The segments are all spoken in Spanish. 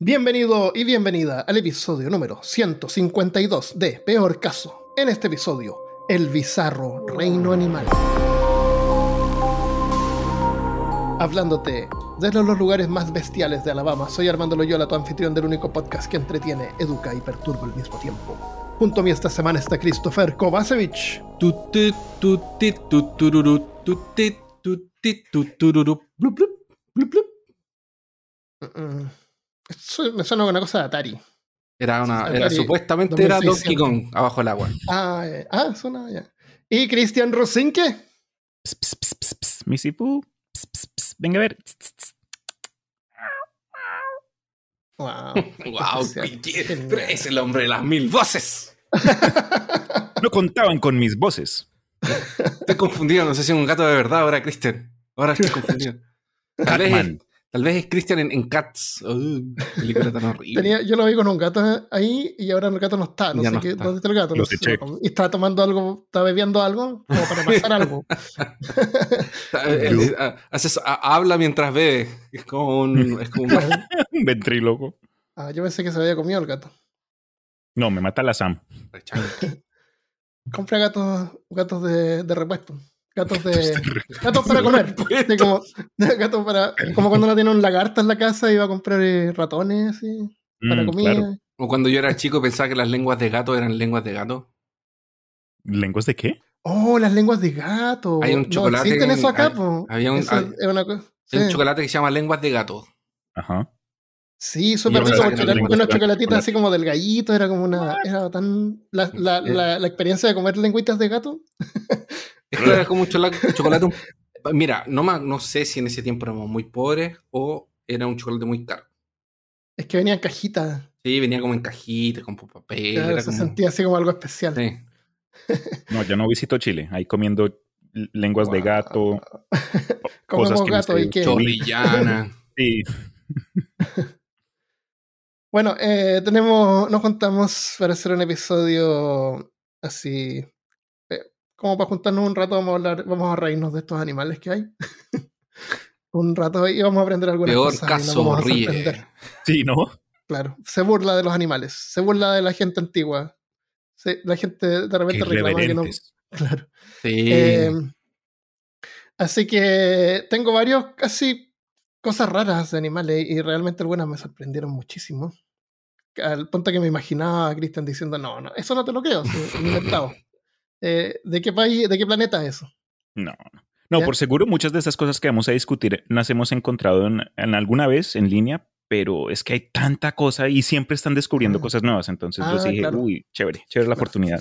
Bienvenido y bienvenida al episodio número 152 de Peor Caso. En este episodio, el bizarro reino animal. Hablándote desde los lugares más bestiales de Alabama, soy Armando Loyola, tu anfitrión del único podcast que entretiene, educa y perturba al mismo tiempo. Junto a mí esta semana está Christopher Kovacevic. Eso me suena con una cosa de Atari. Era una, era, supuestamente era 2600. Donkey Kong abajo el agua. Ah, eh, ah suena ya. Y Cristian Rosinke. Ps, ps, ps, ps, ps, Missy Pooh. Ps, ps, ps. Venga a ver. Wow. Wow, pero es el hombre de las mil voces. No contaban con mis voces. Estoy confundido, no sé si es un gato de verdad ahora, Christian. Ahora estoy confundido. Tal vez. Tal vez es Christian en, en Cats. Uh, película tan horrible. Tenía, yo lo vi con un gato ahí y ahora el gato no está. No Ya sé no qué, está. dónde está el gato. No sé y estaba tomando algo, estaba bebiendo algo como para pasar algo. Eh, eh, eh, haces- ha- habla mientras bebe. Es como un. Es como un Un ventríloco. Ah, yo pensé que se había comido el gato. No, me mata la Sam. Compré gatos, gatos de, de repuesto. Gatos de. gatos para comer. Sí, como, gatos para, como cuando uno tiene un lagarto en la casa y va a comprar eh, ratones así, para Mm, comida. claro. O cuando yo era chico pensaba que las lenguas de gato eran lenguas de gato. ¿Lenguas de qué? Oh, las lenguas de gato. Hay un No chocolate existen eso acá, hay- había un- Eso hay- es una cosa. Hay un sí. chocolate que se llama lenguas de gato. Ajá. Sí, súper rico, porque eran chocolatitos chocolate. así como del gallito, era como una. Era tan. La, la, la, la experiencia de comer lengüitas de gato. Esto era como un chocolate. un- Mira, no, ma- no sé si en ese tiempo éramos muy pobres o era un chocolate muy caro. Es que venía en cajita. Sí, venía como en cajitas, con papel. claro, era se como- sentía así como algo especial. Sí. No, yo no visito Chile. Ahí comiendo lenguas de gato. Comemos que no gato y que. Chorrillana. Sí. Bueno, eh, tenemos. Nos juntamos para hacer un episodio así. Como para juntarnos un rato, vamos a hablar, vamos a reírnos de estos animales que hay. un rato y vamos a aprender algunas Peor cosas. nos caso vamos a ríe. sorprender. Sí, ¿no? Claro, se burla de los animales, se burla de la gente antigua. Se- la gente de repente reclama que no. Claro. Sí. Eh, así que tengo varios casi cosas raras de animales y realmente algunas me sorprendieron muchísimo. Al punto que me imaginaba a Cristian diciendo, no, no, eso no te lo creo, es inventado. Eh, ¿De qué país, de qué planeta es eso? No. No, ¿Ya? por seguro muchas de estas cosas que vamos a discutir las hemos encontrado en, en alguna vez en línea, pero es que hay tanta cosa y siempre están descubriendo Ah. cosas nuevas. Entonces yo Ah, sí dije, claro. uy, chévere, chévere la Claro. oportunidad.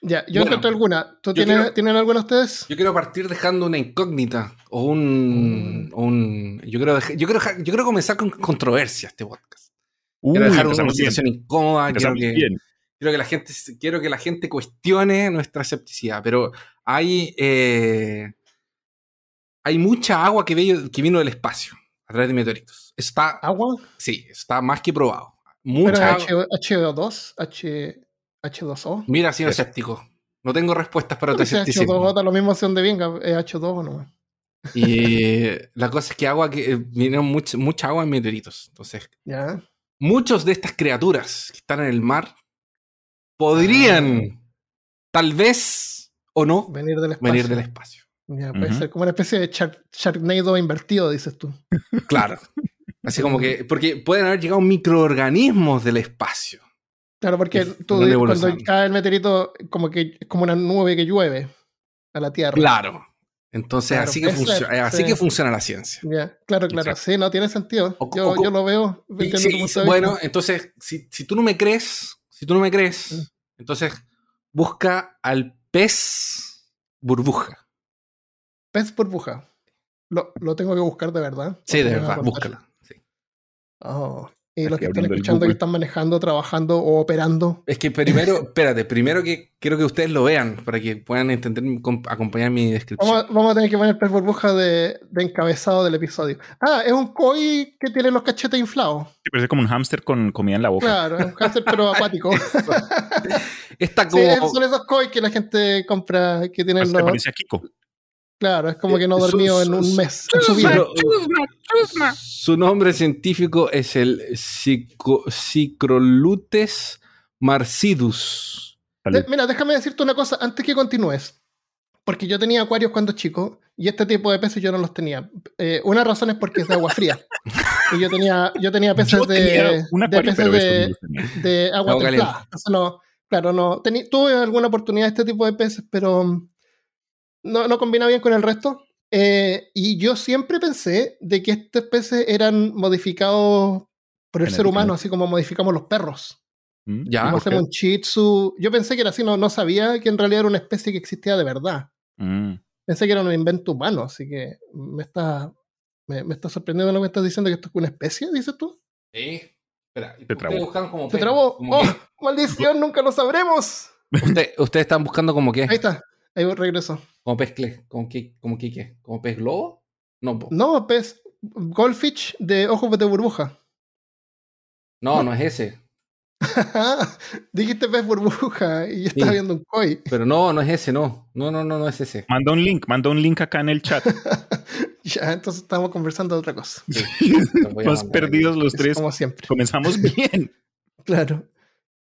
Ya, yo Bueno, encontré alguna. ¿Tú yo tienes, quiero- ¿Tienen alguna ustedes? Yo quiero partir dejando una incógnita o un. Mm. un- yo, quiero dejar- yo, quiero, dejar- yo quiero comenzar con controversia este podcast. Uy, Quiero dejar una situación incómoda. Quiero que, bien. Quiero que la gente quiero que la gente cuestione nuestra escepticidad pero hay eh, hay mucha agua que, ve- que vino del espacio a través de meteoritos Eso está ¿Agua? sí está más que probado ¿Pero mucha agua. H, HO2? H, ¿H2O? mira sido Eso. escéptico no tengo respuestas para tu escepticismo H2O da lo mismo si donde venga, es H2 o no. y la cosa es que agua que eh, vinieron mucha, mucha agua en meteoritos entonces Ya. muchos de estas criaturas que están en el mar podrían tal vez o no Venir del espacio. venir del espacio Ya, puede ser como una especie de Shark- Sharknado invertido, dices tú. Claro. Así como que, porque pueden haber llegado microorganismos del espacio. Claro, porque Es tú cuando cae el meteorito, como que es como una nube que llueve a la Tierra. Claro. Entonces, Claro, así, que funciona, ser, así sí. que funciona la ciencia. Ya, claro, claro. Exacto. Sí, no tiene sentido. O- Yo, o- yo lo veo. Punto de bueno, entonces, si, si tú no me crees, si tú no me Mm. crees, entonces busca al pez burbuja. Pez burbuja. Lo, lo tengo que buscar de verdad. Sí, de ¿O me vas a verdad, búscala. Sí. Oh. Y los que están escuchando que están manejando, trabajando o operando. Es que primero, espérate, primero que quiero que ustedes lo vean para que puedan entender, com- acompañar mi descripción. Vamos, a- vamos a tener que poner pez burbuja de, de encabezado del episodio. Ah, es un koi que tiene los cachetes inflados. Que parece como un hámster con comida en la boca. Claro, es un cáncer pero acuático. Está Sí, como. esos son esos koi que la gente compra que tienen Hasta los... parece a Kiko. Claro, es como que no ha Su- dormido su- en un mes. en su vida. Pero- Su nombre científico es el Cico- Cicrolutes marcidus. De- mira, déjame decirte una cosa antes que continúes. Porque yo tenía acuarios cuando chico y este tipo de peces yo no los tenía. Eh, una razón es porque es de agua fría. y yo tenía, yo tenía peces Yo de, tenía de peces estos no de, de agua templada. no, claro, no. tení- tuve alguna oportunidad de este tipo de peces, pero no, no combina bien con el resto. Eh, y yo siempre pensé de que estos peces eran modificados por el ser humano, así como modificamos los perros. ¿Mm? Ya. Como ¿por hacemos un shih tzu. Yo pensé que era así, no, no sabía que en realidad era una especie que existía de verdad. Mm. Pensé que era un invento humano, así que me está, me, me está sorprendiendo lo que me estás diciendo que esto es una especie, dices tú. Sí. Espera, Te ustedes trabó. como como ¡Oh! qué? ¡Maldición! ¡Nunca lo sabremos! Usted- ustedes están buscando como qué? Ahí está. Ahí regreso. Como pez cle- como qué, como qué? ¿Como pez globo? No, po. No, pez. Goldfish de ojos de burbuja. no, no es ese. Dijiste pez burbuja y yo estaba viendo un koi. Pero no, no es ese, no. No, no, no, no es ese. Manda un link, manda un link acá en el chat. ya, entonces estamos conversando de otra cosa. Sí, Más perdidos los Es tres. como siempre. Comenzamos bien. Claro.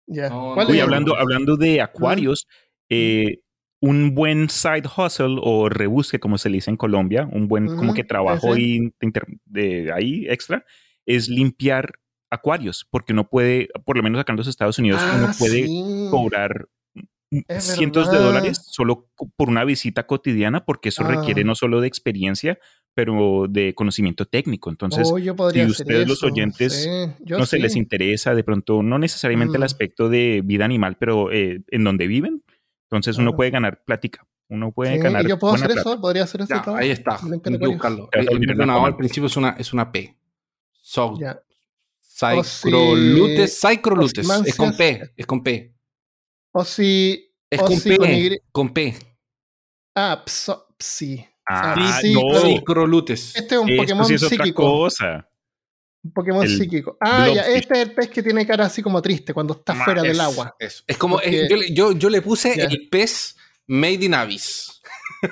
Ya. No, ¿Cuál no, Uy, hablando, hablando de acuarios, eh, un buen side hustle o rebusque, como se le dice en Colombia, un buen como que trabajo ahí de extra, es limpiar acuarios, porque uno puede, por lo menos acá en los Estados Unidos, uno Ah, puede sí. cobrar Es cientos de dólares solo por una visita cotidiana, porque eso Ah. requiere no solo de experiencia, pero de conocimiento técnico. Entonces, Oh, si ustedes los oyentes sí, no sí. les interesa de pronto, no necesariamente el aspecto de vida animal, pero eh, en donde viven, entonces uno puede ganar plática, uno puede Sí, ganar yo puedo hacer plata. eso, podría hacer Ya, trabajo. ahí está. Hay que buscarlo. El, el detonador al principio es una, es una P. So, Ya. Cycrolutes, Cycrolutes. Es con P. Es con P. O si. Es o con si con Y. P. Con P. Ah, pso- psi. Ah, Ah, Sí, no. Este es un Esto Pokémon sí es otra psíquico. cosa. Un Pokémon El psíquico. Ah, ya. Este es el pez que tiene cara así como triste cuando está Ma, fuera del agua. Es, es como. Porque- es- yo, le- yo, yo le puse el pez Made in Abyss.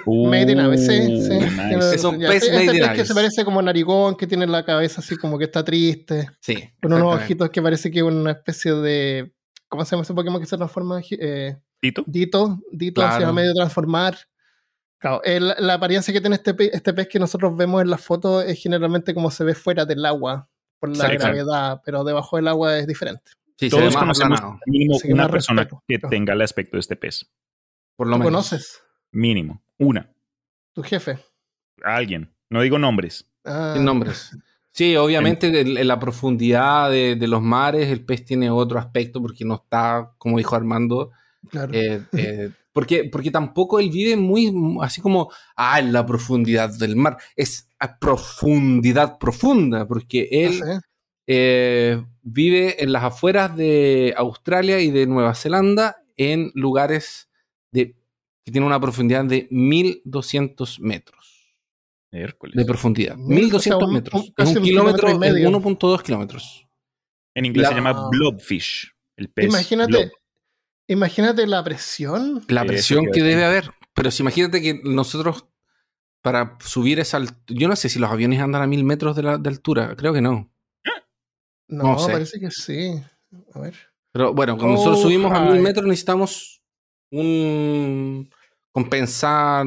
Made in Abyss, sí, Uh, sí. nice. Tiene- Es un ya, pez este made in que se parece como narigón, que tiene la cabeza así como que está triste. Sí. Con unos ojitos que parece que es una especie de. ¿Cómo se llama ese Pokémon que se transforma? Eh, ¿Tito? Dito, Dito Claro. se va a medio transformar. Claro, el- la apariencia que tiene este pez, este pez que nosotros vemos en las fotos es generalmente como se ve fuera del agua por la Exacto. gravedad, pero debajo del agua es diferente. Sí, Todos más conocemos mínimo Así una persona respeto. que tenga el aspecto de este pez. Por lo ¿Tú menos. conoces? Mínimo. Una. Tu jefe. Alguien. No digo nombres. Ah, Sin nombres. Sí, obviamente en, en la profundidad de, de los mares el pez tiene otro aspecto porque no está, como dijo Armando, Claro. eh, eh, porque, porque tampoco él vive muy así como, ah, en la profundidad del mar. Es a profundidad profunda porque él No sé. eh, vive en las afueras de Australia y de Nueva Zelanda en lugares de, que tienen una profundidad de 1200 metros Hércules. de profundidad. Mil, 1200 o sea, un- metros. un- es un un kilómetro, kilómetro y es medio. 1.2 kilómetros. En inglés La- se llama blobfish. El pez. Imagínate, blob. Imagínate la presión. La Sí, presión que debe haber. Pero si imagínate que nosotros, para subir esa altura, yo no sé si los aviones andan a mil metros de, la- de altura, creo que no. No, No sé. parece que sí. A ver. Pero bueno, cuando nosotros Oh, subimos a mil metros necesitamos un compensar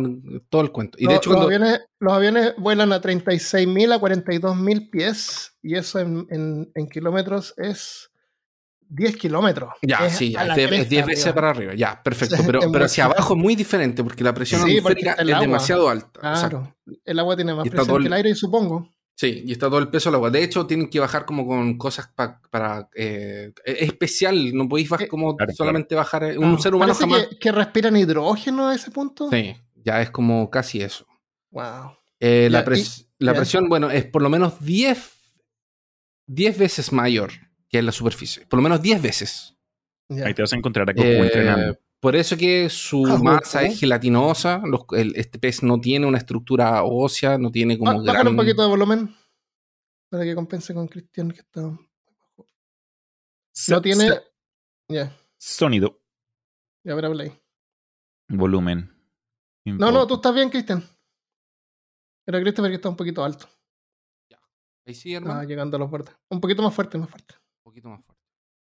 todo el cuento. Y de Lo- hecho, los, aviones, los aviones vuelan a 36.000 a 42.000 pies y eso en, en- en kilómetros es 10 kilómetros. ya, Es sí, la es de- es cresta 10 veces arriba. para arriba. Ya, perfecto. Pero pero hacia abajo es muy diferente porque la presión Sí, atmosférica es agua. demasiado alta. Claro, el agua tiene más presión que el- aire, supongo. Sí, y está todo el peso del agua. De hecho, tienen que bajar como con cosas pa- para... eh, es especial, no podéis bajar Eh, como claro, solamente bajar... eh, Un Ah, ser humano jamás... que, que respiran hidrógeno a ese punto. Sí, ya es como casi eso. Wow. Eh, la Ya, pres- y- la presión, bueno, es por lo menos 10, 10 veces mayor que en la superficie. Por lo menos 10 veces. Ya. Ahí te vas a encontrar a Goku Eh, entrenando. por eso que su Ah, masa es gelatinosa. los- el- este pez no tiene una estructura ósea, no tiene como Bájale gran- un poquito de volumen para que compense con Cristian que está. No tiene. Ya, Sonido, ya verá play. volumen. No, no, tú estás bien, Cristian. Pero Christopher que está un poquito alto. Ahí sí, Está hermano. llegando a los bordes. Un poquito más fuerte, más fuerte. Poquito más fuerte.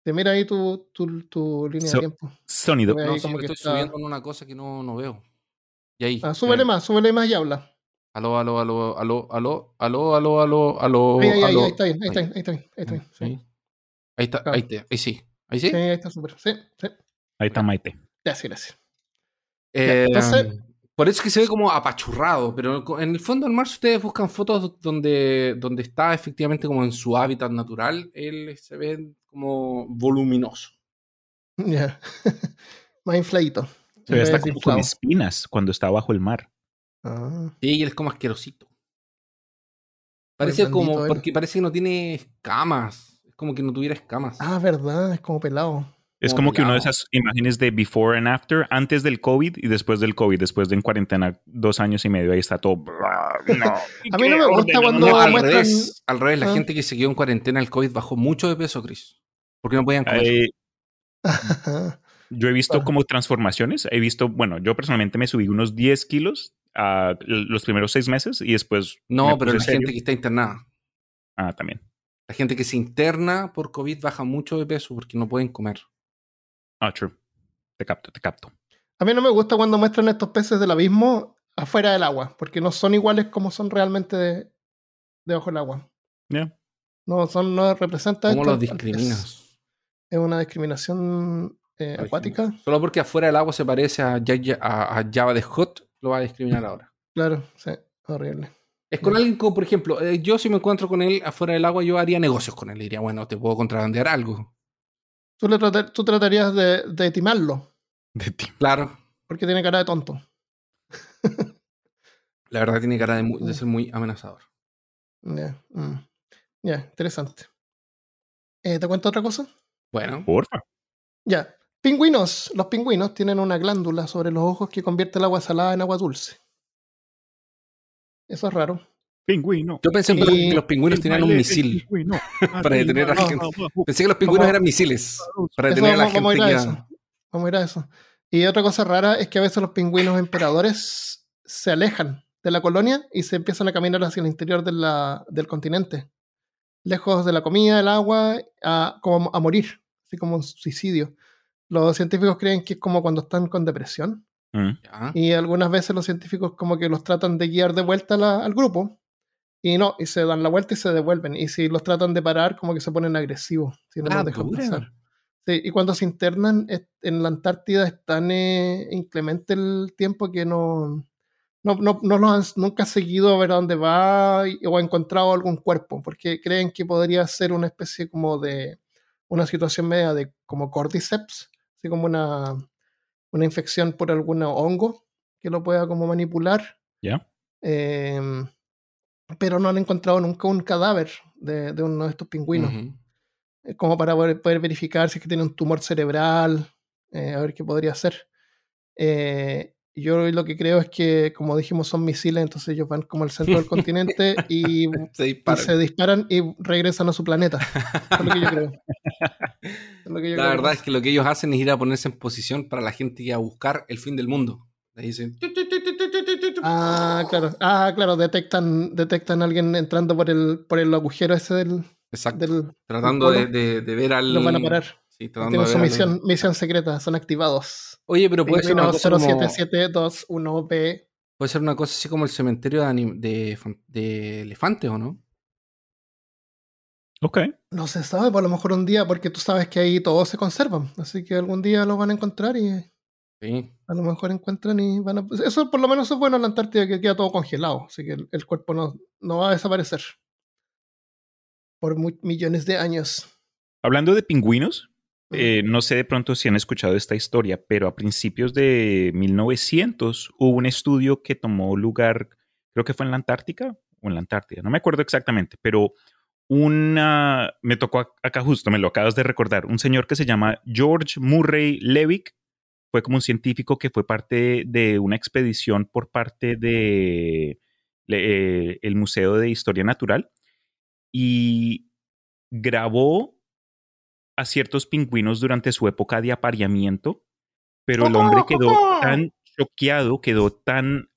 Te mira ahí tu, tu, tu línea So- de tiempo. Sonido. Ahí No, sí, como me que estoy está- subiendo en una cosa que no, no veo. Y ahí. Ah, súbele eh, más, súbele más y habla. Aló, aló, aló, aló, aló, aló, aló, aló, aló. Ahí, ahí, ahí, aló. ahí está bien, ahí está bien, ahí está bien, ahí está bien. Sí, Ahí. Ahí está, Claro. ahí, te- ahí sí. Ahí sí. sí, ahí está súper. Sí, sí. Ahí está Maite. Gracias, gracias. Eh, entonces- por eso es que se ve como apachurrado, pero en el fondo del mar, si ustedes buscan fotos donde, donde está efectivamente como en su hábitat natural, él se ve como voluminoso. Ya. más infladito. Se ve hasta como con espinas cuando está bajo el mar. Ah, Sí, y él es como asquerosito. Parece como, él. porque parece que no tiene escamas. Es como que no tuviera escamas. Ah, verdad, es como pelado. Es Como como que una de esas imágenes de before and after, antes del COVID y después del COVID, después de en cuarentena dos años y medio, ahí está todo. No, A mí no me gusta cuando No, al muestran- revés, al revés, la Ah. gente que se quedó en cuarentena el COVID bajó mucho de peso, Chris. Porque no podían comer. Eh, yo he visto Claro. como transformaciones. He visto, bueno, yo personalmente me subí unos 10 kilos a los primeros seis meses y después. no, pero la serio. gente que está internada. Ah, también. La gente que se interna por COVID baja mucho de peso porque no pueden comer. Ah, true. Te capto, te capto. A mí no me gusta cuando muestran estos peces del abismo afuera del agua, porque no son iguales como son realmente de- debajo del agua. Ya. No, son, no representa ¿Cómo esto los discriminas? Es una discriminación eh, acuática. Solo porque afuera del agua se parece a, Ya- a, a Java de Hot, lo va a discriminar ahora. Claro, sí, horrible. Es con alguien como, por ejemplo, eh, yo si me encuentro con él afuera del agua, yo haría negocios con él. Le diría, bueno, te puedo contrabandear algo. Tú, le trata- tú tratarías de, de timarlo, De ti. Claro, porque tiene cara de tonto. la verdad tiene cara de, mu- de ser muy amenazador. Ya, mm. Ya, interesante. Eh, ¿Te cuento otra cosa? Bueno, Porfa. Ya. Pingüinos. Los pingüinos tienen una glándula sobre los ojos que convierte el agua salada en agua dulce. Eso es raro. Pingüino. yo pensé en Y- verdad que los pingüinos El tenían un misil. pingüino. para detener a Arriba, gente. Pensé que los pingüinos eran misiles para detener a la vamos, vamos a gente ir a eso. Vamos a ir a eso. Y otra cosa rara es que a veces los pingüinos emperadores se alejan de la colonia y se empiezan a caminar hacia el interior de la- del continente. Lejos de la comida, del agua, a, como a morir, así como un suicidio. Los científicos creen que es como cuando están con depresión. Mm. Y algunas veces los científicos como que los tratan de guiar de vuelta la- al grupo. Y no, y se dan la vuelta y se devuelven. Y si los tratan de parar, como que se ponen agresivos. Si no Ah, los dejan pasar. Sí, y cuando se internan en la Antártida es tan eh, inclemente el tiempo que no, no, no, no los han nunca seguido a ver a dónde va y- o ha encontrado algún cuerpo, porque creen que podría ser una especie como de una situación media de como cordyceps, así como una, una infección por algún hongo que lo pueda como manipular. Ya. Em, pero no han encontrado nunca un cadáver de, de uno de estos pingüinos eh, como para poder, poder verificar si es que tiene un tumor cerebral, eh, a ver qué podría ser. Eh, yo lo que creo es que, como dijimos, son misiles, entonces ellos van como al centro del continente y, Se y disparan. se disparan y regresan a su planeta. Es lo que yo creo. Que yo La creo verdad es que lo que ellos hacen es ir a ponerse en posición para la gente va a buscar el fin del mundo. Ah, claro. Ah, claro, detectan, detectan a alguien entrando por el, por el agujero ese del. Exacto. del tratando de, de- de ver al. Los van a parar. Sí, tratando Tienen de su ver al- misión, misión secreta, son activados. Oye, pero puede ser, una Pingüino cosa como, 07721B. puede ser una cosa así como el cementerio de, anim- de, de elefantes, ¿o no? Ok. No se sabe, por lo mejor un día, porque tú sabes que ahí todos se conservan. Así que algún día los van a encontrar y Sí. a lo mejor encuentran y van a. Eso por lo menos es bueno en la Antártida que queda todo congelado. Así que el, el cuerpo no, no va a desaparecer. Por mu- millones de años. Hablando de pingüinos, eh, no sé de pronto si han escuchado esta historia, pero a principios de 1900 hubo un estudio que tomó lugar, creo que fue en la Antártica o en la Antártida, no me acuerdo exactamente, pero una, me tocó ac- acá justo, me lo acabas de recordar, un señor que se llama George Murray Levick, fue como un científico que fue parte de una expedición por parte de eh, el Museo de Historia Natural y grabó a ciertos pingüinos durante su época de apareamiento, pero el hombre quedó tan choqueado, quedó tan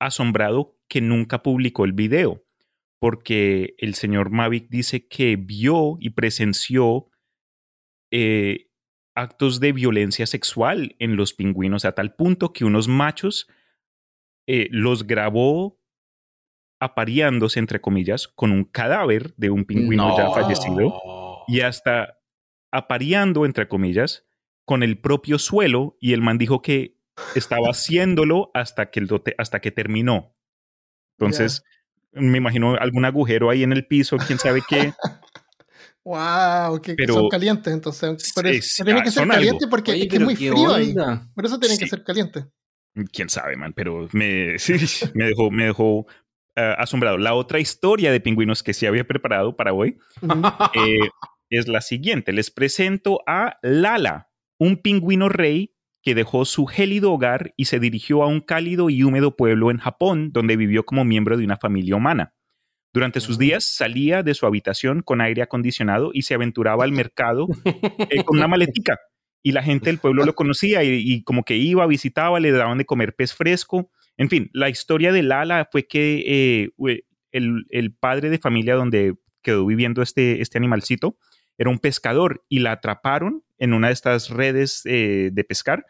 asombrado que nunca publicó el video, porque el señor Mavic dice que vio y presenció eh, actos de violencia sexual en los pingüinos a tal punto que unos machos eh, los grabó apareándose, entre comillas, con un cadáver de un pingüino ya fallecido y hasta apareando, entre comillas, con el propio suelo y el man dijo que estaba haciéndolo hasta que, el, hasta que terminó. Entonces, me imagino algún agujero ahí en el piso, quién sabe qué. Wow, que, Pero- son calientes, entonces. Por Es- eso, tiene que ah, ser son caliente algo. porque Oye, es que es pero muy ¿qué frío ahí. Por eso tienen que Sí. ser calientes. quién sabe, man, pero me, sí, me dejó, me dejó ah, asombrado. La otra historia de pingüinos que sí había preparado para hoy eh, es la siguiente. Les presento a Lala, un pingüino rey que dejó su gélido hogar y se dirigió a un cálido y húmedo pueblo en Japón, donde vivió como miembro de una familia humana. Durante sus días salía de su habitación con aire acondicionado y se aventuraba al mercado eh, con una maletica. Y la gente del pueblo lo conocía y, y como que iba, visitaba, le daban de comer pez fresco. En fin, la historia de Lala fue que eh, el, el padre de familia donde quedó viviendo este, este animalcito era un pescador y la atraparon en una de estas redes eh, de pescar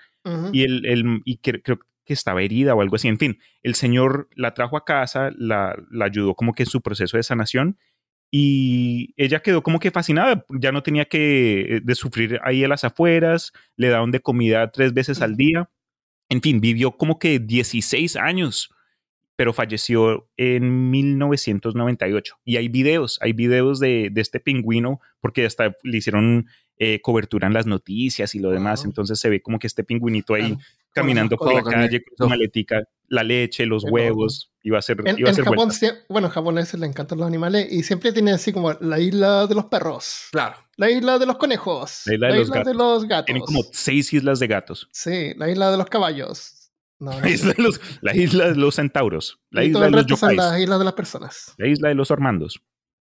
y, el, el- y cre- creo que estaba herida o algo así. En fin, el señor la trajo a casa, la, la ayudó como que en su proceso de sanación y ella quedó como que fascinada. Ya no tenía que eh, de sufrir ahí a las afueras, le daban de comida tres veces al día. En fin, vivió como que 16 años, pero falleció en 1998. Y hay videos, hay videos de, de este pingüino, porque hasta le hicieron eh, cobertura en las noticias y lo demás. Entonces se ve como que este pingüinito ahí Claro. Caminando por la calle con su maletica, la leche, los huevos, iba a ser, En, iba a en ser Japón, vuelta. sie- bueno, en japoneses les encantan los animales y siempre tienen así como la isla de los perros, Claro. la isla de los conejos, La isla de los de gatos. los gatos. Tienen como seis islas de gatos. Sí, la isla de los caballos. No, no La isla de los, la isla de los centauros. La y todo isla de los yokais. las islas de las personas. La isla de los Armandos.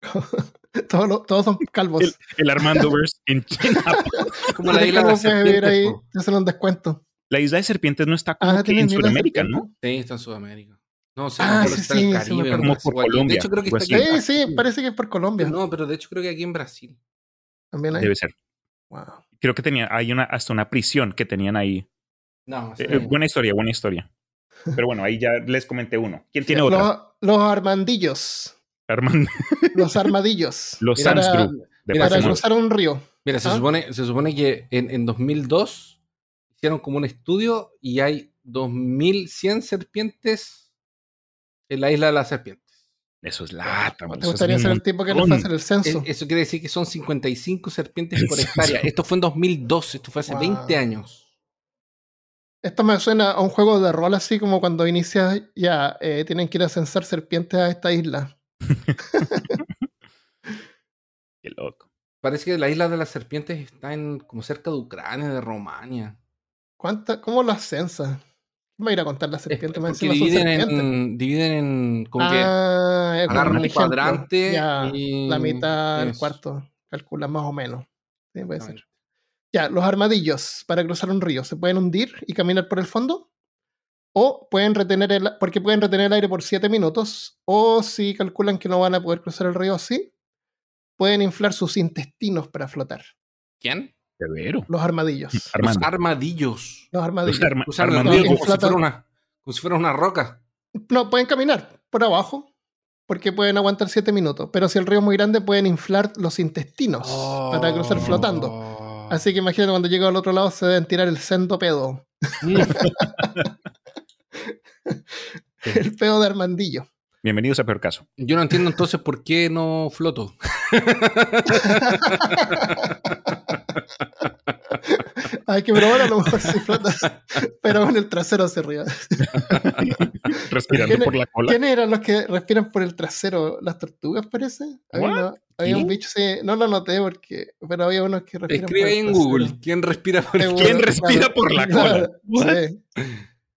todos, lo- todos son calvos. El, el Armandoverse en China. Como la isla de calvo, las puedes vivir ahí, te hacen un descuento. La isla de serpientes no está como Ah, que ¿tienen en Sudamérica? ¿no? Sí, está en Sudamérica. No sé, Ah, no, creo sí, está en sí, el sí, me Caribe. Como parece por. Colombia, De hecho, creo que está aquí. en Sí, sí, parece que es por Colombia. No, pero de hecho creo que aquí en Brasil. También hay. Debe ser. Wow. Creo que tenía, hay una, hasta una prisión que tenían ahí. No, Eh, eh, buena historia, buena historia. Pero bueno, ahí ya les comenté uno. ¿Quién tiene otra? Los, los armandillos. Armando. Los armadillos. Los Mira, para, para cruzar un río. Mira, se, ¿Ah? supone, se supone que en, en 2002 hicieron como un estudio y hay 2100 serpientes en la isla de las serpientes. Eso es lata. man, ¿Te gustaría ser el tipo que montón. hace el censo? Eh, Eso quiere decir que son 55 serpientes por hectárea. Esto fue en 2002, esto fue hace Wow. 20 años. Esto me suena a un juego de rol así como cuando inicias ya eh, tienen que ir a censar serpientes a esta isla. Qué loco. Parece que la isla de las serpientes está en como cerca de Ucrania, de Romania. ¿Cuánta, ¿Cómo las censas? ¿Quién va a ir a contar las Es serpientes? Más dividen serpientes. en, dividen en como que ah, como agarran un ejemplo. cuadrante Ya, y la mitad, el cuarto. Calcula más o menos. Sí, puede ser. Ya, los armadillos para cruzar un río. ¿Se pueden hundir y caminar por el fondo? O pueden retener el, porque pueden retener el aire por 7 minutos. O si calculan que no van a poder cruzar el río así, pueden inflar sus intestinos para flotar. ¿Quién? Severo. Los armadillos. Los armadillos. Los armadillos. Los arma- armadillos. como, si fuera una, como si fuera una roca. No, pueden caminar por abajo porque pueden aguantar 7 minutos. Pero si el río es muy grande, pueden inflar los intestinos para cruzar Oh. flotando. Así que imagínate cuando llega al otro lado se deben tirar el sendo pedo. El pedo de Armandillo. Bienvenidos a Peor Caso. Yo no entiendo entonces por qué no floto. Hay que probar a lo mejor si flotas, pero con el trasero hacia arriba. Respirando ¿Quién- por la cola. ¿Quiénes eran los que respiran por el trasero? ¿Las tortugas, parece? Había, había un bicho, sí, no lo noté porque, pero había unos que respiran Escribe por ahí el en trasero. Google. ¿Quién respira por el Seguro, ¿Quién respira por la cola? sí.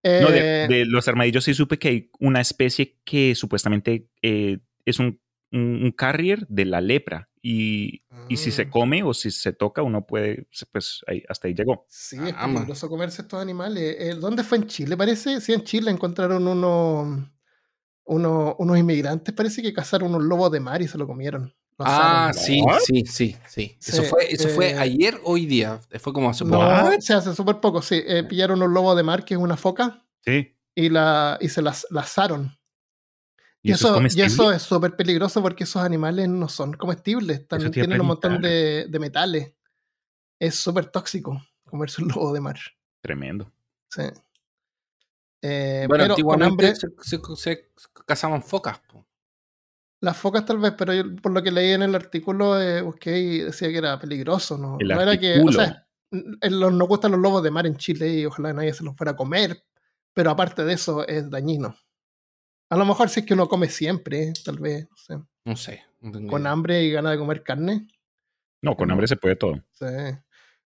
No, de, Eh, de los armadillos sí supe que hay una especie que supuestamente eh, es un, un, un carrier de la lepra. Y, y si se Mm. come o si se toca, uno puede, pues ahí- hasta ahí llegó. Sí, es Ah, ma. peligroso comerse estos animales. Eh, ¿Dónde fue en Chile? Parece, sí, en Chile encontraron uno, uno- unos inmigrantes, parece que cazaron un lobo de mar y se lo comieron. Ah, sí, ¿What? sí, sí, sí. Eso Sí, fue, eso fue eh, ayer o hoy día. Fue como hace No, poco. se hace súper poco, sí. Eh, pillaron un lobo de mar, que es una foca, Sí. y, la, y se las la asaron. ¿Y, Y, eso, es y eso es súper peligroso porque esos animales no son comestibles, a tienen un montón de, de metales. Es súper tóxico comerse un lobo de mar. Tremendo. Sí. Eh, Bueno, pero con antiguamente hambre, se, se- se cazaban focas. po. Las focas tal vez, pero yo por lo que leí en el artículo eh, busqué y decía que era peligroso, ¿no? El no era que, o sea, en los- nos gustan los lobos de mar en Chile y ojalá nadie se los fuera a comer, pero aparte de eso es dañino. A lo mejor si es que uno come siempre, eh, tal vez, no sé, No sé. no con hambre y ganas de comer carne. No, con hambre se puede todo. Sí.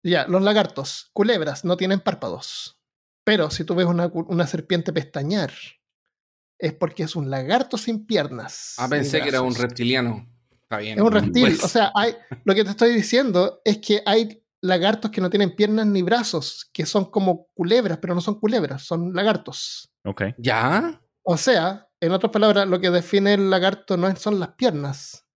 Ya, los lagartos, culebras, no tienen párpados. Pero si tú ves una, una serpiente pestañear, es porque es un lagarto sin piernas. Ah, pensé que era un reptiliano. Está bien. Es un reptil. Pues, O sea, hay, lo que te estoy diciendo es que hay lagartos que no tienen piernas ni brazos, que son como culebras, pero no son culebras, son lagartos. Ok. ¿Ya? O sea, en otras palabras, lo que define el lagarto no son las piernas.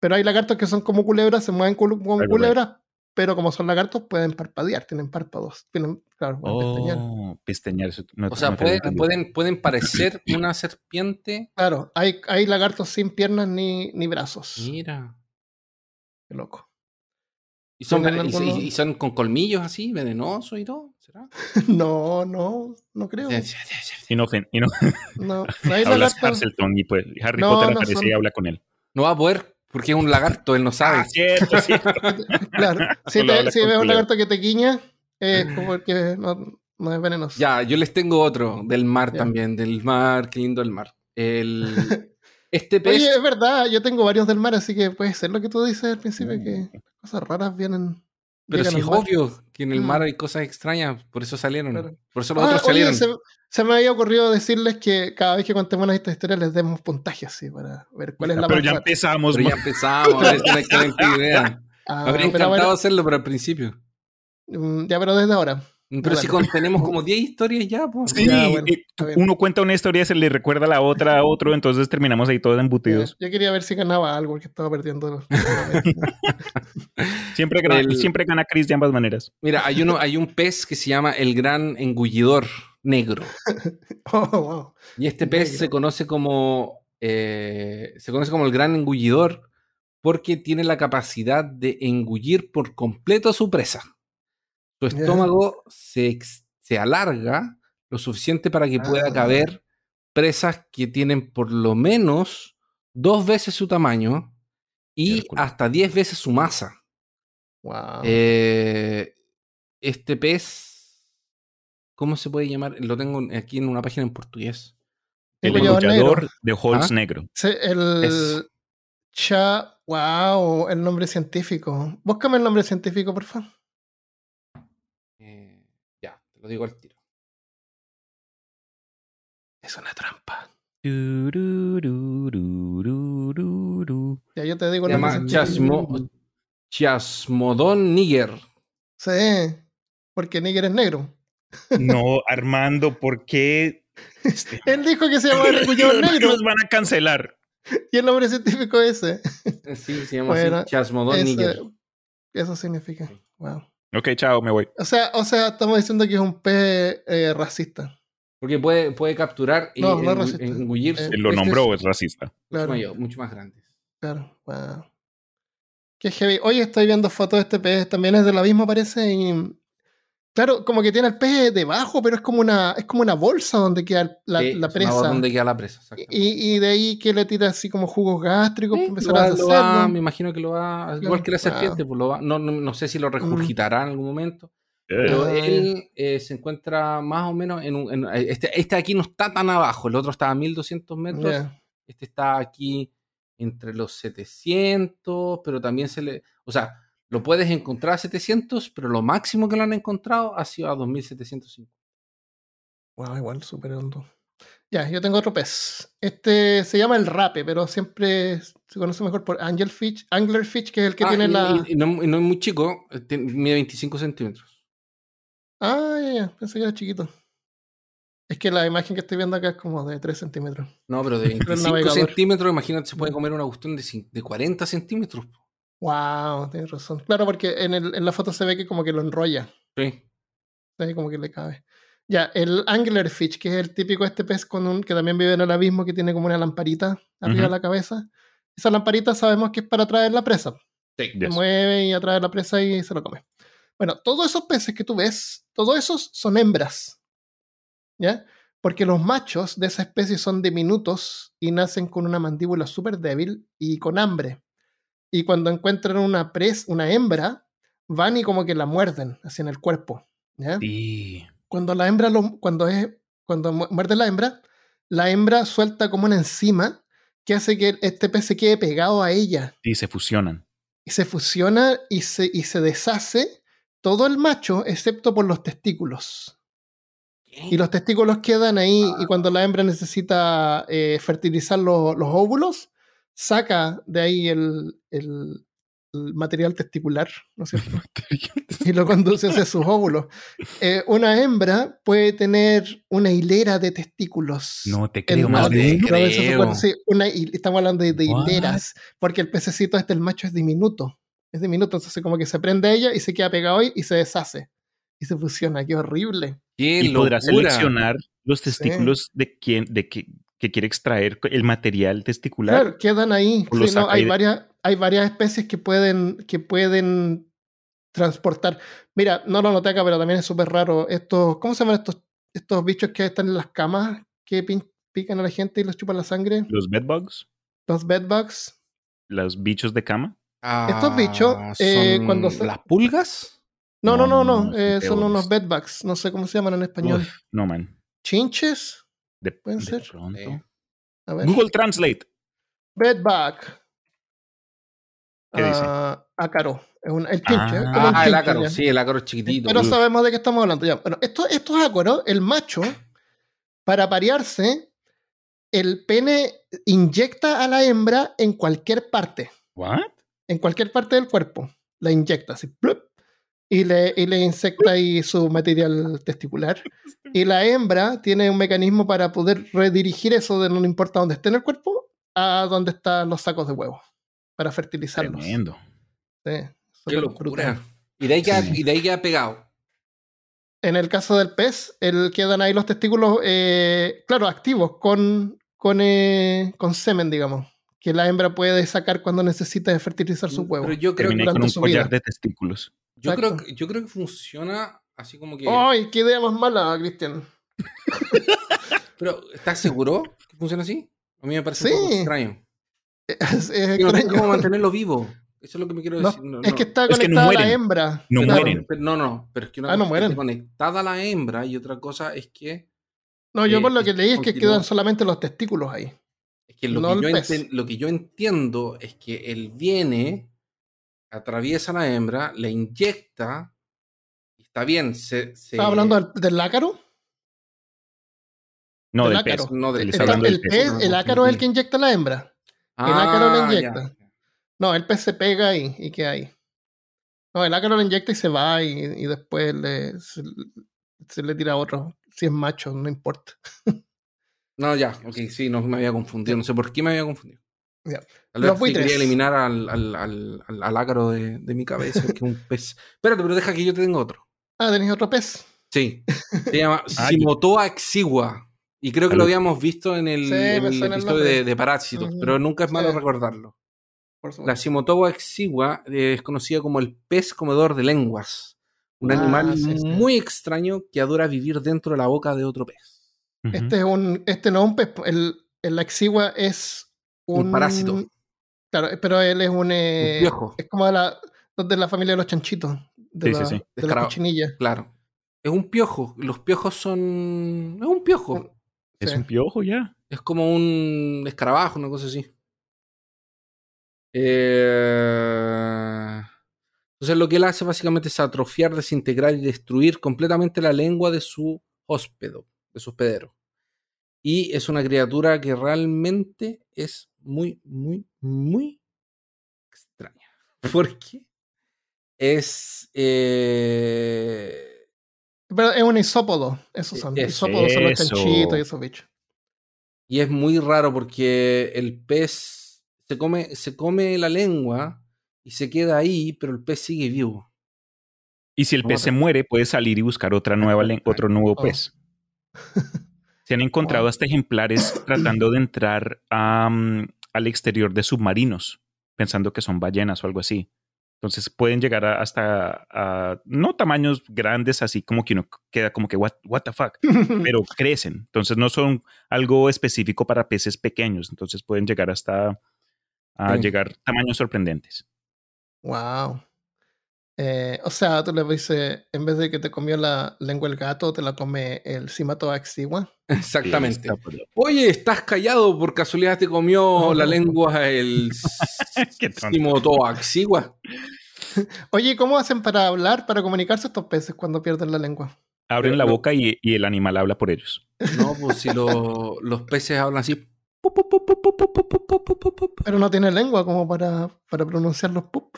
Pero hay lagartos que son como culebras, se mueven como culebras, pero como son lagartos, pueden parpadear, tienen párpados. Tienen, claro, pueden pestañear. Oh, pestañear. eso no- O sea, no pueden, entendido. pueden, pueden parecer una serpiente. Claro, hay, hay lagartos sin piernas ni, ni brazos. Mira. Qué loco. ¿Y son, ¿Tienen y, y- alguno? y son con colmillos así, venenosos y todo? ¿Será? No, no, no creo. Inofen- No, no hay hablas lagartos. Harselton y pues Harry No, Potter no aparece son- y habla con él. No va a poder porque es un lagarto, él no sabe. Ah, cierto, cierto. Claro, si, te- si ves un lagarto que te guiña, es porque no, no es venenoso. Ya, yo les tengo otro del mar Ya. también, del mar, qué lindo el mar. El, este pez, Oye, es verdad, yo tengo varios del mar, así que puede ser lo que tú dices al principio, Mm. que cosas raras vienen. Pero sí es obvio que en el mar hay cosas extrañas, por eso salieron. Claro. Por eso los Ah, otros oye, salieron. se, se me había ocurrido decirles que cada vez que contemos esta historia les demos puntaje así para ver cuál es la Pero ya empezamos. Pero ya ma- empezamos, es una excelente idea. Ah, habría encantado bueno, hacerlo, pero al principio. mm, ya, pero desde ahora. Pero si con- tenemos como 10 historias ya, pues. Sí, Ya, bueno, eh, está bien. uno cuenta una historia, se le recuerda la otra a otro, entonces terminamos ahí todos embutidos. Yo quería ver si ganaba algo porque estaba perdiendo. Siempre gana, El- siempre gana Chris de ambas maneras. Mira, hay uno, hay un pez que se llama el gran engullidor negro. oh, wow. Y este pez Negro. se conoce como. eh, se conoce como el gran engullidor porque tiene la capacidad de engullir por completo a su presa. Su Ya. estómago se, se alarga lo suficiente para que pueda Ah. caber presas que tienen por lo menos dos veces su tamaño y Hércules. hasta diez veces su masa. Wow. Eh, este pez, ¿cómo se puede llamar? Lo tengo aquí en una página en portugués. El engullador negro. de Holz Ah. negro. Sí, el Es- cha, wow, el nombre científico. Búscame el nombre científico, por favor. Lo digo al tiro. Es una trampa. Ya yo te digo Se llama científico. Chasmo, Chasmodon niger. Sí, porque Níger es negro. No, Armando, ¿por qué? Él dijo que se llamaba el negro Nos van a cancelar. y el nombre científico es ese. Sí, se llama Bueno, así, Chasmodon Ese- niger. eso significa. Wow. Ok, chao, me voy. O sea, o sea, estamos diciendo que es un pez eh, racista. Porque puede, puede capturar y No, no engullirse. Eh, Él lo nombró, es- es racista. mucho, Claro, mayor, mucho más grandes. claro. Wow. Qué heavy. Hoy estoy viendo fotos de este pez, también es del abismo, parece. Y, claro, como que tiene el pez debajo, pero es como una, es como una bolsa donde queda la, Sí, la es una presa. voz donde queda la presa. Y, y de ahí que le tira así como jugos gástricos Sí, para empezar lo a va- lo va- me imagino que lo va, Claro, igual que la serpiente, pues lo va, no, no, no sé si lo regurgitará en algún momento, Pero Ah, él eh, se encuentra más o menos en un. en- este, este aquí no está tan abajo, el otro está a 1200 metros. Este está aquí entre los 700, pero también se le. O sea, lo puedes encontrar a 700, pero lo máximo que lo han encontrado ha sido a 2705. Wow, igual, súper hondo. Ya, yo tengo otro pez. Este se llama el rape, pero siempre se conoce mejor por angelfish, anglerfish, que es el que Ah, tiene y, la. y- no, y no es muy chico, eh, mide 25 centímetros. Ah, ya, ya, pensé que era chiquito. Es que la imagen que estoy viendo acá es como de 3 centímetros. No, pero de Pero el 25 navegador. centímetros, imagínate, se puede comer una cuestión de, cin- de 40 centímetros. Wow, tienes razón. Claro, porque en, el, en la foto se ve que como que lo enrolla. Sí. Ahí como que le cabe. Ya, el anglerfish, que es el típico este pez con un, que también vive en el abismo, que tiene como una lamparita arriba de Ujú. la cabeza. Esa lamparita sabemos que es para atraer la presa. Sí. Se Yes. mueve y atrae la presa y se lo come. Bueno, todos esos peces que tú ves, todos esos son hembras. ¿Ya? Porque los machos de esa especie son diminutos y nacen con una mandíbula súper débil y con hambre. Y cuando encuentran una pres, una hembra, van y como que la muerden así en el cuerpo. ¿ya? Sí. Cuando la hembra lo- cuando es cuando mu- muerde la hembra, la hembra suelta como una enzima que hace que este pez se quede pegado a ella Y se fusionan. y se fusiona y se, y se deshace todo el macho excepto por los testículos. Y los testículos quedan ahí y cuando la hembra necesita eh, fertilizar lo- los óvulos, saca de ahí el, el- el material testicular, ¿no es cierto? y lo conduce hacia sus óvulos. Eh, una hembra puede tener una hilera de testículos. No te creo más de creo. Sí, una estamos hablando de, hileras, porque el pececito este, el macho, es diminuto. Es diminuto, entonces como que se prende a ella y se queda pegado ahí y se deshace. Y se fusiona, qué horrible. ¡Qué Y podrá seleccionar los testículos de quien, de que, que quiere extraer el material testicular. Claro, quedan ahí. Sí, no, hay, de- varias, hay varias especies que pueden, que pueden transportar. Mira, no lo noté acá, pero también es súper raro. Estos, ¿Cómo se llaman estos, estos bichos que están en las camas que pin- pican a la gente y los chupan la sangre? Los bedbugs, Los bedbugs. los bichos de cama. Estos bichos, Ah, eh, ¿son cuando se- ¿Las pulgas? No, no, No, no, no, no. son eh, son unos bedbugs. No sé cómo se llaman en español. Uf, no, man. ¿Chinches? De, ¿Pueden de ser? pronto. Sí. A ver. Google Translate. Bedbug. ¿Qué dice? Ah, ácaro. Es un, el chinche. es Ah, como un Ah, el ácaro, ya. sí, el ácaro es chiquitito. Pero sabemos de qué estamos hablando ya. Bueno, esto- estos ácaros, el macho, para parearse, el pene inyecta a la hembra en cualquier parte. ¿What? En cualquier parte del cuerpo. La inyecta así. plup, y, le, y le insecta ahí su material testicular. Y la hembra tiene un mecanismo para poder redirigir eso de no importa dónde esté en el cuerpo a donde están los sacos de huevo. Para fertilizarlos. Tremendo. Sí, ¡Qué locura! Y de ahí queda, Sí. y de ahí queda pegado. En el caso del pez, el, quedan ahí los testículos, eh, claro, activos, con, con, eh, con semen, digamos, que la hembra puede sacar cuando necesita fertilizar su huevo. Pero yo creo, Terminé durante con un su collar vida. de testículos. Yo, creo, que- yo creo que funciona así como que. ¡Ay, qué idea más mala, Cristian! Pero, ¿estás seguro que funciona así? A mí me parece un poco Sí. extraño. Es, es no extraño. cómo mantenerlo vivo. Eso es lo que me quiero decir. No, es que está Es que no conectada a la mueren. hembra. No mueren. pero no, no, pero es que una Ah, no cosa mueren. esté conectada a la hembra y otra cosa es que, No, yo Eh, por lo que leí es que quedan solamente los testículos ahí. es que lo, No que yo lo que yo entiendo es que él viene, atraviesa la hembra, le inyecta, y está bien, se, se- ¿Estás hablando del, del ácaro? No, Del del ácaro. pez. No, del Él pez. está Está- hablando el, pez. ácaro es el que inyecta la hembra. el ácaro le inyecta. ya. No, el pez se pega ahí y queda ahí. No, el ácaro lo inyecta y se va y, y después le, se, se le tira a otro. Si es macho, no importa. No, ya, ok, sí, no me había confundido, no sé por qué me había confundido. Tal vez buitres. quería eliminar al, al, al, al- al ácaro de, de mi cabeza, que es un pez. Espérate, pero deja que yo te tengo otro. Ah, tenéis otro pez. Sí, se llama Ah, Simotoa exigua. Y creo que lo habíamos visto en el, Sí, me en el suena el episodio de, de Parásitos, pero nunca es malo sí. recordarlo. Por La. Simotoa exigua eh, es conocida como el pez comedor de lenguas. Un Ah, animal sí, sí. muy extraño que adora vivir dentro de la boca de otro pez. Este es un, este no es un pez. El, el exigua es un, Un parásito. Claro, pero él es un, eh, piojo. es como de la, de la familia de los chanchitos. de, Sí, sí, la, sí. de la Descarado. cochinilla. Claro. Es un piojo. Los piojos son. Es un piojo. Es Sí. un piojo ya. Es como un escarabajo, una cosa así. Eh, Entonces lo que él hace básicamente es atrofiar, desintegrar y destruir completamente la lengua de su hóspedo, de su hospedero. Y es una criatura que realmente es muy, muy, muy extraña. Porque es... eh, Pero es un isópodo. Esos son. Eso. Isópodos son los chanchitos y esos bichos. Y es muy raro porque el pez se come, se come la lengua y se queda ahí, pero el pez sigue vivo. Y si el pez se muere, puede salir y buscar otra nueva otro nuevo Oh. pez. Se han encontrado hasta ejemplares tratando de entrar a, mm, al exterior de submarinos, pensando que son ballenas o algo así. Entonces pueden llegar a- hasta a, no tamaños grandes, así como que uno queda como que, what, what the fuck, pero crecen. Entonces no son algo específico para peces pequeños. Entonces pueden llegar hasta a Sí. llegar tamaños sorprendentes. Wow. Eh, o sea, tú le dices, en vez de que te comió la lengua el gato, te la come el Simatoaxigua. Exactamente. Oye, ¿estás callado? ¿Por casualidad te comió la lengua el. Simotoaxigua? Oye, ¿cómo hacen para hablar, para comunicarse estos peces cuando pierden la lengua? Abren la boca y, y el animal habla por ellos. No, pues si lo- los peces hablan así. Pero no tiene lengua como para, para pronunciar los pup.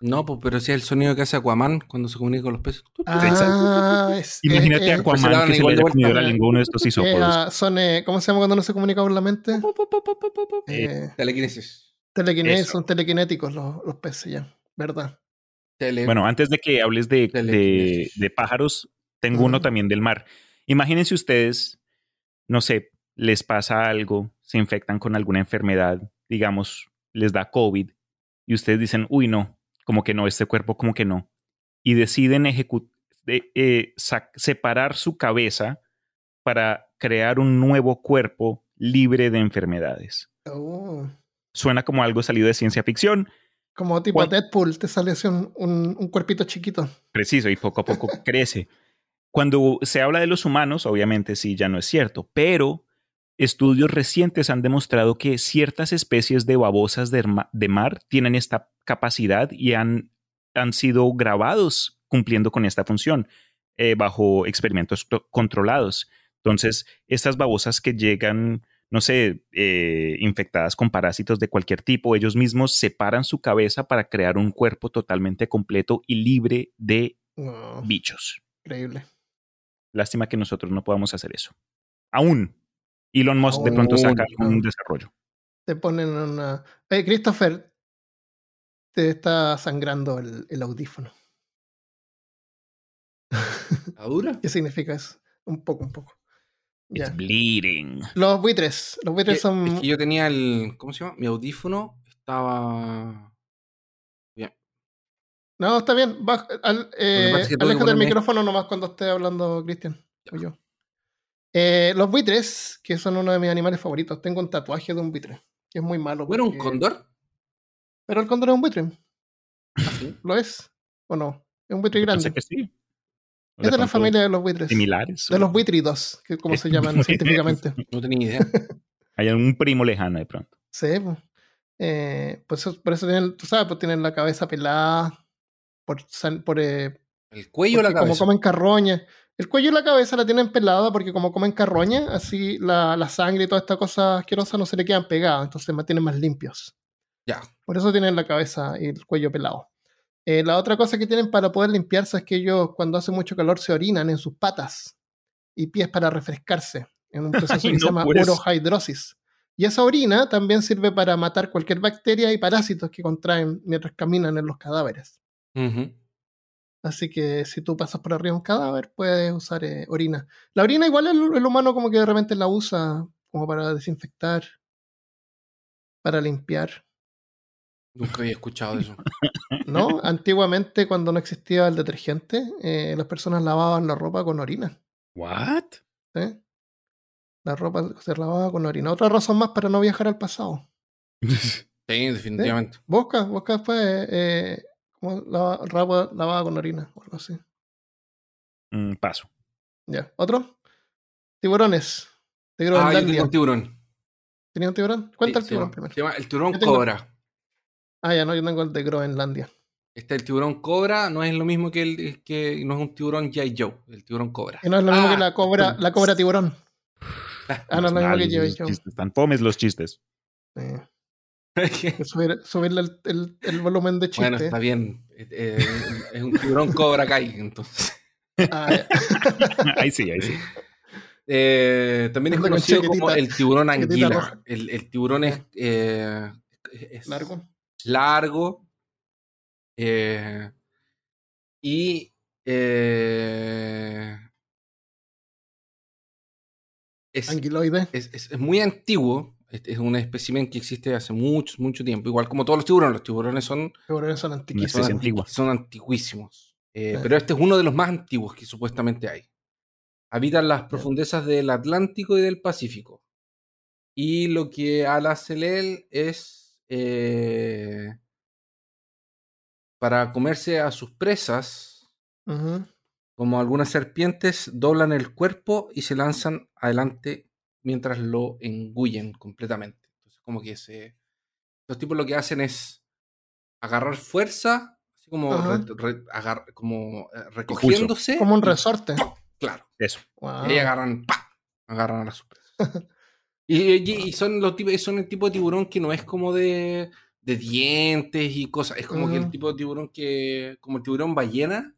No, pues pero si es el sonido que hace Aquaman cuando se comunica con los peces. Ah, es, Imagínate a eh, pues se Aquaman que se igual le haya comido la lengua a uno de estos isópodos. ah, son, eh, ¿cómo se llama cuando no se comunica con la mente? Eh, Telequinesis. telequinesis, son telequinéticos los, los peces ya, ¿verdad? Tele- Bueno, antes de que hables de, de, pájaros, tengo uno Ujú. también del mar. Imagínense ustedes, no sé, les pasa algo, se infectan con alguna enfermedad, digamos, les da COVID, y ustedes dicen, uy, no, como que no, este cuerpo como que no. Y deciden ejecu- de- eh, separar su cabeza para crear un nuevo cuerpo libre de enfermedades. Oh, Suena como algo salido de ciencia ficción, Como tipo. Deadpool, te sale así un, un- un cuerpito chiquito. Preciso, y poco a poco crece. Cuando se habla de los humanos, obviamente sí, ya no es cierto, pero estudios recientes han demostrado que ciertas especies de babosas de, mar tienen esta capacidad y han, han sido grabados cumpliendo con esta función eh, bajo experimentos co- controlados. Entonces, estas babosas que llegan, no sé, eh, infectadas con parásitos de cualquier tipo, ellos mismos separan su cabeza para crear un cuerpo totalmente completo y libre de Wow, bichos. increíble. Lástima que nosotros no podamos hacer eso. Aún. Elon Musk de pronto saca un aún. desarrollo. Te ponen una. Oye, Christopher, te está sangrando el, el audífono. ¿Está dura? ¿Qué significa eso? Un poco, un poco. It's Ya. bleeding. Los buitres. Los buitres son. Es que yo tenía el. ¿Cómo se llama? Mi audífono estaba. Bien. No, está bien. Baja- al- eh, que que aléjate del micrófono nomás cuando esté hablando Cristian. O yo. Eh, los buitres, que son uno de mis animales favoritos. Tengo un tatuaje de un buitre. Que es muy malo. ¿No era un porque- cóndor? Pero el cóndor es un buitre. Ah. ¿Lo es? ¿O no? Es un buitre grande. pensé que sí. Es de la familia de los buitres. Similares. De los buitridos, que como se llaman científicamente. No tenía idea. Hay algún primo lejano de pronto. Sí, pues. Eh, pues eso- por eso tienen, tú sabes, pues tienen la cabeza pelada, por, por, eh, El cuello o la porque como cabeza. comen carroña. El cuello y la cabeza la tienen pelada porque como comen carroña, así la, la sangre y toda esta cosa asquerosa no se le quedan pegadas, entonces se mantienen más limpios. Ya. Por eso tienen la cabeza y el cuello pelado. Eh, la otra cosa que tienen para poder limpiarse es que ellos cuando hace mucho calor se orinan en sus patas y pies para refrescarse en un proceso Ay, que no, se llama urohidrosis. Y esa orina también sirve para matar cualquier bacteria y parásitos que contraen mientras caminan en los cadáveres. Así que si tú pasas por arriba de un cadáver, puedes usar eh, orina. La orina igual el, el humano como que de repente la usa como para desinfectar, para limpiar. Nunca había escuchado eso. ¿No? Antiguamente, cuando no existía el detergente, eh, las personas lavaban la ropa con orina. ¿What? ¿sí? La ropa se lavaba con orina. Otra razón más para no viajar al pasado. Sí, definitivamente. Busca, busca después eh, como lava- lavada con orina o algo así. Mm, paso. Ya. ¿Otro? Tiburones. De Ah, yo tengo Groenlandia. un tiburón. ¿Tenías un tiburón? Cuenta Sí, el se tiburón llama- primero. se llama el tiburón tengo- cobra. Ah, ya no, yo tengo el de Groenlandia. Este el tiburón cobra no es lo mismo que el que no es un tiburón G.I. Joe, el tiburón cobra. Y no es lo mismo Ah, que la cobra, la cobra tiburón. Ah, no es lo mismo que yo. chistes, Están pomes los chistes. Sí. Subir, subirle el, el- el volumen de chiste. bueno, está bien. Eh, eh, es un tiburón cobra Kai, entonces. Ah, ahí sí, ahí sí. Eh, también es conocido como el tiburón anguila. El, el tiburón es, eh, es Largo. largo, eh, y eh, es, Anguiloide. es, es- es muy antiguo. Es, es un espécimen que existe hace mucho, mucho tiempo. Igual como todos los tiburones. Los tiburones son, Tiburones son antiquísimos. son, son antiguísimos. Eh, Sí. Pero este es uno de los más antiguos que supuestamente hay. Habitan las profundezas del Atlántico y del Pacífico. Y lo que al hacer él es eh, para comerse a sus presas, como algunas serpientes, doblan el cuerpo y se lanzan adelante mientras lo engullen completamente. Entonces, como que se. Los tipos lo que hacen es agarrar fuerza, así como, re- re- agar- como eh, recogiéndose. Como un resorte. Claro. Eso. Wow. Y ahí agarran, ¡pa! agarran a las presas. y, y- y son los tipos, son el tipo de tiburón que no es como de, de dientes y cosas. Es como que el tipo de tiburón que. como el tiburón ballena.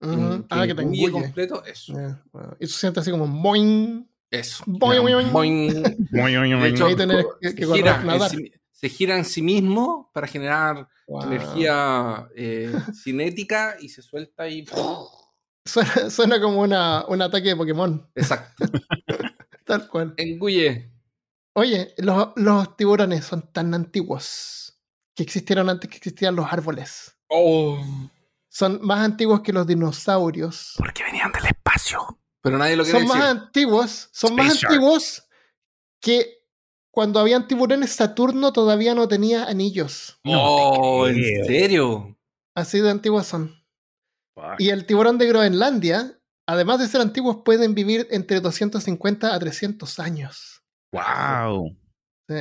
Ujú. Ah, que te engulle engulle. completo. Eso. Ya, wow. Y se siente así como boing. Eso. Boing, boing, boing. De hecho, que- se, que gira en nadar. sí- se gira en sí mismo para generar Wow. energía eh, cinética y se suelta y. Suena, suena como una, un ataque de Pokémon. Exacto. Tal cual. Engulle. Oye, los, los tiburones son tan antiguos que existieron antes que existían los árboles. Oh. Son más antiguos que los dinosaurios. Porque venían del espacio. Pero nadie lo quiere Son decir. más antiguos, son más Shark. antiguos que cuando habían tiburones Saturno todavía no tenía anillos. oh, ¿en serio? Así de antiguos son. Fuck. Y el tiburón de Groenlandia, además de ser antiguos, pueden vivir entre 250 a 300 años. Wow. Sí.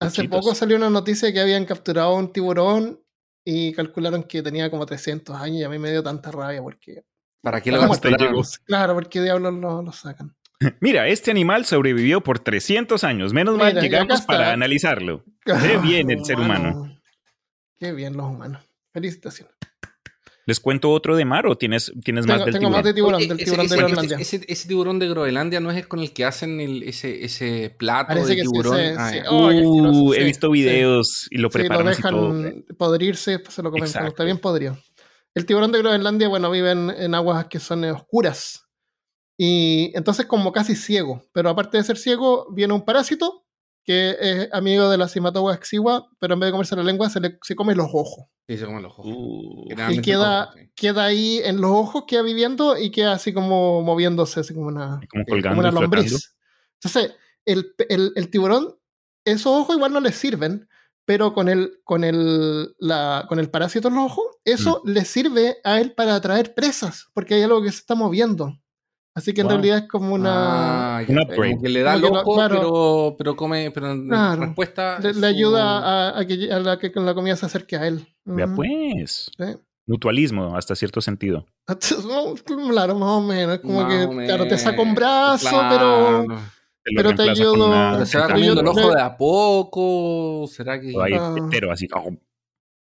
Hace poco salió una noticia que habían capturado a un tiburón y calcularon que tenía como 300 años y a mí me dio tanta rabia porque, ¿Para qué lo ¿Cómo hasta capturaron? claro, porque diablos lo, lo sacan. Mira, este animal sobrevivió por 300 años. Menos mal Mira, y acá llegamos para analizarlo. Qué bien el ser humano. Qué bien los humanos. Felicitaciones. ¿Les cuento otro de mar o tienes, tienes más Tengo, del tengo más tiburón? de tiburón, del ese- tiburón ese, de ese- Groenlandia. ese- ese tiburón de Groenlandia no es con el que hacen el- ese, ese plato Parece de sí, tiburón. ese- Ah, sí. ya. Oh, Uh, he sí, visto sí. videos y lo Sí, lo preparan así todo. dejan podrirse y se lo comen cuando está bien podrido. El tiburón de Groenlandia, bueno, vive en, en aguas que son eh, oscuras. Y entonces como casi ciego. Pero aparte de ser ciego, viene un parásito que es amigo de la Cimatogua exigua, pero en vez de comerse la lengua, se, le, se come los ojos. Sí, se comen los ojos. Uh, Y queda, ojos, sí. queda ahí en los ojos, queda viviendo y queda así como moviéndose, así como una, como colgando como una flotando. lombriz. Entonces, el, el- el tiburón, esos ojos igual no le sirven, pero con el, con el, la, con el parásito en los ojos, eso Mm. le sirve a él para atraer presas, porque hay algo que se está moviendo. Así que en Wow. realidad es como una... Ah, ya, Un como upgrade. que le da el Como que lo- ojo, claro. pero, pero come, pero en Claro. respuesta. le, su- le ayuda a, a que, a la que con la comida se acerque a él. Vea pues. Sí. Mutualismo hasta cierto sentido. Claro, más o menos. Como Más que, o claro, te saca un menos, brazo, claro. pero Te lo Pero te ayudo- una- Pero se va comiendo el ojo de a poco. ¿Será que.? o ahí Ah. entero, así.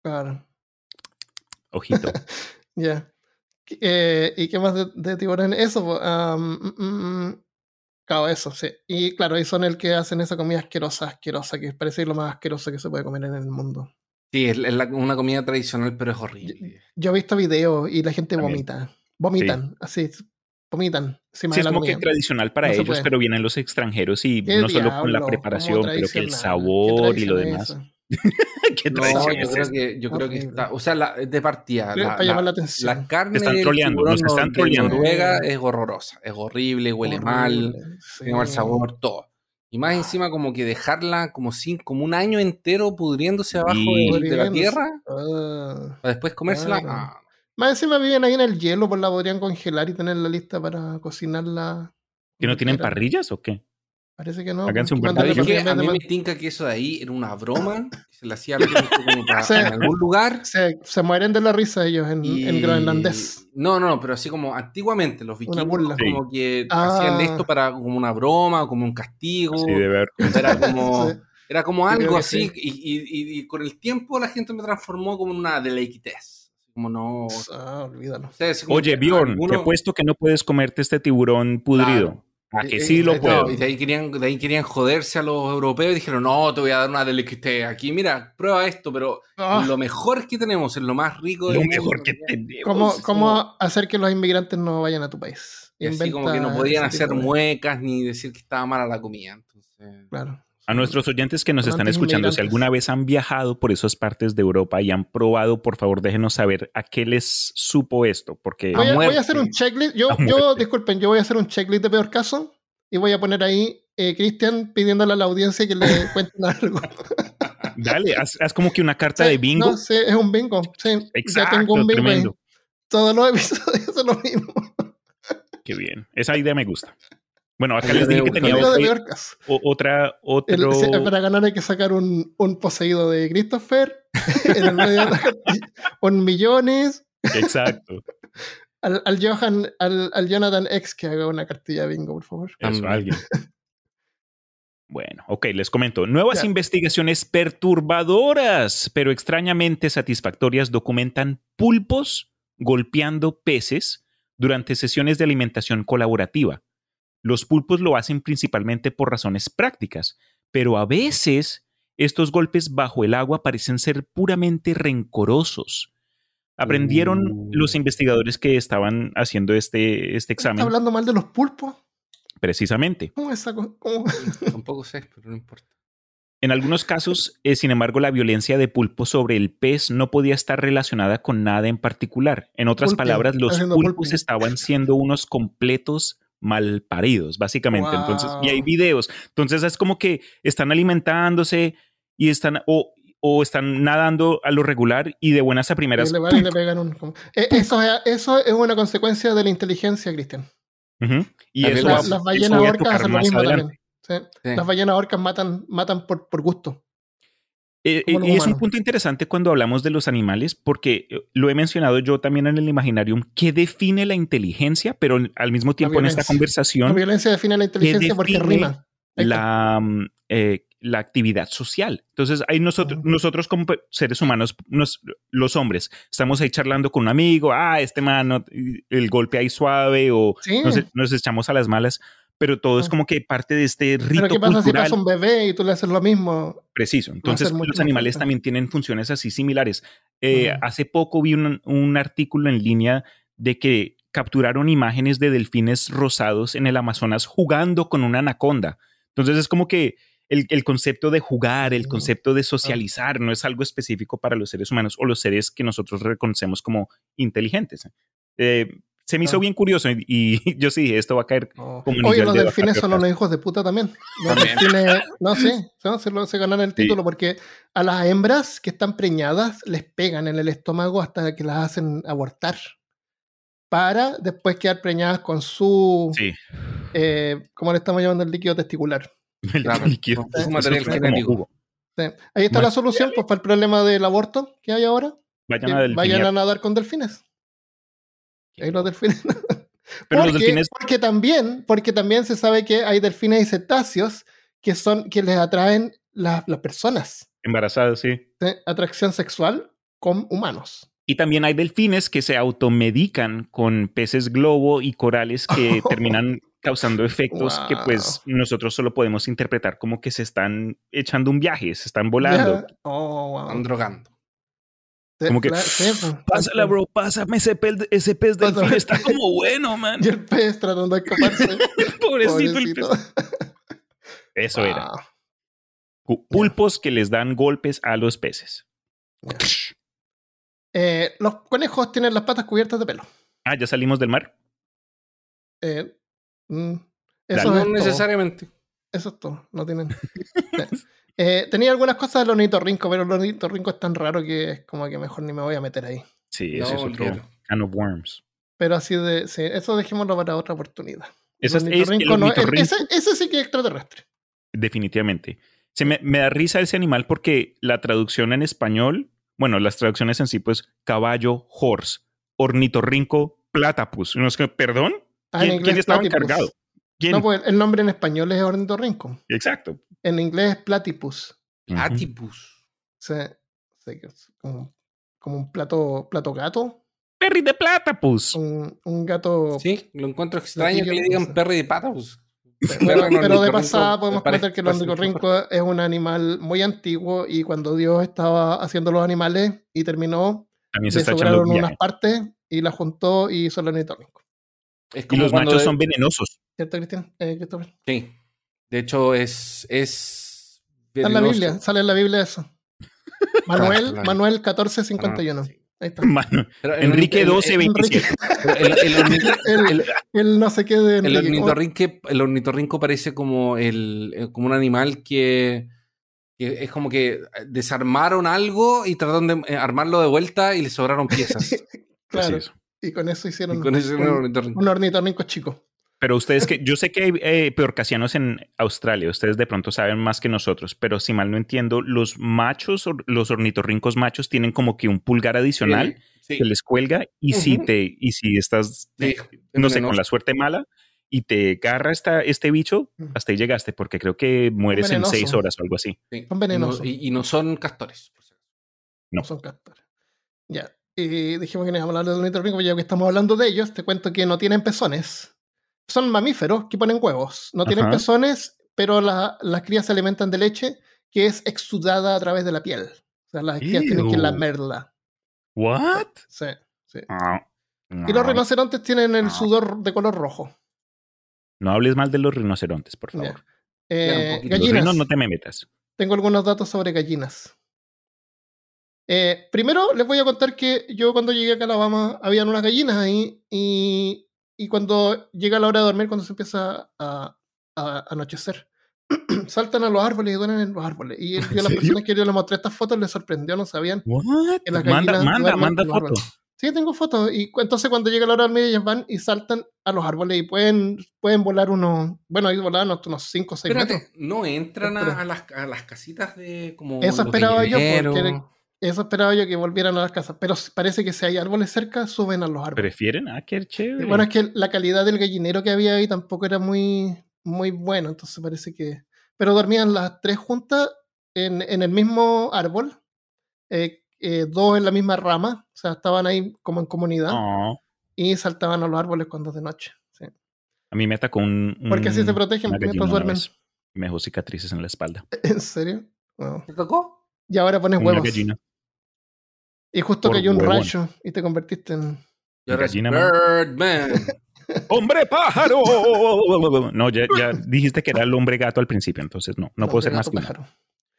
claro. Ojito. Ya. Eh, ¿Y qué más de, de tiburón? Eso, mm, mm, mm. claro, eso, sí. Y claro, y son el que hacen esa comida asquerosa, asquerosa, que parece lo más asqueroso que se puede comer en el mundo. Sí, es, es la- una comida tradicional, pero es horrible. Yo he visto videos y la gente También. vomita. Vomitan, así, vomitan Sí, es como que comida. tradicional para No ellos, pero vienen los extranjeros y ¿Qué no solo con la diablo? preparación, ¿Cómo pero que el sabor y lo demás. ¿Qué No, yo es creo que, yo creo que Horrible. está. O sea, la, de partida. La, para llamar la la- atención. la carne están troleando, nos están de troleando. Noruega es horrorosa, es horrible, huele mal, Horrible, sí. tiene mal sabor, todo. Y más encima como que dejarla como sin, como un año entero pudriéndose abajo Sí. de, de la tierra Ah. para después comérsela. Claro. Ah, Más encima viven ahí en el hielo, pues la podrían congelar y tenerla lista para cocinarla. ¿Que no tienen parrillas o qué? Parece que no. Háganse un porque buen mandan ¿Sabes la qué? comida A mí me de tinca que eso de ahí era una broma. se hacía la para- Sí. en algún lugar. se, se mueren de la risa ellos en, y- en groenlandés. No, no, no, pero así como antiguamente los vikingos burla. como que Ah. hacían esto para como una broma o como un castigo. Sí, debe haber. Era como, Sí. era como algo así. sí. Y, y- y- y con el tiempo la gente me transformó como en una deleitez. Como no. Ah, olvídalo. o sea, así como Oye, Bjorn, alguno- te apuesto que no puedes comerte este tiburón pudrido. ¿A que sí lo no, puedo? y de ahí, querían, de ahí querían joderse a los europeos y dijeron, no, te voy a dar una deleitez aquí. Mira, prueba esto, pero Ah, lo mejor que tenemos, es lo más rico Lo mejor que tenemos. ¿Cómo, cómo hacer que los inmigrantes no vayan a tu país? Y así como que no podían hacer muecas ni decir que estaba mala la comida. Entonces, Claro. A nuestros oyentes que nos están escuchando, si alguna vez han viajado por esas partes de Europa y han probado, por favor, déjenos saber a qué les supo esto, porque Voy a, voy muerte. a hacer un checklist. Yo, yo, disculpen, yo voy a hacer un checklist de peor caso y voy a poner ahí eh, Cristian pidiéndole a la audiencia que le cuenten algo. dale, haz, haz como que una carta Sí, de bingo. No, sí, es un bingo. Sí, ya Exacto, tengo un bingo ahí. tremendo. Todos los episodios son lo mismo. Qué bien. Esa idea me gusta. Bueno, acá les dije que tenía de otra, El- otro. para ganar hay que sacar un, un poseído de Christopher en el medio de la cartilla, un millones. Exacto. Al, al Johan, al, al Jonathan X que haga una cartilla de bingo, por favor. Eso, alguien. Bueno, ok, les comento. Nuevas Ya. investigaciones perturbadoras, pero extrañamente satisfactorias, documentan pulpos golpeando peces durante sesiones de alimentación colaborativa. Los pulpos lo hacen principalmente por razones prácticas, pero a veces estos golpes bajo el agua parecen ser puramente rencorosos. Aprendieron Uh. los investigadores que estaban haciendo este, este ¿Está examen, hablando mal de los pulpos? precisamente. ¿Cómo es esa co- cómo? tampoco sé, pero no importa. En algunos casos, eh, sin embargo, la violencia de pulpo sobre el pez no podía estar relacionada con nada en particular. En otras Pulping, palabras, los pulpos pulping. estaban siendo unos completos malparidos, básicamente. Entonces, y hay Wow. videos. Entonces es como que están alimentándose y están o, o están nadando a lo regular y de buenas a Y primeras. le van y le pegan un. como- Eh, eso, es- eso es una consecuencia de la inteligencia, Cristian. Ujú. Y También eso, Las, ballenas orcas hacen lo mismo también. Sí. Sí. Las ballenas orcas matan, matan por, por gusto. Eh, eh, y es un punto interesante cuando hablamos de los animales, porque eh, lo he mencionado yo también en el Imaginarium, ¿qué define la inteligencia? Pero al mismo tiempo en esta violencia. La conversación, violencia define la inteligencia porque rima. La, mm, eh, la actividad social. Entonces, ahí nosotros, nosotros como seres humanos, nos- los hombres, estamos ahí charlando con un amigo, ah, este mano, el golpe ahí suave, o Sí. nos, nos echamos a las malas, pero todo es Ah. como que parte de este Pero rito ¿qué pasa si cultural. pasa un bebé y tú le haces lo mismo? Preciso. Entonces, los animales también tienen funciones así similares. Eh, Ujú. Hace poco vi un, un artículo en línea de que capturaron imágenes de delfines rosados en el Amazonas jugando con una anaconda. Entonces, es como que el, el concepto de jugar, el Ujú. concepto de socializar, no es algo específico para los seres humanos o los seres que nosotros reconocemos como inteligentes. Eh, se me hizo Ah. bien curioso y, y yo sí, dije, esto va a caer No. Como Oye, los delfines son unos hijos de puta también. Los También. delfines, no, sí, no, se, lo- se ganan el Sí. título porque a las hembras que están preñadas les pegan en el estómago hasta que las hacen abortar para después quedar preñadas con su, Sí, eh, ¿cómo le estamos llamando el líquido testicular? el Claro, líquido. material. Sí. Ahí está la solución pues, para el problema del aborto que hay ahora. Vayan a nadar con delfines. Ahí los delfines. Pero los porque, delfines porque también, porque también se sabe que hay delfines y cetáceos que son que les atraen las, las personas. embarazados, sí. ¿sí? Atracción sexual con humanos. Y también hay delfines que se automedican con peces globo y corales que terminan causando efectos que pues nosotros solo podemos interpretar como que se están echando un viaje, se están volando. Ya. Oh, wow. Están drogando. Como que, pues, Pásala, bro, pásame ese pez, ese pez Pásame. delfín, está como bueno, man. Y el pez tratando de escaparse. Pobrecito el pez. Eso era. Wow. Pulpos que les dan golpes a los peces. Eh, los conejos tienen las patas cubiertas de pelo. Ah, ya salimos del mar. Eh, mm, Dale. eso No es todo. necesariamente. eso es todo. No tienen. Eh, tenía algunas cosas del ornitorrinco, pero el ornitorrinco es tan raro que es como que mejor ni me voy a meter ahí. Sí, No, ese es otro can of worms. Pero así de. Sí, eso dejémoslo para otra oportunidad. Ese es- es- el ornitorrinco no- ornitorrinco- ese, ese sí que es extraterrestre. Definitivamente. Se me, me da risa ese animal porque la traducción en español, bueno, las traducciones en sí, pues caballo, horse, ornitorrinco, platypus. No es que, ¿Perdón? Ah, ¿Quién, inglés quién estaba platypus. encargado? ¿Quién? No, pues el nombre en español es ornitorrinco. Exacto. En inglés es platypus. Platypus. Se, se- que es como, como un plato, plato gato. Perry de platypus. Un, un gato. Sí, lo encuentro extraño que le digan perro de patas. Pero, de pasada podemos comentar que el ornitorrinco es un animal muy antiguo y cuando Dios estaba haciendo los animales y terminó, También se le sobraron unas partes y las juntó y hizo el ornitorrinco. Es Y los machos de- son venenosos. ¿Cierto, Cristian? Eh? Sí. De hecho, es. es Está en la. Biblia, sale en la Biblia eso. Manuel. Manuel 1451. Ah, sí. Ahí está. El Enrique ornito- 12, el- 27. El, el, el El, el- el no sé qué de el el ornitorrinco parece como, el, eh, como un animal que, que es como que desarmaron algo y trataron de eh, armarlo de vuelta y le sobraron piezas. Claro. Así es. Y con eso hicieron con eso un un, ornitorrinco. un ornitorrinco chico. Pero ustedes que, yo sé que hay eh, peorcasianos en Australia, ustedes de pronto saben más que nosotros, pero si mal no entiendo, los machos, or- los ornitorrincos machos tienen como que un pulgar adicional Sí, que les cuelga y si te, y si estás, sí, no sé, con la suerte mala y te agarra esta, este bicho, hasta ahí llegaste, porque creo que mueres en seis horas o algo así. Sí. Son venenosos. Y no, y- y no son castores. No son castores. Ya. Y dijimos que no íbamos a hablar del ornitorrinco, pero ya que estamos hablando de ellos, te cuento que no tienen pezones. Son mamíferos que ponen huevos. No tienen pezones, pero la- las crías se alimentan de leche que es exudada a través de la piel. O sea, las crías tienen que lamerla. ¿What? Sí, sí. Ah, Y los no. rinocerontes tienen el No. sudor de color rojo. No hables mal de los rinocerontes, por favor. Eh. Los gallinas. rinos no te me metas. Tengo algunos datos sobre gallinas. Eh, primero les voy a contar que yo cuando llegué acá a Alabama habían unas gallinas ahí y, y cuando llega la hora de dormir, cuando se empieza a, a anochecer, saltan a los árboles y duermen en los árboles. Y yo a las personas que yo les mostré estas fotos les sorprendió, no sabían. What? que las Manda, gallinas manda, manda en los foto. árboles. Sí, tengo fotos. Y entonces cuando llega la hora de dormir, ellas van y saltan a los árboles y pueden, pueden volar unos, bueno, ahí volaban hasta unos 5 o 6 metros. No entran a, a las, a las casitas de como. Eso esperaba yo, porque Eso esperaba yo que volvieran a las casas. Pero parece que si hay árboles cerca, suben a los árboles. ¿Prefieren? Ah, qué chévere. Bueno, es que la calidad del gallinero que había ahí tampoco era muy, muy bueno. Entonces parece que. Pero dormían las tres juntas en, en el mismo árbol. eh, eh, dos en la misma rama. O sea, estaban ahí como en comunidad. Oh, Y saltaban a los árboles cuando es de noche. sí. a mí me atacó un. Porque así un- se protegen una mientras duermen. Me dejó cicatrices en la espalda. ¿En serio? Wow. ¿Te tocó? Y ahora pones Una huevos. gallina. Y justo Por cayó un huevón. rayo y te convertiste en. Gallina, man. Birdman. ¡Hombre pájaro! No, ya, ya dijiste que era el hombre gato al principio, entonces no, no puedo ser más pájaro.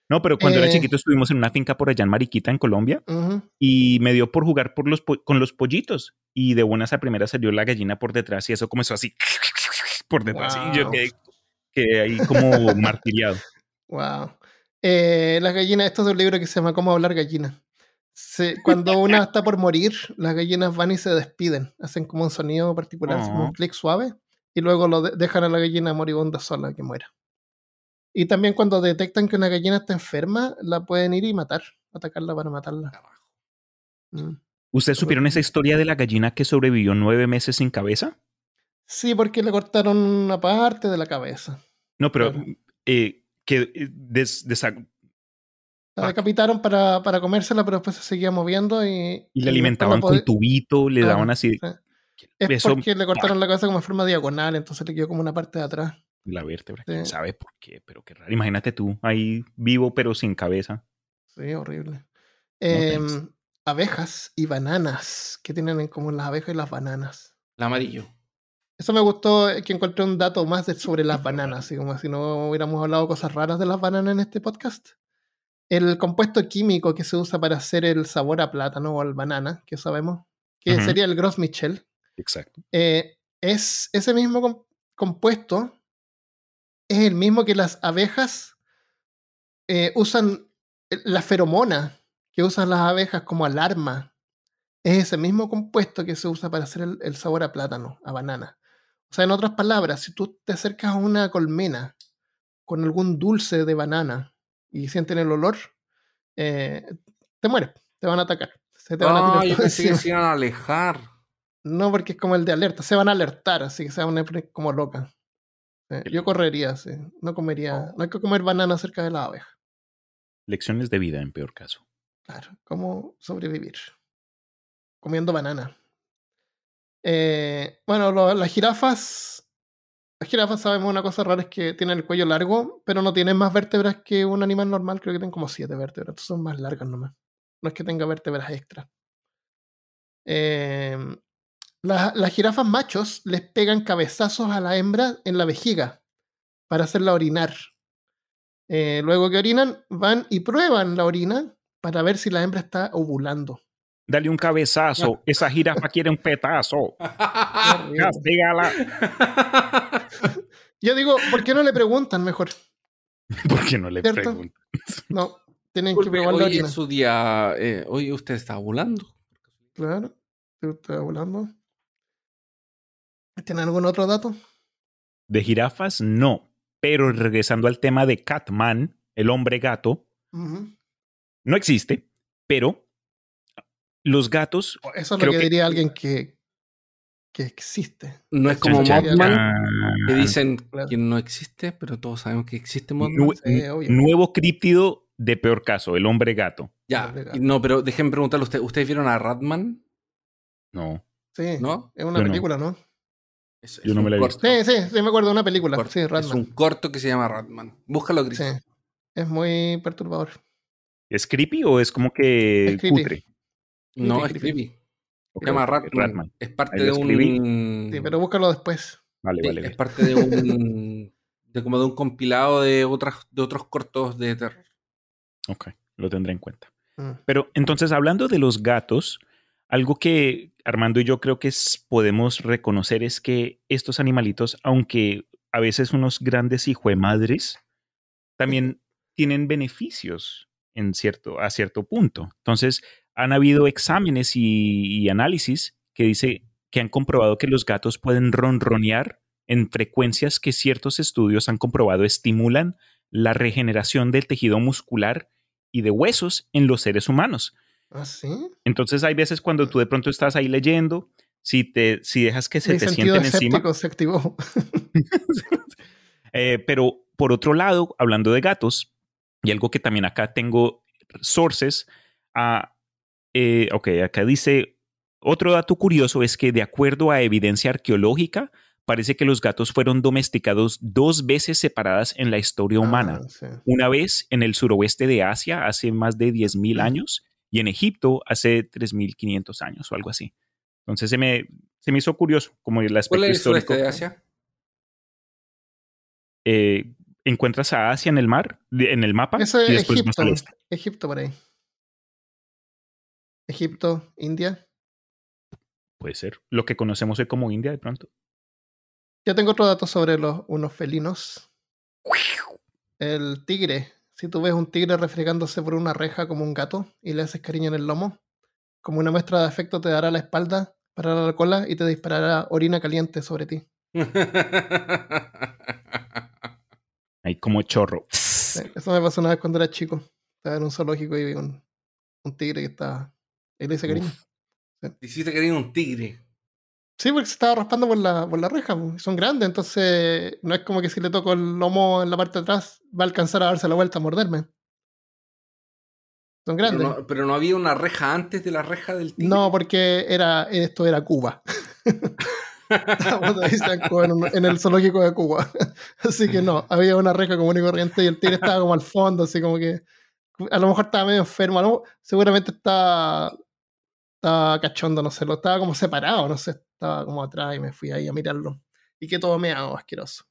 No, pero cuando era Eh. chiquito estuvimos en una finca por allá en Mariquita, en Colombia, Ujú. y me dio por jugar por los po- con los pollitos. Y de buenas a primeras salió la gallina por detrás y eso comenzó así por detrás. Y yo Wow. quedé, quedé ahí como martiriado. Wow. Eh, las gallinas, esto es de un libro que se llama Cómo hablar gallina. Se- cuando una está por morir, las gallinas van y se despiden. Hacen como un sonido particular, como un clic suave, y luego lo de- dejan a la gallina moribunda sola que muera. Y también cuando detectan que una gallina está enferma, la pueden ir y matar, atacarla para matarla. Mm. ¿Ustedes supieron esa historia de la gallina que sobrevivió nueve meses sin cabeza? Sí, porque le cortaron una parte de la cabeza. No, pero eh, que eh, des- La Ah. decapitaron para, para comérsela, pero después se seguía moviendo y... y la alimentaban con tubito, le daban así sí. Es Eso- porque le cortaron la cabeza como en forma diagonal, entonces le quedó como una parte de atrás. la vértebra. Sí. ¿Quién sabe por qué? Pero qué raro. Imagínate tú ahí vivo pero sin cabeza. Sí, horrible. Em, abejas y bananas. ¿Qué tienen en común las abejas y las bananas? El amarillo. Eso me gustó eh, que encontré un dato más de- sobre las bananas, así como si no hubiéramos hablado cosas raras de las bananas en este podcast. El compuesto químico que se usa para hacer el sabor a plátano o al banana, que sabemos, que sería el Gros Michel, Exacto. eh, es ese mismo com- compuesto es el mismo que las abejas eh, usan la feromona que usan las abejas como alarma. Es ese mismo compuesto que se usa para hacer el, el sabor a plátano, a banana. O sea, en otras palabras, si tú te acercas a una colmena con algún dulce de banana y sienten el olor, eh, te mueres, te van a atacar. Se te van a Ah, tirar yo que se iban a alejar. No, porque es como el de alerta. Se van a alertar, así que se van a poner como loca. Eh, yo correría, sí. No comería. No hay que comer banana cerca de la abeja. Lecciones de vida en peor caso. Claro. ¿Cómo sobrevivir? Comiendo banana. Eh, bueno, las jirafas. Las jirafas sabemos una cosa rara es que tienen el cuello largo, pero no tienen más vértebras que un animal normal. Creo que tienen como siete vértebras. Entonces son más largas nomás. No es que tenga vértebras extra. Eh, la- las jirafas machos les pegan cabezazos a la hembra en la vejiga para hacerla orinar. Eh, luego que orinan, van y prueban la orina para ver si la hembra está ovulando. Dale un cabezazo. Esa jirafa quiere un petazo. Castígala. Yo digo, ¿por qué no le preguntan mejor? ¿Por qué no le ¿Cierto? pregunto? No, tienen que Disculpe, probar la hoy es su día. eh, hoy usted está volando. Claro, ¿te está ovulando? ¿Tienen algún otro dato? De jirafas, no. Pero regresando al tema de Catman, el hombre gato, no existe, pero los gatos. Eso es lo que, que- diría alguien que, que existe. No es como Chan, chan, Mothman, que dicen Claro. que no existe, pero todos sabemos que existe Mothman. nue- Sí, obvio. nuevo críptido de peor caso, el hombre gato. Ya, Hombre y gato. no, pero déjenme preguntarle a usted, ¿ustedes vieron a Ratman? No. Sí, ¿No? es una Yo no. película, ¿no? Es, Yo es no me la he corto, Sí, sí, sí, me acuerdo de una película. corto. Sí, Es un corto que se llama Ratman. Búscalo, Chris. Sí, es muy perturbador. ¿Es creepy o es como que Es cutre? No, es creepy. Se llama Ratman. Ratman. Es parte de un. Sí, pero búscalo después. Vale, Sí, vale. es parte de un. de como de un compilado de, otras, de otros cortos de terror. Ok, lo tendré en cuenta. Mm. Pero entonces, hablando de los gatos, algo que Armando y yo creo que es- podemos reconocer es que estos animalitos, aunque a veces unos grandes hijos de madres, también tienen beneficios en cierto, a cierto punto. Entonces, han habido exámenes y, y análisis que dice que han comprobado que los gatos pueden ronronear en frecuencias que ciertos estudios han comprobado estimulan la regeneración del tejido muscular y de huesos en los seres humanos. ¿Ah, sí? Entonces hay veces cuando tú de pronto estás ahí leyendo, si, te, si dejas que se Mi te sienten encima, se activó. eh, pero por otro lado, hablando de gatos, y algo que también acá tengo sources, ah, eh, ok, acá dice, otro dato curioso es que de acuerdo a evidencia arqueológica, parece que los gatos fueron domesticados dos veces separadas en la historia humana. Ah, sí. Una vez en el suroeste de Asia hace más de 10.000 años y en Egipto hace 3.500 años o algo así. Entonces se me, se me hizo curioso como el aspecto ¿Cuál es el histórico. sureste de Asia? Eh, encuentras a Asia en el mar, en el mapa, Eso y es después Egipto. al este. Egipto por ahí. Egipto, India. Puede ser. Lo que conocemos hoy como India de pronto. Yo tengo otro dato sobre los, unos felinos. El tigre. Si tú ves un tigre refregándose por una reja como un gato y le haces cariño en el lomo, como una muestra de afecto te dará la espalda, parará la cola y te disparará orina caliente sobre ti. Ahí como chorro. Eso me pasó una vez cuando era chico. Estaba en un zoológico y vi un, un tigre que estaba... Hice cariño. Te Hiciste querer un tigre. Sí, porque se estaba raspando por la, por la reja. Son grandes, entonces no es como que si le toco el lomo en la parte de atrás va a alcanzar a darse la vuelta a morderme. Son Pero grandes. no, pero no había una reja antes de la reja del tigre. No, porque era, esto era Cuba. Estábamos en, el zoológico de Cuba. Así que no, había una reja común y corriente y el tigre estaba como al fondo, así como que a lo mejor estaba medio enfermo, seguramente estaba, estaba cachondo, no sé, lo estaba como separado, no sé, estaba como atrás y me fui ahí a mirarlo. Y que todo meado, asqueroso.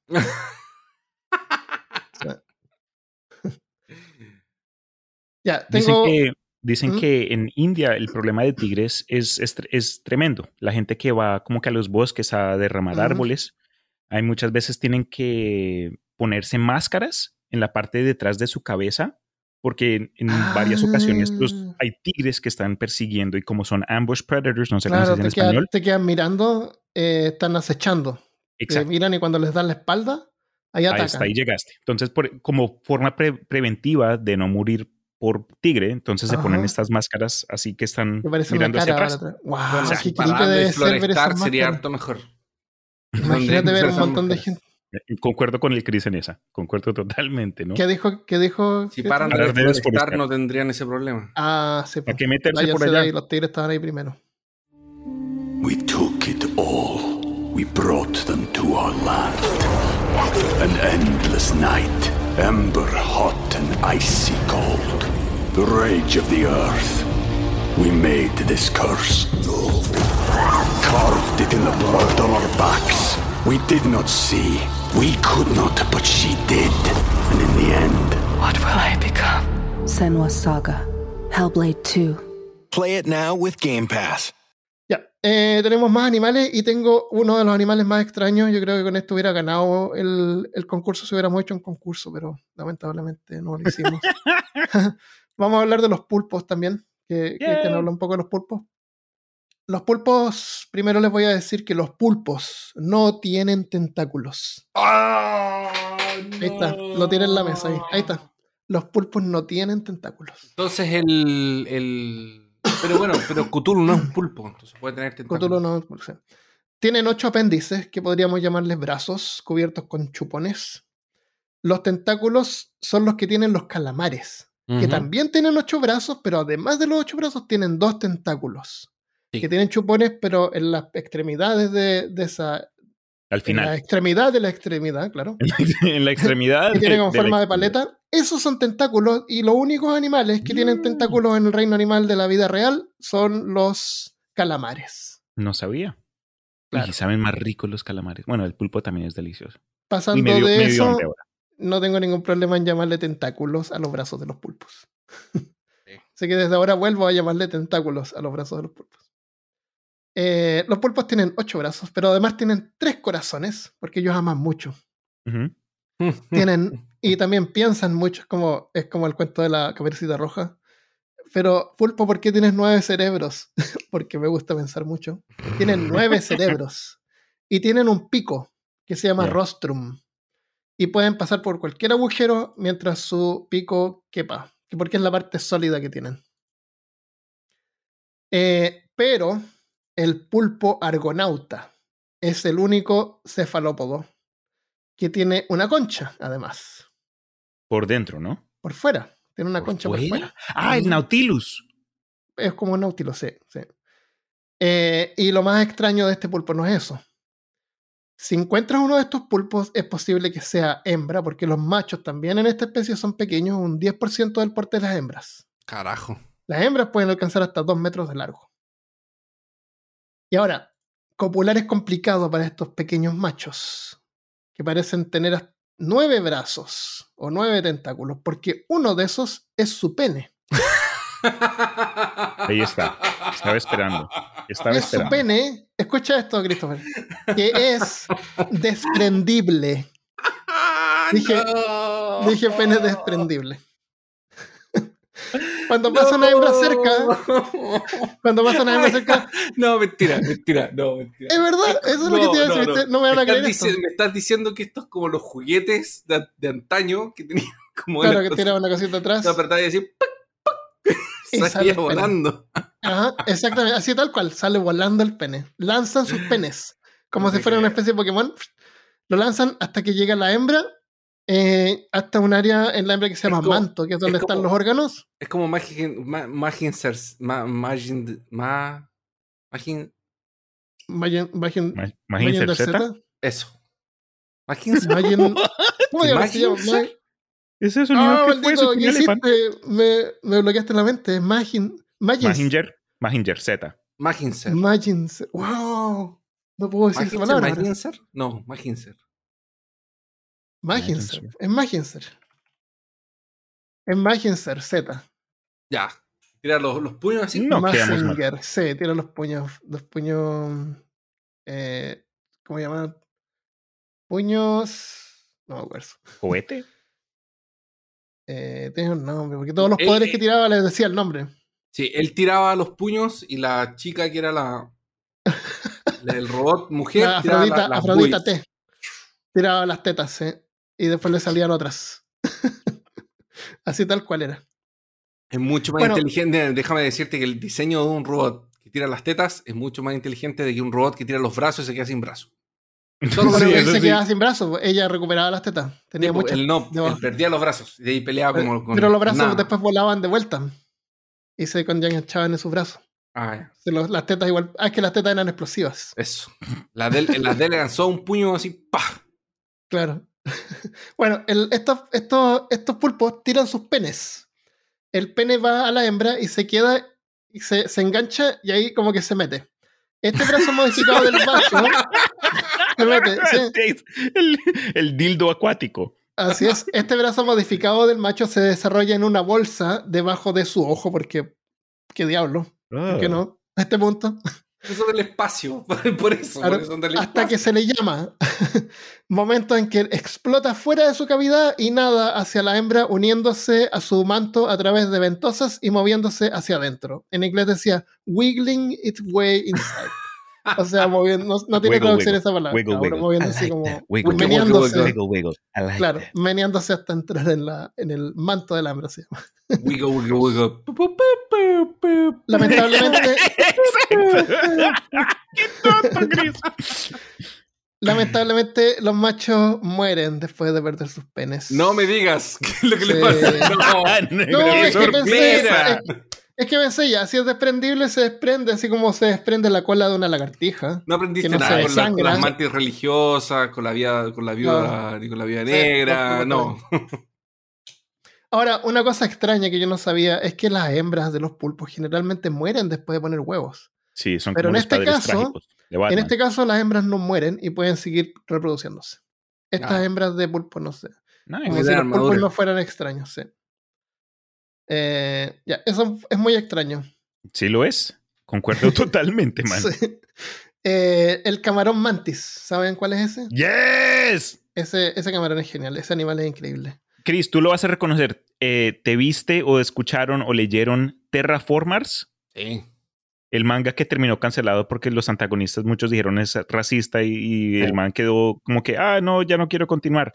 ya, Dicen que, dicen ¿Mm? que en India el problema de tigres es, es, es tremendo. La gente que va como que a los bosques a derramar árboles, hay muchas veces tienen que ponerse máscaras en la parte de detrás de su cabeza, porque en, en varias ocasiones los, Ah. hay tigres que están persiguiendo y como son ambush predators, no sé Claro, cómo se dice en quedan, español. te quedan mirando, eh, están acechando. Te Exacto. miran y cuando les dan la espalda, ahí Ahí atacan. está, ahí llegaste. Entonces, por- como forma pre- preventiva de no morir por tigre, entonces se ponen Ajá. estas máscaras así que están mirando hacia atrás. Wow, si creepy para debe de ser ver esas sería harto mejor. Imagínate ver un montón de gente. Concuerdo con el Chris en esa. Concuerdo totalmente, ¿no? ¿Qué dijo? ¿Qué dijo? Si ¿Qué paran de Parar de desforestar desforestar. no tendrían ese problema. Ah, sí. ¿Para pues. qué meterse por Váyanse ahí, allá? los tigres estaban ahí primero. We took it all. We brought them to our land. An endless night, ember hot and icy cold. The rage of the earth. We made this curse. Carved it in the blood on our backs. We did not see. We could not, but she did. And in the end, What will I become? Senwa Saga. Hellblade 2. Play it now with Game Pass. Ya, eh, tenemos más animales y tengo uno de los animales más extraños. Yo creo que con esto hubiera ganado el, el concurso si hubiéramos hecho un concurso, pero lamentablemente no lo hicimos. Vamos a hablar de los pulpos también, que, que Cristian habla un poco de los pulpos. Los pulpos, primero les voy a decir que los pulpos no tienen tentáculos. Ahí está, lo tiene en la mesa ahí. Ahí está. Los pulpos no tienen tentáculos. Entonces el, el... Pero bueno, pero Cthulhu no es un pulpo, entonces puede tener tentáculos. Cthulhu no- no sé. Tienen ocho apéndices que podríamos llamarles brazos cubiertos con chupones. Los tentáculos son los que tienen los calamares, que también tienen ocho brazos, pero además de los ocho brazos tienen dos tentáculos. Sí. Que tienen chupones, pero en las extremidades de, de esa. Al En la final. extremidad de la extremidad, claro. en la extremidad. Que tienen como de forma de paleta. Esos son tentáculos y los únicos animales que tienen Mm. tentáculos en el reino animal de la vida real son los calamares. No sabía. Claro. Y saben más ricos los calamares. Bueno, el pulpo también es delicioso. Pasando Y medio, de medio eso, no tengo ningún problema en llamarle tentáculos a los brazos de los pulpos. Así que desde ahora vuelvo a llamarle tentáculos a los brazos de los pulpos. Eh, los pulpos tienen ocho brazos, pero además tienen tres corazones, porque ellos aman mucho. Tienen, y también piensan mucho, es como, es como el cuento de la caperucita roja. Pero, pulpo, ¿por qué tienes nueve cerebros? porque me gusta pensar mucho. Tienen nueve cerebros. Y tienen un pico que se llama rostrum. Y pueden pasar por cualquier agujero mientras su pico quepa. que Porque es la parte sólida que tienen. Eh, pero el pulpo argonauta es el único cefalópodo que tiene una concha, además, Por dentro, ¿no? por fuera. Tiene una ¿Por concha por fuera? Ah, el Nautilus. Es como un náutilo, sí. sí. Eh, y lo más extraño de este pulpo no es eso. Si encuentras uno de estos pulpos, es posible que sea hembra, porque los machos también en esta especie son pequeños, un 10% del porte de las hembras. Carajo. Las hembras pueden alcanzar hasta 2 metros de largo. Y ahora, copular es complicado para estos pequeños machos, que parecen tener hasta nueve brazos o nueve tentáculos, porque uno de esos es su pene. Ahí está. Estaba esperando. Estaba es su esperando. pene, escucha esto, Christopher, que es desprendible. Dije- Dije pene desprendible. Cuando pasa una hembra cerca, cuando pasa una hembra cerca, No, mentira, mentira, no, mentira. es verdad, eso es lo que te iba a decir, no me van a creer esto. me estás diciendo que esto es como los juguetes de, de antaño que tenían como Claro, la que cosa- tiraba una cosita atrás. te apretaba y decía ¡pac, pac! Y sale salía volando. Ajá, exactamente, así tal cual, sale volando el pene. Lanzan sus penes, como No si fuera una especie de Pokémon. Lo lanzan hasta que llega la hembra, eh, hasta un área en la hembra que se llama como- manto, que es donde es están como- los órganos. Es como Magin, ma, Magin, Magin, ma, Magin, Vayan, vayan, Ma- vayan Imagínense del el Z. Z. eso. Magin, Vayan- ¿Cómo se llama? Magin- Ese es un Ah, que fue maldito, su ¿qué hiciste? Me, me bloqueaste la mente. Magin, Magins. Mahinger. Mahinger Z. Maginser. Magins. ¡Wow! No puedo decir esa Maginser, palabra. Maginser? No, Maginser. Maginser. Maginser. Es Maginser. Es Maginser, Z. Ya. Tira los, los puños así. No. Mazinger. Sí, tira los puños. Los puños. Eh, ¿Cómo llaman? Puños. No me acuerdo. ¿Cohete? Eh, tiene un nombre, porque todos los Eh, poderes eh. que tiraba les decía el nombre. Sí, él tiraba los puños y la chica que era la. la del robot mujer. La tiraba Afrodita, la- las Afrodita. T. Tiraba las tetas, ¿eh? Y después le salían otras. Así tal cual era. Es mucho más Bueno. inteligente. Déjame decirte que el diseño de un robot que tira las tetas es mucho más inteligente de que un robot que tira los brazos y se queda sin brazos. Pero sí, él se sí. quedaba sin brazos, pues, ella recuperaba las tetas. Tenía Tipo, muchas. él no, él perdía los brazos y de ahí peleaba como con Pero los brazos nada. después volaban de vuelta. Y se enganchaban en sus brazos. Ah, los- las tetas igual. Ah, es que las tetas eran explosivas. Eso. La de él, la de él lanzó un puño así, ¡pah! Claro. bueno, el- estos, estos, estos pulpos tiran sus penes. El pene va a la hembra y se queda, y se, se engancha y ahí como que se mete. Este brazo modificado del macho se mete, sí. el, el dildo acuático. Así es. Este brazo modificado del macho se desarrolla en una bolsa debajo de su ojo, porque. ¿Qué diablo? ¿Por qué no? A este punto. Eso del espacio. Por eso. Claro, por eso del hasta espacio. que se le llama. Momento en que explota fuera de su cavidad y nada hacia la hembra, uniéndose a su manto a través de ventosas y moviéndose hacia adentro. En inglés decía wiggling its way inside. O sea, moviendo, no, no tiene Wiggle, traducción wiggle. esa palabra. Wiggle, cabrón, wiggle. moviendo I así like como that. Wiggle, wiggle, meneándose. wiggle, Wiggle, wiggle. I like Claro, that. meneándose hasta entrar en, la, en el manto de la hembra. ¿sí? Wiggle, wiggle, wiggle. Lamentablemente, ¡Qué tonto, Chris! lamentablemente, los machos mueren después de perder sus penes. No me digas qué es lo que Sí. le pasa. No. No, ¡Qué es que pensé, es, es que pensé ya, si es desprendible, se desprende así como se desprende la cola de una lagartija. No aprendiste no nada con, la- con las mantis religiosas, con la vida, con la viuda, ni con la vida negra, no. Ahora, una cosa extraña que yo no sabía es que las hembras de los pulpos generalmente mueren después de poner huevos. Sí, son Pero como en los este caso-. En este caso, las hembras no mueren y pueden seguir reproduciéndose. Estas Ah. hembras de pulpo, no sé. Nice. Como si los pulpos no fueran extraños, sí. Eh, ya, eso es muy extraño. Sí lo es. Concuerdo totalmente, man. Sí. Eh, el camarón mantis, ¿saben cuál es ese? ¡Yes! Ese, ese camarón es genial, ese animal es increíble. Chris, tú lo vas a reconocer. Eh, ¿Te viste o escucharon o leyeron Terraformars? Sí. El manga que terminó cancelado porque los antagonistas, muchos dijeron es racista y, y el man quedó como que, ah, no, ya no quiero continuar.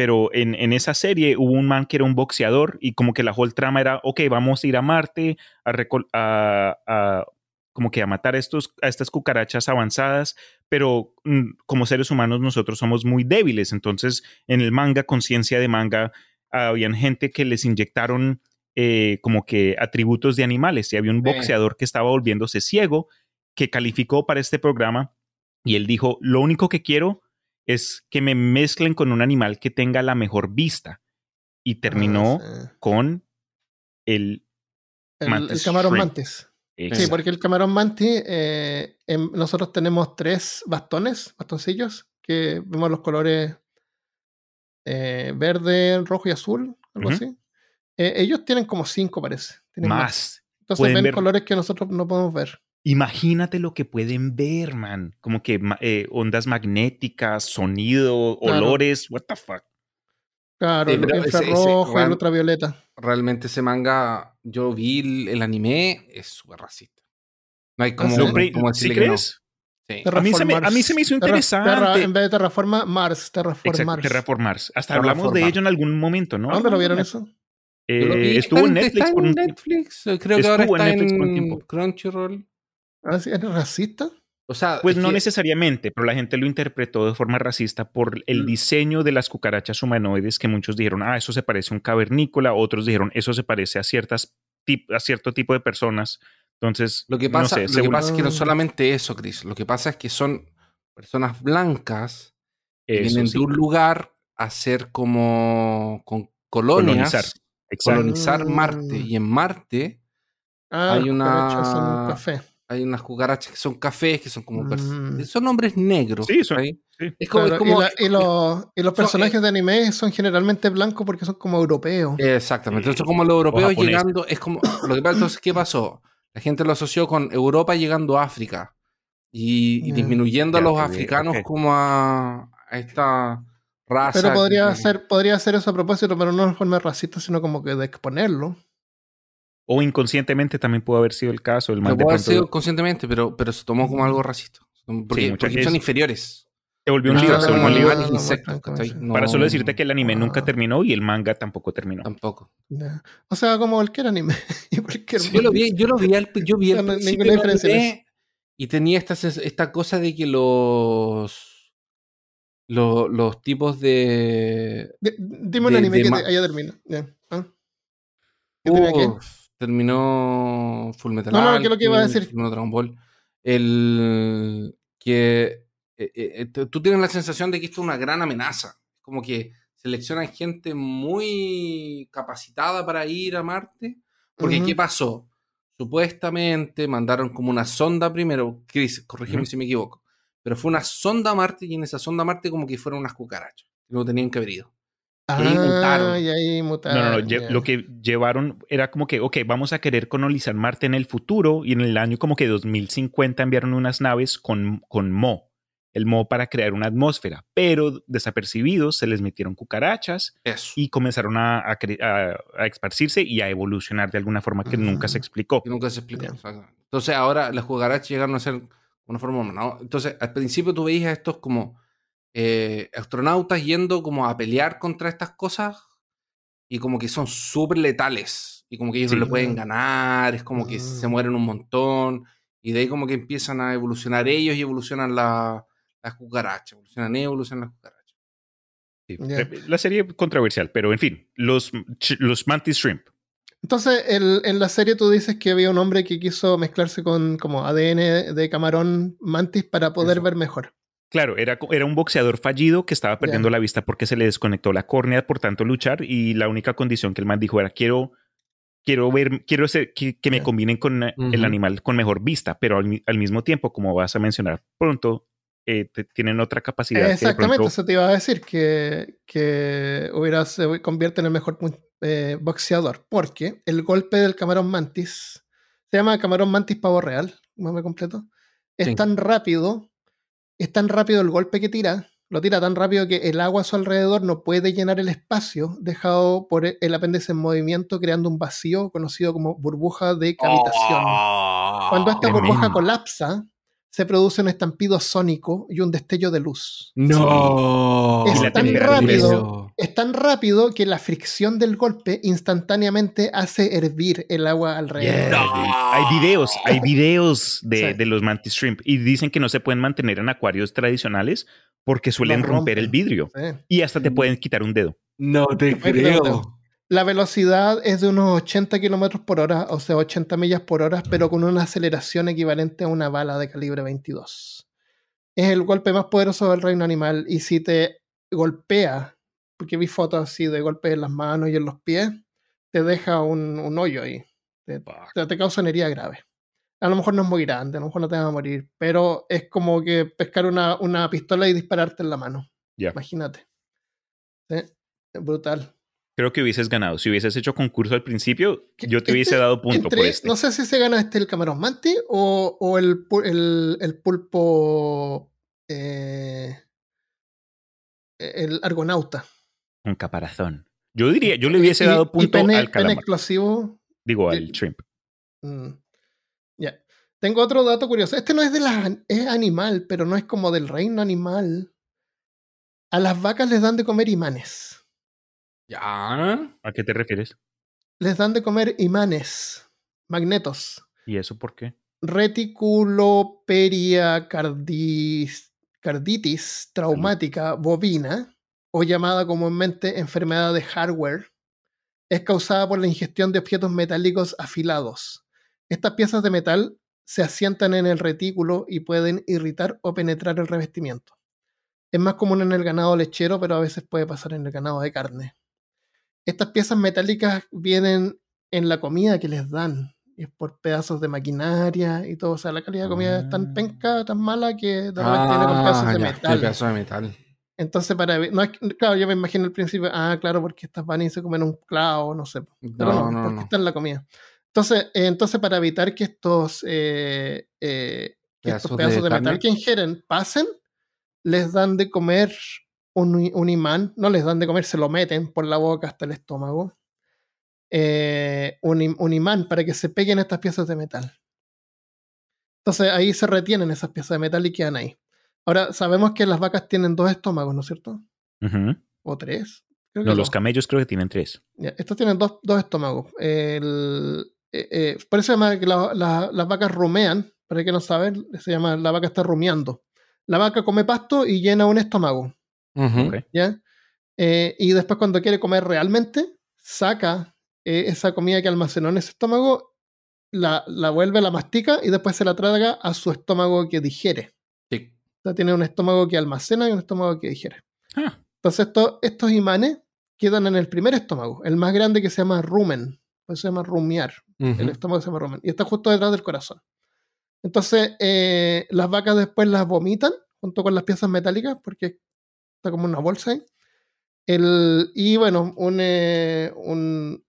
Pero en, en esa serie hubo un man que era un boxeador y como que la whole trama era, ok, vamos a ir a Marte a, a, a- como que a matar estos, a estas cucarachas avanzadas, pero mm, como seres humanos nosotros somos muy débiles. Entonces, en el manga, conciencia de manga, habían gente que les inyectaron eh, como que atributos de animales y había un boxeador que estaba volviéndose ciego que calificó para este programa y él dijo, lo único que quiero es que me mezclen con un animal que tenga la mejor vista. Y terminó Ah, sí. con el... el, mantis el camarón shrimp. mantis. Sí, porque el camarón mantis, eh, em- nosotros tenemos tres bastones, bastoncillos, que vemos los colores eh, verde, rojo y azul, algo así. Eh, ellos tienen como cinco, parece. Tienen Más. Entonces ven ver- colores que nosotros no podemos ver. Imagínate lo que pueden ver, man. Como que eh, ondas magnéticas, sonido, Claro. olores, what the fuck. Claro, el infrarrojo, el ultravioleta. Realmente ese manga, yo vi el, el anime, es súper racista. No hay como, sí? Pre- como ¿Sí decirle que no. crees? Sí. A mí se me- a mí se me hizo Terra- interesante. Terra- en vez de terraforma, Mars, terraform Exacto, Mars. Terraformars. Hasta hablamos de ello en algún momento, ¿no? ¿Dónde lo vieron eso? Eh, Yo lo vi. estuvo Está en Netflix está por un. Netflix. Creo que ahora Estuvo en está Netflix por un en tiempo. Crunchyroll. Ah, sí, ¿Es racista? O sea, Pues es no que- necesariamente, pero la gente lo interpretó de forma racista por el Mm. diseño de las cucarachas humanoides que muchos dijeron, ah, eso se parece a un cavernícola, otros dijeron, eso se parece a ciertas tip- a cierto tipo de personas. Entonces, Lo que no pasa, sé, lo que pasa es que no Ah. solamente eso, Chris. Lo que pasa es que son personas blancas que eso vienen sí, de un lugar a ser como con colonias, colonizar. Colonizar. Marte. Y en Marte Ah, Hay una- son café. Hay unas cucarachas que son cafés, que son como Mm. son hombres negros. Sí, son- ¿ahí? sí. Es como, es Claro, como- y, la- y los, y los son- personajes de anime son generalmente blancos porque son como europeos. Exactamente. Entonces, como los europeos llegando, es como. Lo que pasa, entonces, ¿qué pasó? La gente lo asoció con Europa llegando a África y, disminuyendo a los africanos como a, a esta raza. Pero podría que- ser, podría hacer eso a propósito, pero no de forma racista, sino como que de exponerlo. O inconscientemente también pudo haber sido el caso. El de puede haber sido conscientemente, pero, pero se tomó como algo racista. Porque, son es- inferiores. se volvió un Ah, libro. Se volvió un no, libro. no, no, no, No- Para solo decirte que el anime nunca terminó y el manga tampoco terminó. Tampoco. O sea, como cualquier anime. Yo lo vi, yo lo vi al, yo vi No, no, ninguna diferencia y tenía esta, esta cosa de que los, los, los tipos de... Di- Dime un de- anime de que te haya terminado. Ya. ¿Ah? ¿Qué tenía que? Uf, terminó Full Metal No, no, ¿qué es lo que iba a decir? terminó Dragon Ball. El que eh, eh, tú- tú tienes la sensación de que esto es una gran amenaza. Como que seleccionan gente muy capacitada para ir a Marte. Porque. ¿qué pasó? Supuestamente mandaron como una sonda primero. Chris, corrígeme si me equivoco. Pero fue una sonda a Marte y en esa sonda a Marte como que fueron unas cucarachas. que No tenían que haber ido. Ah, mutaron. y ahí No, mutaron. no, no. lle- ya. Lo que llevaron era como que, ok, vamos a querer colonizar Marte en el futuro y en el año como que 2050 enviaron unas naves con, con Mo, el Mo para crear una atmósfera, pero desapercibidos se les metieron cucarachas Eso. y comenzaron a, a a- a esparcirse y a evolucionar de alguna forma que nunca se explicó. que nunca se explicó. Exactamente. Entonces ahora las cucarachas llegaron a ser una forma humana. ¿no? Entonces al principio tú veías a estos como eh, astronautas yendo como a pelear contra estas cosas y como que son súper letales y como que ellos Sí. no le pueden ganar, es como que Mm. se mueren un montón y de ahí como que empiezan a evolucionar ellos y evolucionan la- las cucarachas, evolucionan ellos, evolucionan las cucarachas. Sí. Ya. La serie controversial, pero en fin, los, los Mantis Shrimp. Entonces, el- en la serie tú dices que había un hombre que quiso mezclarse con como ADN de camarón mantis para poder Eso. ver mejor. Claro, era, era un boxeador fallido que estaba perdiendo la vista porque se le desconectó la córnea por tanto luchar y la única condición que el man dijo era quiero quiero ver quiero ser, que, que me combinen con eh, el animal con mejor vista, pero al, mi- al mismo tiempo, como vas a mencionar pronto, eh, te- tienen otra capacidad. Exactamente, pronto- eso te iba a decir, que, que hubiera, se convierte en el mejor eh, boxeador, porque el golpe del camarón mantis, se llama camarón mantis pavo real, nombre completo, es Sí. tan rápido, es tan rápido el golpe que tira, lo tira tan rápido que el agua a su alrededor no puede llenar el espacio dejado por e- el apéndice en movimiento, creando un vacío conocido como burbuja de cavitación. Cuando esta burbuja colapsa, se produce un estampido sónico y un destello de luz. No. Es la tan rápido, es tan rápido que la fricción del golpe instantáneamente hace hervir el agua alrededor. Yeah. Hay videos, hay videos de, Sí. de los mantis shrimp y dicen que no se pueden mantener en acuarios tradicionales porque suelen romper el vidrio Sí. y hasta te pueden quitar un dedo. No te creo. La velocidad es de unos 80 kilómetros por hora, o sea, 80 millas por hora, pero con una aceleración equivalente a una bala de calibre 22. Es el golpe más poderoso del reino animal y si te golpea, porque vi fotos así de golpes en las manos y en los pies, te deja un, un hoyo ahí. Te, te, te causa una herida grave. A lo mejor no es muy grande, a lo mejor no te vas a morir, pero es como que pescar una, una pistola y dispararte en la mano. Imagínate. Sí, es brutal. Creo que hubieses ganado. Si hubieses hecho concurso al principio, yo te hubiese este- dado punto entre- por este. No sé si se gana este el camarón manti o, o el, el, el pulpo. eh, el argonauta. Un caparazón. Yo diría, yo le hubiese y- dado y punto pene, al pene calamar. explosivo. Digo, y- al shrimp. mm, Ya. Tengo otro dato curioso. Este no es de las. Es animal, pero no es como del reino animal. A las vacas les dan de comer imanes. Ya. ¿A qué te refieres? Les dan de comer imanes, magnetos. ¿Y eso por qué? reticuloperia cardis- carditis traumática bovina, o llamada comúnmente enfermedad de hardware, es causada por la ingestión de objetos metálicos afilados. Estas piezas de metal se asientan en el retículo y pueden irritar o penetrar el revestimiento. Es más común en el ganado lechero, pero a veces puede pasar en el ganado de carne. Estas piezas metálicas vienen en la comida que les dan, es por pedazos de maquinaria y todo. O sea, la calidad de comida es tan Ah. penca, tan mala que de repente viene con pedazos Ah, de metal. pedazo de metal. Entonces, para no es que- claro, yo me imagino al principio, ah, claro, porque estas van y se comen un clavo, no sé. Pero no, No, no, porque no. está en la comida. Entonces, eh, entonces para evitar que estos, eh, eh, que estos Pedazos pedazos de de, metal que ingieren pasen, les dan de comer un, imán, no les dan de comer, se lo meten por la boca hasta el estómago. eh, un, im- un imán para que se peguen estas piezas de metal. Entonces ahí se retienen esas piezas de metal y quedan ahí. Ahora, sabemos que las vacas tienen dos estómagos, ¿no es cierto? O tres. Creo No, los dos. camellos creo que tienen tres. Ya, estos tienen dos, dos estómagos. El- eh, eh, por eso se llama que la- la- las vacas rumean. Para que no saben, se llama la vaca está rumiando. La vaca come pasto y llena un estómago. ¿Ya? Eh, y después cuando quiere comer realmente, saca eh, esa comida que almacenó en ese estómago, la, la vuelve, la mastica y después se la traga a su estómago que digiere. Sí. O sea, tiene un estómago que almacena y un estómago que digiere. Ah, Entonces esto- estos imanes quedan en el primer estómago, el más grande que se llama rumen, por eso se llama rumiar, el estómago se llama rumen, y está justo detrás del corazón. Entonces eh, las vacas después las vomitan junto con las piezas metálicas, porque está como una bolsa ahí. El, y bueno, un, eh, un-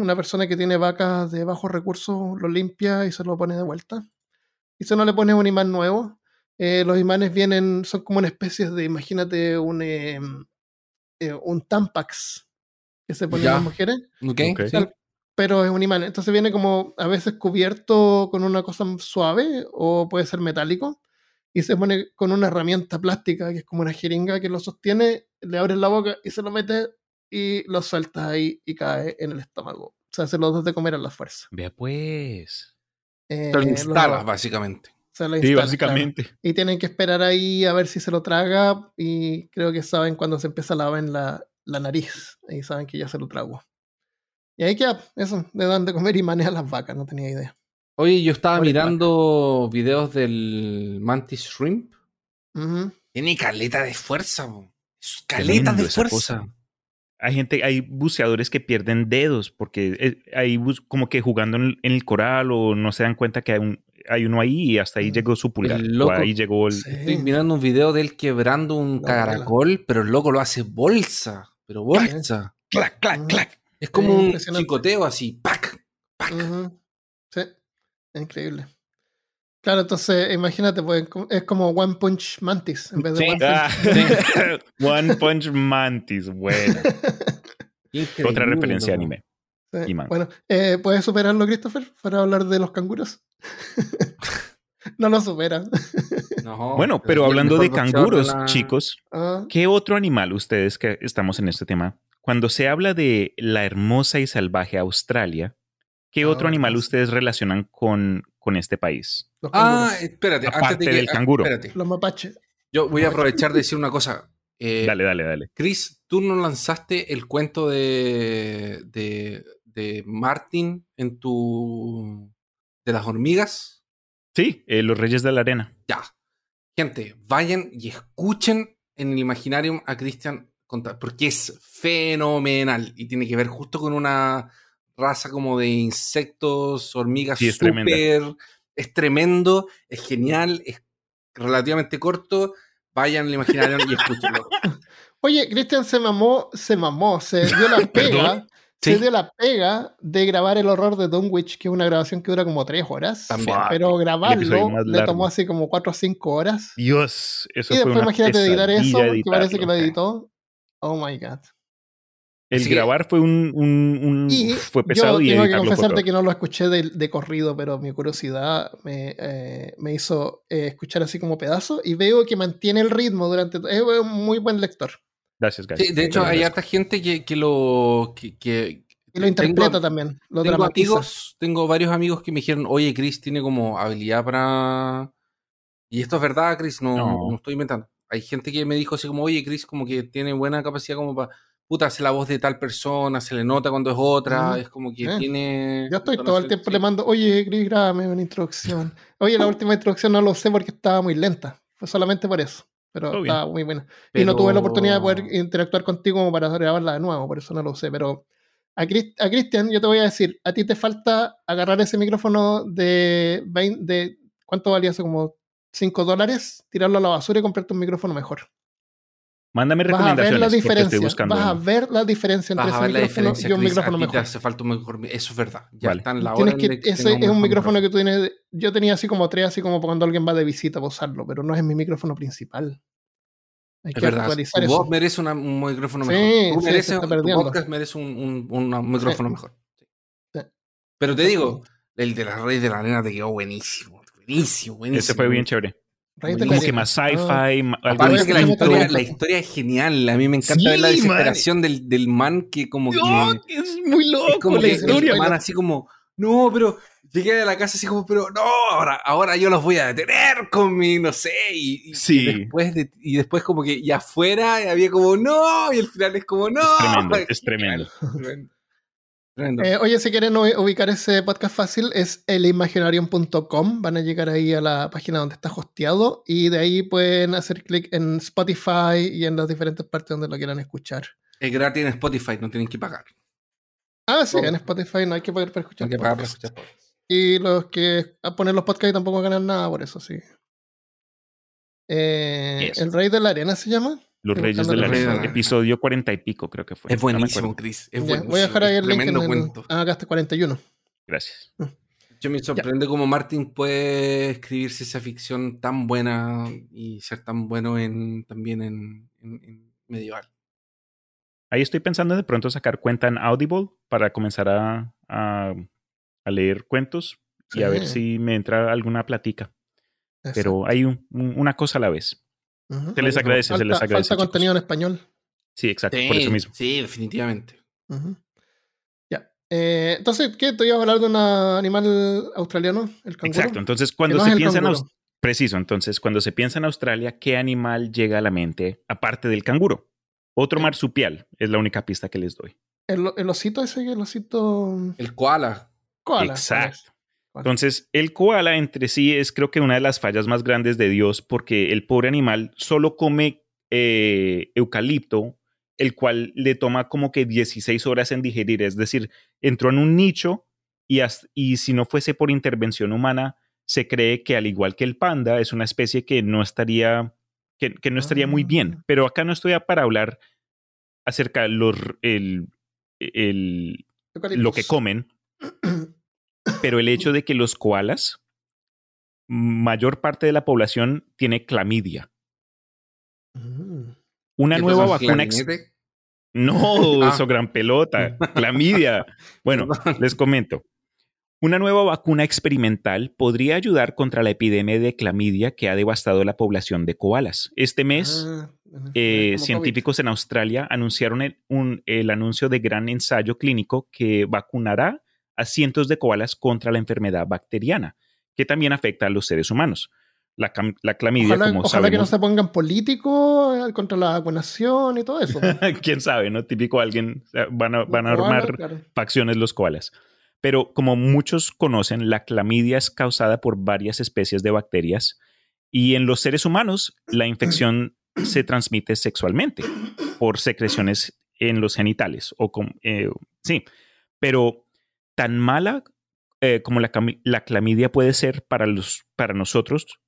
una persona que tiene vacas de bajos recursos lo limpia y se lo pone de vuelta. Y si no le pones un imán nuevo, eh, los imanes vienen, son como una especie de, imagínate, un, eh, eh, un Tampax que se ponen Ya. las mujeres, Ok, Ok. sí. Tal- pero es un imán. Entonces viene como a veces cubierto con una cosa suave o puede ser metálico y se pone con una herramienta plástica que es como una jeringa que lo sostiene, le abres la boca y se lo metes y lo sueltas ahí y cae en el estómago. O sea, se lo das de comer a la fuerza. vea pues. Eh, Te lo lo- instalas, básicamente. se lo Sí, instalas, básicamente. claro. Y tienen que esperar ahí a ver si se lo traga y creo que saben cuando se empieza a lavar en la, la nariz. Ahí saben que ya se lo tragó. Y ahí queda, eso, le dan de comer imanes a las vacas, no tenía idea. Oye, yo estaba mirando videos del Mantis Shrimp. Tiene caleta de fuerza, caleta de fuerza. cosa. Hay gente, hay buceadores que pierden dedos porque eh, hay como que jugando en el, en el coral o no se dan cuenta que hay, un, hay uno ahí y hasta ahí Mm. llegó su pulgar. El O loco. ahí llegó el. Sí. Estoy mirando un video de él quebrando un La caracol, pero el loco lo hace bolsa. Pero bolsa. Clac, clac, clac. Es como un chicoteo así. ¡Pac! ¡Pac! Sí, es increíble. Claro, entonces imagínate, pues, es como One Punch Mantis en vez de Sí. One Ah, Punch. One Punch Mantis, bueno. Increíble, Otra referencia loco. anime. Sí. Bueno, eh, ¿puedes superarlo, Christopher, para hablar de los canguros? no lo supera. No, Bueno, pero hablando de canguros, la- chicos, Ah, ¿qué otro animal ustedes que estamos en este tema? Cuando se habla de la hermosa y salvaje Australia, ¿qué Ah, otro animal ustedes relacionan con, con este país? los Ah, espérate. Aparte antes de que, del ah, canguro. Espérate. los mapaches. Yo voy a aprovechar de decir una cosa. Eh, Dale, dale, dale. Chris, tú no lanzaste el cuento de, de, de Martin en tu. de las hormigas. Sí, eh, los Reyes de la Arena. Ya. Gente, vayan y escuchen en el Imaginarium a Christian contar, porque es fenomenal y tiene que ver justo con una raza como de insectos, hormigas Sí, es tremendo, es genial, es relativamente corto. Vayan al Imaginarium y escúchenlo. Oye, Christian se mamó, se mamó, se dio la pega, Sí. se dio la pega de grabar el horror de Dunwich, que es una grabación que dura como tres horas. También. Pero grabarlo le tomó así como cuatro o cinco horas. Dios, eso y fue después una imagínate editar eso, que parece que lo editó. Oh my god. El que- grabar fue un, un- un- Y fue pesado yo y tengo que confesarte que no lo escuché de, de corrido, pero mi curiosidad me, eh, me hizo eh, escuchar así como pedazo y veo que mantiene el ritmo durante... Es un muy buen lector. Gracias, gracias. Sí, de hecho, lo hay harta gente que, que lo. Que, que- Y lo interpreta tengo- también, lo tengo dramatiza. amigos, tengo varios amigos que me dijeron, oye, Chris tiene como habilidad para. Y esto es verdad, Chris, no, No. no estoy inventando. Hay gente que me dijo así como, oye, Chris, como que tiene buena capacidad como para. Puta, hace la voz de tal persona, se le nota cuando es otra, es como que Eh. tiene. Yo estoy todo el tiempo sí. le mando, oye, Chris, grábame una introducción. Oye, la última introducción no lo sé porque estaba muy lenta. Fue solamente por eso. Pero bien. estaba muy buena. Y no tuve la oportunidad de poder interactuar contigo como para grabarla de nuevo, por eso no lo sé. Pero a Cristian, yo te voy a decir, a ti te falta agarrar ese micrófono de, 20 de ¿cuánto valía eso? Como 5 dólares, tirarlo a la basura y comprarte un micrófono mejor. Mándame Vas a ver la recomendaciones estoy diferencia. buscando. Vas a ver la diferencia entre Vas a ese ver la micrófono diferencia, y un micrófono a te mejor. hace falta un mejor. Eso es verdad. Ya Vale. está en la hora que, de que ese es un mejor micrófono que tú tienes. Yo tenía así como tres, así como cuando alguien va de visita para usarlo, pero no es mi micrófono principal. Hay Es que verdad. actualizar Tu eso. voz merece una- un micrófono Sí, mejor. Tú sí, mereces, está tu perdiendo. podcast merece un, un- un micrófono mejor. Sí. Sí. Pero te digo, el de la Rey de la Arena te quedó buenísimo. Buenísimo, buenísimo. Ese fue bien chévere. Como que más Ah, sci-fi, ma- algo Aparte que la Algo historia, la historia es genial. A mí me encanta Sí, ver la desesperación del, del man que como que... No, es muy es loco como la historia. el man así como... No, pero llegué a la casa así como, pero no, ahora, ahora yo los voy a detener con mi, no sé, y, y- Sí. después, de- y después como que y afuera había como, no, y el final es como, no. Es tremendo, es tremendo. Tremendo. Tremendo. Eh, oye, si quieren ubicar ese podcast fácil, es elimaginarium.com. Van a llegar ahí a la página donde está hosteado y de ahí pueden hacer clic en Spotify y en las diferentes partes donde lo quieran escuchar. Es gratis en Spotify, no tienen que pagar. Ah, sí, Oh. en Spotify no hay que pagar para No escuchar. hay que pagar para escuchar podcast. Y los que a poner los podcasts tampoco ganan nada por eso, sí. Eh, Yes. El Rey de la Arena se llama. Los Estoy Reyes de la Arena. Episodio cuarenta y pico, creo que fue. Es No buenísimo, acuerdo. Chris. Es Ya, buenísimo. voy a dejar ahí el link en el. cuento. Ah, acá está 41. Gracias. Yo me sorprende cómo Martin puede escribir ciencia ficción tan buena y ser tan bueno en también en, en- en medieval. Ahí estoy pensando de pronto sacar cuenta en Audible para comenzar a, a, a leer cuentos y a ver si me entra alguna platica. Exacto. Pero hay un- un- una cosa a la vez. Se les agradece, falta, se les agradece. falta chicos. contenido en español. Sí, exacto, por eso mismo. sí, definitivamente. Ya. Eh, entonces, ¿qué? ¿Te ibas a hablar de un animal australiano? ¿El canguro? Exacto, entonces cuando no se piensa en canguro. Aus- Preciso, entonces cuando se piensa en Australia, ¿qué animal llega a la mente aparte del canguro? Otro marsupial es la única pista que les doy. El, el osito ese, el osito. El koala. Koala. Exacto. Entonces, el koala entre sí es creo que una de las fallas más grandes de Dios porque el pobre animal solo come eh, eucalipto, el cual le toma como que 16 horas en digerir. Es decir, entró en un nicho y, y si no fuese por intervención humana, se cree que al igual que el panda, es una especie que no estaría, que, que no estaría muy bien. Ah. Pero acá no estoy para hablar acerca de los, el, el, lo que comen, pero el hecho de que los koalas, mayor parte de la población tiene clamidia. Mm. Una ¿Qué nueva vacuna. No, Ah. eso gran pelota. Clamidia. Bueno, les comento. Una nueva vacuna experimental podría ayudar contra la epidemia de clamidia que ha devastado la población de koalas. Este mes, Ah, eh, científicos en Australia anunciaron el, un- el anuncio de gran ensayo clínico que vacunará a cientos de koalas contra la enfermedad bacteriana, que también afecta a los seres humanos. La, la clamidia, Ojalá, como ojalá que no se pongan políticos eh, contra la vacunación y todo eso. quién sabe, ¿no? Típico alguien, van a, van a armar claro. facciones los koalas. Pero como muchos conocen, la clamidia es causada por varias especies de bacterias y en los seres humanos la infección se transmite sexualmente por secreciones en los genitales o com- eh, sí, pero tan mala eh, como la, clamidia puede ser para nosotros,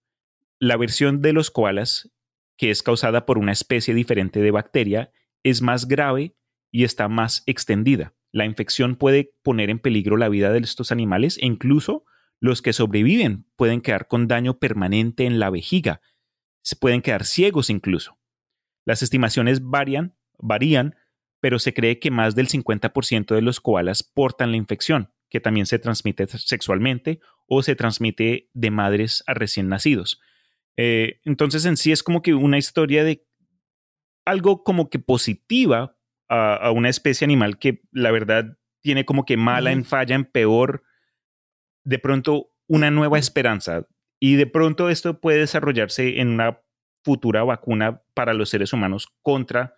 la versión de los koalas que es causada por una especie diferente de bacteria es más grave y está más extendida. La infección puede poner en peligro la vida de estos animales e incluso los que sobreviven pueden quedar con daño permanente en la vejiga. Se pueden quedar ciegos incluso. Las estimaciones varian, varían, pero se cree que más del 50% de los koalas portan la infección, que también se transmite sexualmente o se transmite de madres a recién nacidos. Eh, entonces en sí es como que una historia de algo como que positiva a, a una especie animal que la verdad tiene como que mala en falla, en peor, de pronto una nueva esperanza. Y de pronto esto puede desarrollarse en una futura vacuna para los seres humanos contra,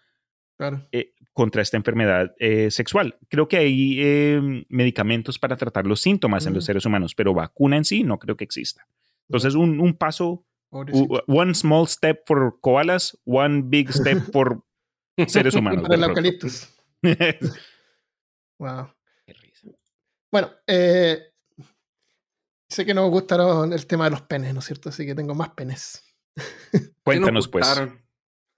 Claro. eh, contra esta enfermedad eh, sexual. Creo que hay eh, medicamentos para tratar los síntomas en los Mm. seres humanos, pero vacuna en sí no creo que exista. Entonces, un, un paso, u- one small step for koalas, one big step for seres humanos. Para el eucaliptus. Wow. Qué risa. Bueno, eh, sé que nos gustaron el tema de los penes, ¿no es cierto? Así que tengo más penes. Cuéntanos, ¿Qué pues.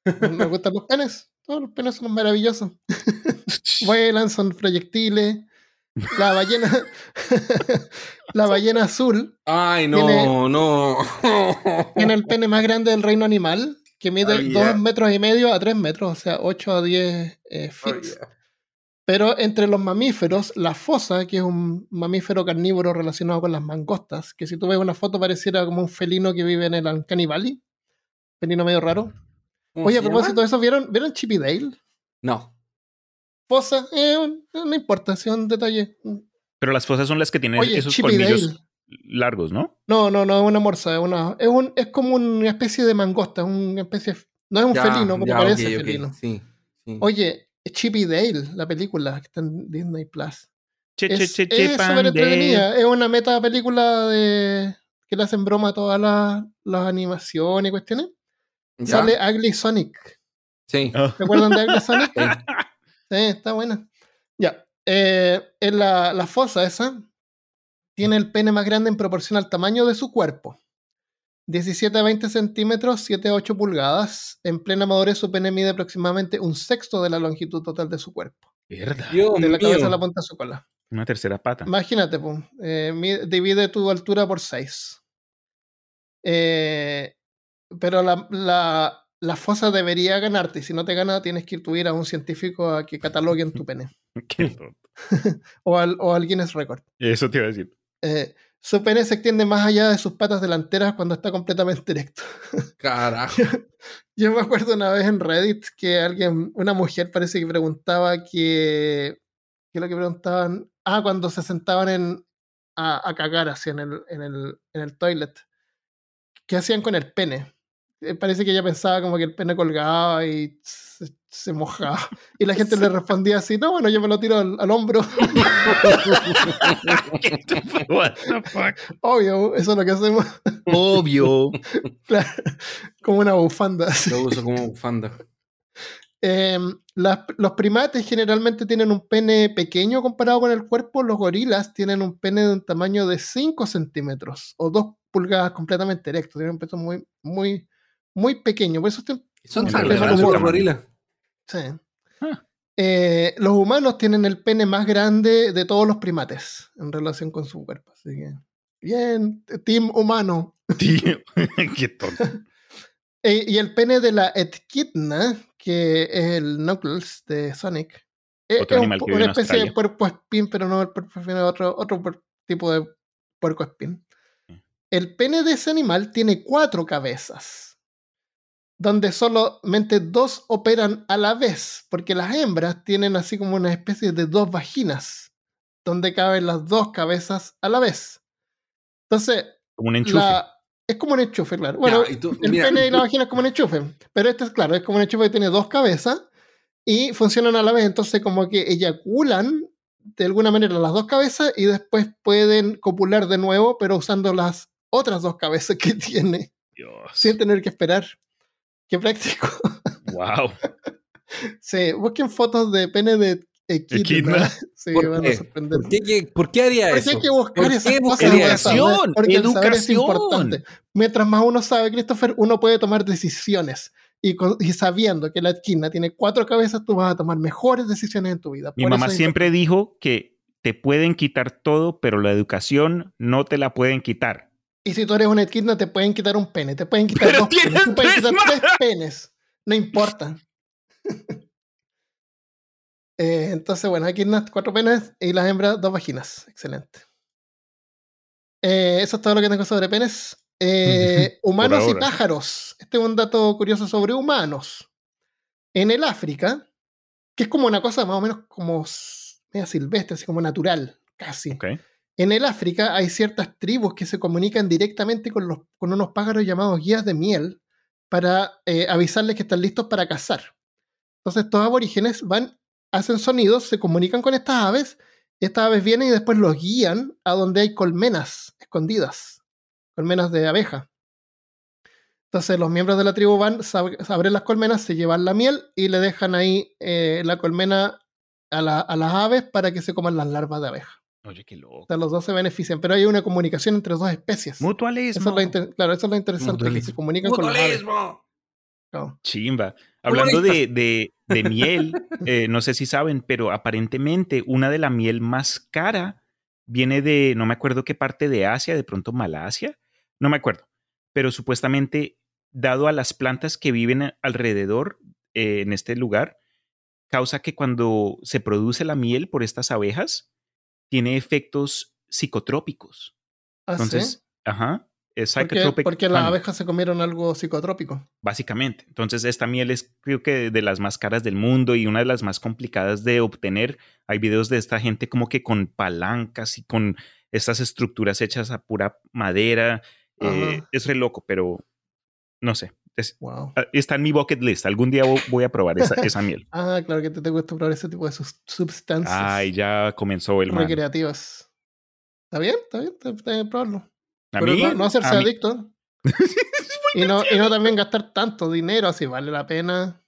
¿Me gustan los penes? Todos los penes son maravillosos. Vuelan, son proyectiles. La ballena. la ballena azul Ay, no, Tiene- no. tiene el pene más grande del reino animal, que mide Oh, yeah. 2 metros y medio a 3 metros, o sea, 8 a 10 eh, Oh, feet. yeah. Pero entre los mamíferos, la fosa, que es un mamífero carnívoro relacionado con las mangostas, que si tú ves una foto pareciera como un felino que vive en el Uncanny Valley. Felino medio raro. ¿Cómo Oye, a propósito de eso, ¿vieron, ¿vieron Chippy Dale? No. Fosa, eh, no importa, es un detalle. Pero las fosas son las que tienen Oye, esos Chippy colmillos Dale. largos, ¿no? No, no, no es una morsa, es una, es un, es como una especie de mangosta, es una especie, no es un Ya, felino, pero ya, parece felino. Sí, sí. Oye, Chippy Dale, la película que está en Disney Plus. Che, Es súper entretenida, es una meta película de que le hacen broma a todas las, las animaciones y cuestiones. ¿Ya? Sale Ugly Sonic. Sí. Oh. ¿Se acuerdan de Ugly Sonic? Sí. Sí, está buena. Ya. eh, en la, la fosa esa tiene el pene más grande en proporción al tamaño de su cuerpo. 17 a 20 centímetros, 7 a 8 pulgadas. En plena madurez, su pene mide aproximadamente un sexto de la longitud total de su cuerpo. Mierda. Dios De la cabeza a la punta de su cola. Una tercera pata. Imagínate, pues, eh, divide tu altura por 6. Pero la, la, la fosa debería ganarte. Y si no te gana, tienes que ir tú ir a un científico a que cataloguen tu pene. Qué tonto. O al, o al Guinness Record. Eso te iba a decir. Eh, su pene se extiende más allá de sus patas delanteras cuando está completamente erecto. Carajo. Yo me acuerdo una vez en Reddit que alguien, una mujer parece que preguntaba que, que lo que preguntaban, ah, cuando se sentaban en, a, a cagar así en el, en, el, en el toilet, ¿qué hacían con el pene? Eh, Parece que ella pensaba como que el pene colgaba y se, se mojaba. Y la gente le respondía así, no, bueno, yo me lo tiro al, al hombro. What the fuck? Obvio, eso es lo que hacemos. Obvio. Claro, como una bufanda. así. Lo uso como bufanda. Eh, las- los primates generalmente tienen un pene pequeño comparado con el cuerpo. Los gorilas tienen un pene de un tamaño de 5 centímetros o 2 pulgadas completamente erecto. Tienen un pene muy, muy, muy pequeño. Por eso estoy- Son gorilas. sí. Ah. Eh, los humanos tienen el pene más grande de todos los primates en relación con su cuerpo. Así que, bien, team humano. Tío. Qué tonto. Eh, y el pene de la Echidna, que es el Knuckles de Sonic, eh, Otro es un una especie de puerco espín, pero no el puerco espín, es otro, otro tipo de puerco espín. El pene de ese animal tiene cuatro cabezas, donde solamente dos operan a la vez, porque las hembras tienen así como una especie de dos vaginas, donde caben las dos cabezas a la vez. Entonces, Como un enchufe. la- es como un enchufe, claro. Bueno, Ya, y tú- el mira, pene y la vagina es como un enchufe. Pero este es claro, es como un enchufe que tiene dos cabezas y funcionan a la vez. Entonces, como que eyaculan de alguna manera las dos cabezas y después pueden copular de nuevo, pero usando las otras dos cabezas que tiene, Dios. sin tener que esperar. Qué práctico. Wow. sí, busquen fotos de pene de equidna. Sí, ¿Por van qué? a sorprender. ¿Por qué, qué- por qué haría Porque eso? hay que buscar ¿Por esas qué cosas. Educación, porque el saber es educación. importante. Mientras más uno sabe, Christopher, uno puede tomar decisiones. Y, con- y sabiendo que la esquina tiene cuatro cabezas, tú vas a tomar mejores decisiones en tu vida. Mi Por mamá siempre dijo que te pueden quitar todo, pero la educación no te la pueden quitar. Y si tú eres una equidna, te pueden quitar un pene, te pueden quitar dos penes, te pueden quitar tres penes. No importa. Eh, entonces, bueno, equidnas, cuatro penes y las hembras, dos vaginas. Excelente. Eh, eso es todo lo que tengo sobre penes. Eh, humanos y pájaros. Este es un dato curioso sobre humanos. En el África, que es como una cosa más o menos como media silvestre, así como natural, casi. ¿Ok? En el África hay ciertas tribus que se comunican directamente con, unos pájaros llamados guías de miel para eh, avisarles que están listos para cazar. Entonces estos aborígenes van, hacen sonidos, se comunican con estas aves, estas aves vienen y después los guían a donde hay colmenas escondidas, colmenas de abeja. Entonces los miembros de la tribu van, abren las colmenas, se llevan la miel y le dejan ahí eh, la colmena a las aves para que se coman las larvas de abeja. Oye, qué O loco. sea, los dos se benefician, pero hay una comunicación entre dos especies. Eso Mutualismo. es lo inter- claro, eso es lo interesante, que Mutualismo. se comunican con las aves. ¡Mutualismo! Claro. Chimba. Hablando de, de- de miel, eh, no sé si saben, pero aparentemente una de la miel más cara viene de, no me acuerdo qué parte de Asia, de pronto Malasia, no me acuerdo, pero supuestamente dado a las plantas que viven alrededor eh, en este lugar, causa que cuando se produce la miel por estas abejas, tiene efectos psicotrópicos. Ah, Entonces, ¿sí? ajá, es Porque, porque las abejas se comieron algo psicotrópico. básicamente. Entonces, esta miel es creo que de las más caras del mundo y una de las más complicadas de obtener. Hay videos de esta gente como que con palancas y con estas estructuras hechas a pura madera. Eh, es re loco, pero no sé. Es- Wow. ah, está en mi bucket list. Algún día vo- voy a probar esa, esa miel. Ah, claro que te, te gusta probar ese tipo de sus- sustancias Ay, ya comenzó el man. recreativas. ¿Está bien? ¿Está bien? Está está bien probarlo. A Pero mí, no, no hacerse a adicto. y, no, y no también gastar tanto dinero, si vale la pena.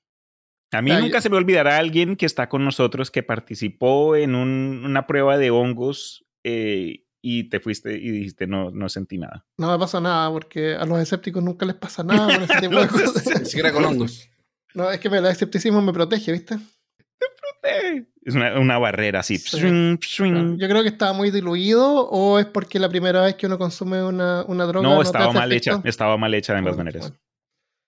A mí nunca yo- se me olvidará alguien que está con nosotros que participó en un- una prueba de hongos eh, y te fuiste y dijiste no, no sentí nada. No me pasa nada, porque a los escépticos nunca les pasa nada con ese tipo de Los cosas. Ni siquiera con hongos. No, es que el escepticismo me protege, ¿viste? Eh, es una, una barrera así. Sí. Yo creo que estaba muy diluido o es porque la primera vez que uno consume una, una droga. No, te estaba mal hecha. Estaba mal hecha de ambas Bueno, maneras. bueno.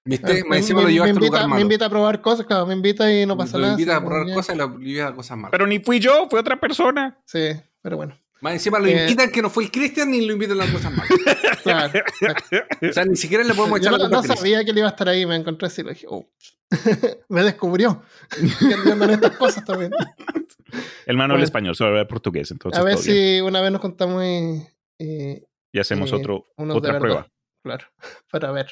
¿Viste? Eh, Me me, invita, me invita a probar cosas, claro, me invita y no pasa nada. invitas así a probar cosas y lo llevas a cosas malas. Pero ni fui yo, fue otra persona. Sí, pero bueno. Más encima lo Eh, invitan que no fue el Cristian ni lo invitan las cosas. Claro, exacto. O sea, ni siquiera le podemos Yo echar la no, culpa no sabía que él iba a estar ahí, me encontré así y lo dije, oh. me descubrió. que andan estas cosas también. El man habla Bueno. español, solo habla portugués. Entonces, a ver bien. si una vez nos contamos y, y- Y hacemos eh, otro, otra verdad. prueba. claro, para ver.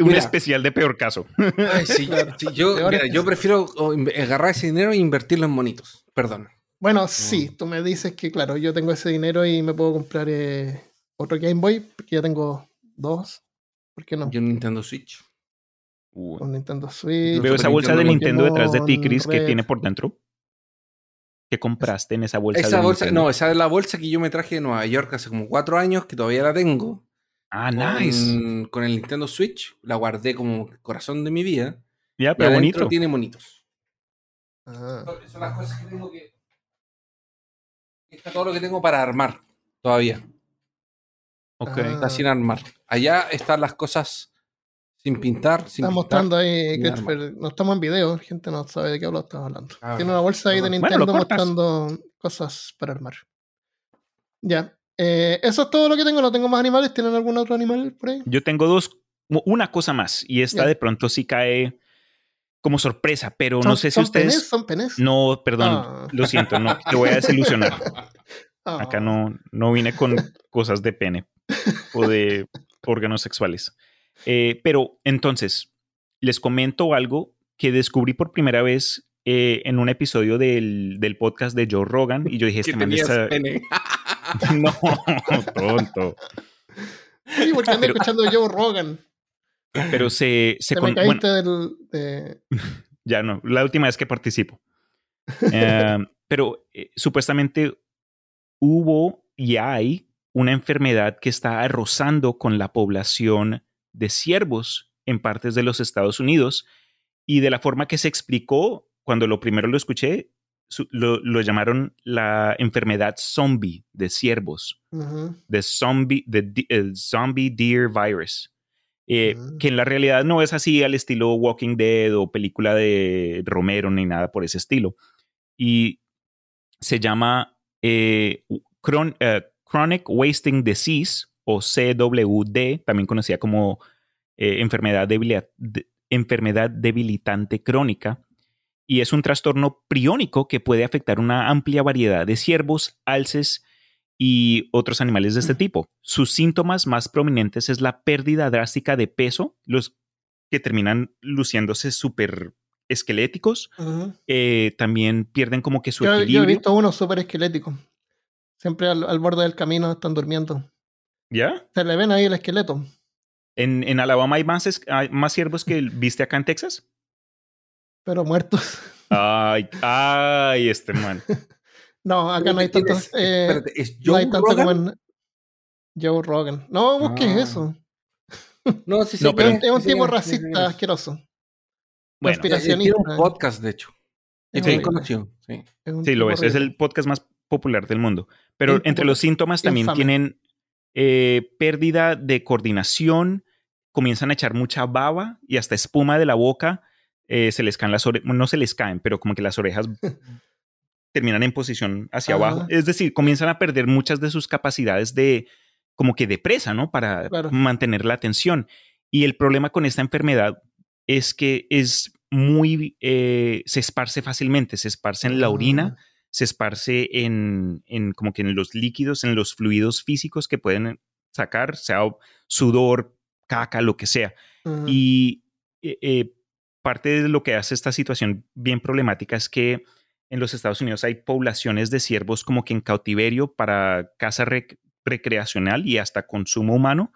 Un especial de peor caso. Ay, sí, Claro. sí, yo, mira, yo prefiero oh, agarrar ese dinero e invertirlo en monitos. Perdón. Bueno, sí, tú me dices que, claro, yo tengo ese dinero y me puedo comprar eh, otro Game Boy, porque ya tengo dos. ¿Por qué no? Yo en Nintendo Switch. Un Nintendo Switch. Veo esa bolsa de Nintendo, Nintendo detrás de ti, Chris, que tiene por dentro. ¿Qué compraste en esa bolsa? Esa de bolsa, Nintendo? no, esa es la bolsa que yo me traje de Nueva York hace como cuatro años, que todavía la tengo. Ah, nice. Con, con el Nintendo Switch. La guardé como corazón de mi vida. Ya, Y pero adentro bonito. tiene monitos. Ah, Son las cosas que tengo que. Está todo lo que tengo para armar todavía. Ok. Ah. Está sin armar. Allá están las cosas sin pintar. Sin está pintar. mostrando ahí, Christopher. No estamos en video, la gente no sabe de qué hablo estamos hablando. Ah, Tiene una bolsa ahí de. Nintendo Bueno, mostrando cosas para armar. Ya. Eh, eso es todo lo que tengo. No tengo más animales. ¿Tienen algún otro animal por ahí? Yo tengo dos, una cosa más, y esta Ya. de pronto sí cae como sorpresa, pero no ¿Son- sé si son ustedes. penes? ¿Son penes? No, perdón, Ah. lo siento, no, te voy a desilusionar. Ah. Acá no, no vine con cosas de pene o de órganos sexuales. Eh, pero entonces, les comento algo que descubrí por primera vez eh, en un episodio del, del podcast de Joe Rogan y yo dije, este man tenías está... pene. No, tonto. Sí, porque ando Pero- escuchando Joe Rogan. Pero se... se Te con- me bueno, caíste del. de- Ya no, la última vez que participo. Eh, pero eh, supuestamente hubo y hay una enfermedad que está arrasando con la población de ciervos en partes de los Estados Unidos y de la forma que se explicó cuando lo primero lo escuché, su- lo, lo llamaron la enfermedad zombie de ciervos Ujú. the zombie, the di- el zombie deer virus. Eh, Ah. Que en la realidad no es así al estilo Walking Dead o película de Romero ni nada por ese estilo. Y se llama eh, chron- eh, Chronic Wasting Disease o CWD, también conocida como eh, enfermedad, de- enfermedad debilitante crónica. Y es un trastorno priónico que puede afectar una amplia variedad de ciervos, alces y otros animales de este tipo. Sus síntomas más prominentes es la pérdida drástica de peso, los que terminan luciéndose súper esqueléticos. Eh, también pierden como que su Yo, yo he equilibrio. visto uno súper esquelético. Siempre al, al borde del camino están durmiendo. ¿Ya? Se le ven ahí el esqueleto. ¿En, en Alabama hay más, es- hay más ciervos que el- viste acá en Texas? pero muertos. Ay, ay, este man. No, acá no hay tantos. ¿Tienes- eh, espérate, ¿Es no Joe hay tanto Rogan? como en Joe Rogan. No, busques Ah. eso. No, sí, sí, No, Es pero- un- es tipo racista sí, sí. asqueroso. Bueno, Conspiracionista. un podcast, de hecho. Es Es bien conocido. Sí. Es Sí, lo es. Es el podcast más popular del mundo. Pero entre los síntomas también Infame. tienen eh, pérdida de coordinación, comienzan a echar mucha baba y hasta espuma de la boca. eh, se les caen las orejas, no se les caen, pero como que las orejas terminan en posición hacia Ah. abajo. Es decir, comienzan a perder muchas de sus capacidades de como que de presa, ¿no? Para Claro. mantener la atención. Y el problema con esta enfermedad es que es muy, eh, se esparce fácilmente, se esparce en la orina, se esparce en, en como que en los líquidos, en los fluidos físicos que pueden sacar, sea sudor, caca, lo que sea. Ah, Y eh, eh, parte de lo que hace esta situación bien problemática es que en los Estados Unidos hay poblaciones de ciervos como que en cautiverio para caza rec- recreacional y hasta consumo humano.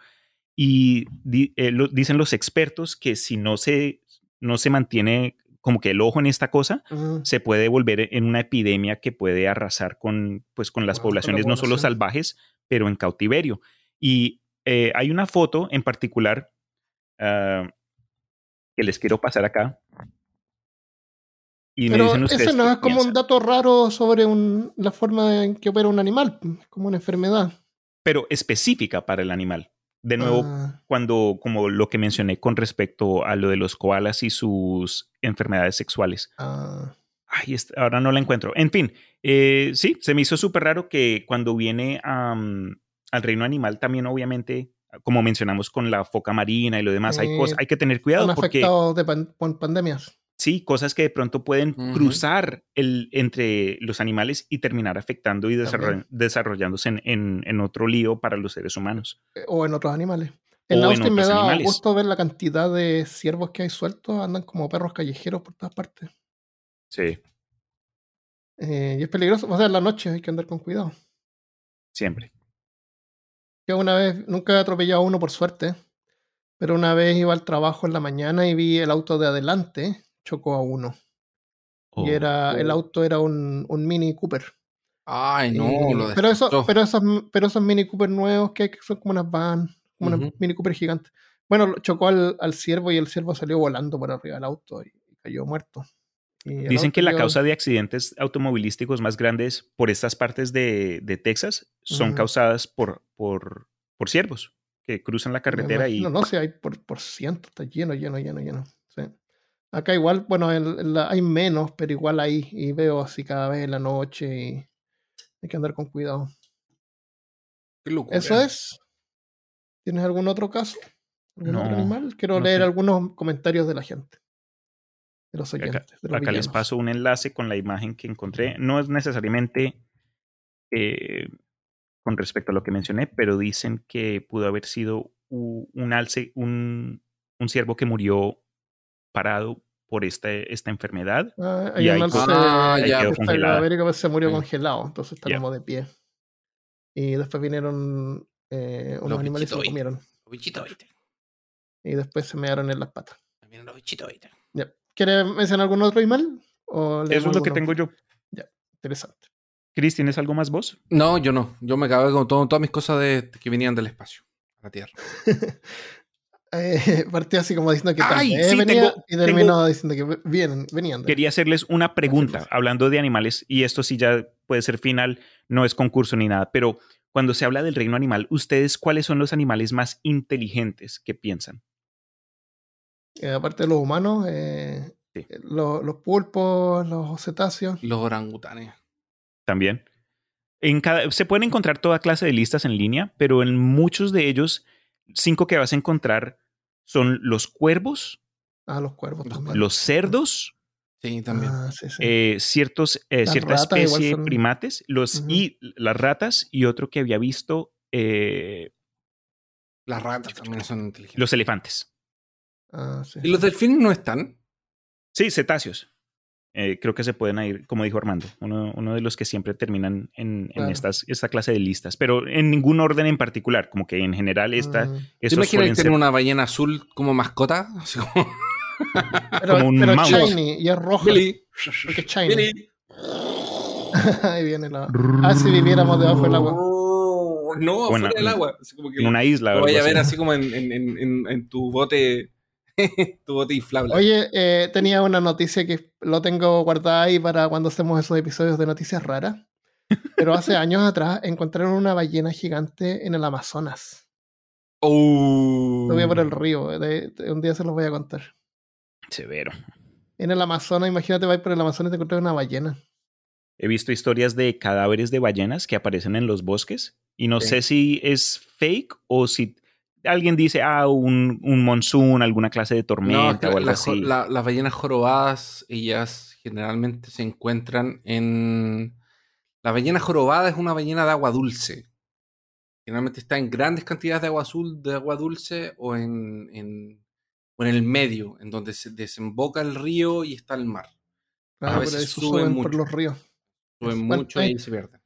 Y di- eh, lo- dicen los expertos que si no se, no se mantiene como que el ojo en esta cosa, se puede volver en una epidemia que puede arrasar con, pues, con las Wow, con la poblaciones no solo salvajes, pero en cautiverio. Y eh, hay una foto en particular ah, que les quiero pasar acá. Y me Pero dicen ustedes ese no es como un dato raro sobre un- la forma en que opera un animal, es como una enfermedad. Pero específica para el animal. De nuevo, Ah, cuando, como lo que mencioné con respecto a lo de los koalas y sus enfermedades sexuales. ah, Ay, est- ahora no la encuentro. En fin, eh, sí, se me hizo súper raro que cuando viene al reino animal también, obviamente, como mencionamos con la foca marina y lo demás, hay, cosas, hay que tener cuidado porque afectados de pan- pandemias. Sí, cosas que de pronto pueden cruzar el, entre los animales y terminar afectando y desarroll- desarrollándose en, en- en otro lío para los seres humanos. eh, O en otros animales. En O en Austin me da animales. gusto ver la cantidad de ciervos que hay sueltos, andan como perros callejeros por todas partes. Sí, Eh, y es peligroso, o sea, en la noche hay que andar con cuidado. siempre. Yo una vez, nunca he atropellado a uno por suerte, pero una vez iba al trabajo en la mañana y vi el auto de adelante, chocó a uno. y Oh, era, el auto era un, un Mini Cooper. Ay, no, Y- lo pero, eso, pero, esos, pero esos Mini Cooper nuevos que hay, que son como unas van, como unas Ujú. Mini Cooper gigantes. Bueno, chocó al, al ciervo y el ciervo salió volando por arriba del auto y, cayó muerto. Dicen que la causa de accidentes automovilísticos más grandes por estas partes de, de Texas son causadas por, por, por ciervos que cruzan la carretera y imagino, no sé, hay por, por ciento, está lleno, lleno, lleno, lleno. Acá igual, bueno, el- el- hay menos, pero igual hay, y veo así cada vez en la noche y hay que andar con cuidado. Qué locura. Eso es. ¿Tienes algún otro caso? ¿Algún otro No, animal? Quiero no leer sé. algunos comentarios de la gente. De los Acá- oyentes. de los Acá les paso un enlace con la imagen que encontré. No es necesariamente eh, con respecto a lo que mencioné, pero dicen que pudo haber sido un alce, un, un ciervo que murió parado por esta, esta enfermedad. Ah, y hay un ahí alce quedó- Ah, que ya. quedó. América, pues, se murió congelado, entonces está Ya. como de pie. Y después vinieron eh, unos Los animales y se lo ahí. comieron. Los bichitos, ¿viste? Y después se mearon en las patas. También los bichitos, ¿viste? Ya. ¿Quieres mencionar algún otro animal? ¿O Eso es lo que tengo yo. Interesante. Chris, ¿tienes algo más vos? No, yo no. Yo me acabé con todo- todas mis cosas de, que venían del espacio, a la Tierra. Eh, partí así como diciendo que Ay, sí, venía tengo- y terminó diciendo que vienen, venían. de- Quería hacerles una pregunta hablando de animales, y esto sí ya puede ser final, no es concurso ni nada, pero cuando se habla del reino animal, ¿ustedes cuáles son los animales más inteligentes que piensan? Eh, aparte de los humanos, eh, Sí. eh, lo- los pulpos, los cetáceos. Los orangutanes. También. En cada, se pueden encontrar toda clase de listas en línea, pero en muchos de ellos, cinco que vas a encontrar son los cuervos, Ah, los cuervos Los también. los cerdos, Sí, también. Ah, sí, sí. eh, ciertos, eh, cierta ratas especie de son- primates, los, y las ratas, y otro que había visto, eh, Las ratas también son inteligentes. los elefantes. Ah, sí, ¿Y los delfines no están? Sí, cetáceos. Eh, creo que se pueden ir, como dijo Armando, uno, uno de los que siempre terminan en, estas, esta clase de listas, pero en ningún orden en particular, como que en general esta, Mm. ¿Te imaginas tener ser una ballena azul como mascota? Así como... Pero, como un pero mouse. shiny y es roja. Billy. Porque es shiny. Billy. Ahí viene la. Ah, si viviéramos debajo del agua. No, Bueno, fuera del agua. Así como que en una isla. lo vaya a ver así. como en, en- en- en- en tu bote tu bote inflable. Oye, eh, tenía una noticia que lo tengo guardada ahí para cuando hacemos esos episodios de noticias raras. Pero hace años atrás encontraron una ballena gigante en el Amazonas. Oh. Lo por el río. de- de- un día se los voy a contar. Severo. En el Amazonas, imagínate, vais por el Amazonas y te encuentras una ballena. He visto historias de cadáveres de ballenas que aparecen en los bosques y no Sí. sé si es fake o si alguien dice, ah, un, un monsoon, alguna clase de tormenta o algo la- así. la- las ballenas jorobadas, ellas generalmente se encuentran en... La ballena jorobada es una ballena de agua dulce. Generalmente está en grandes cantidades de agua azul, de agua dulce o en, en- o en el medio, en donde se desemboca el río y está el mar. Claro, veces por eso suben suben por mucho. los ríos. Suben mucho y se pierden.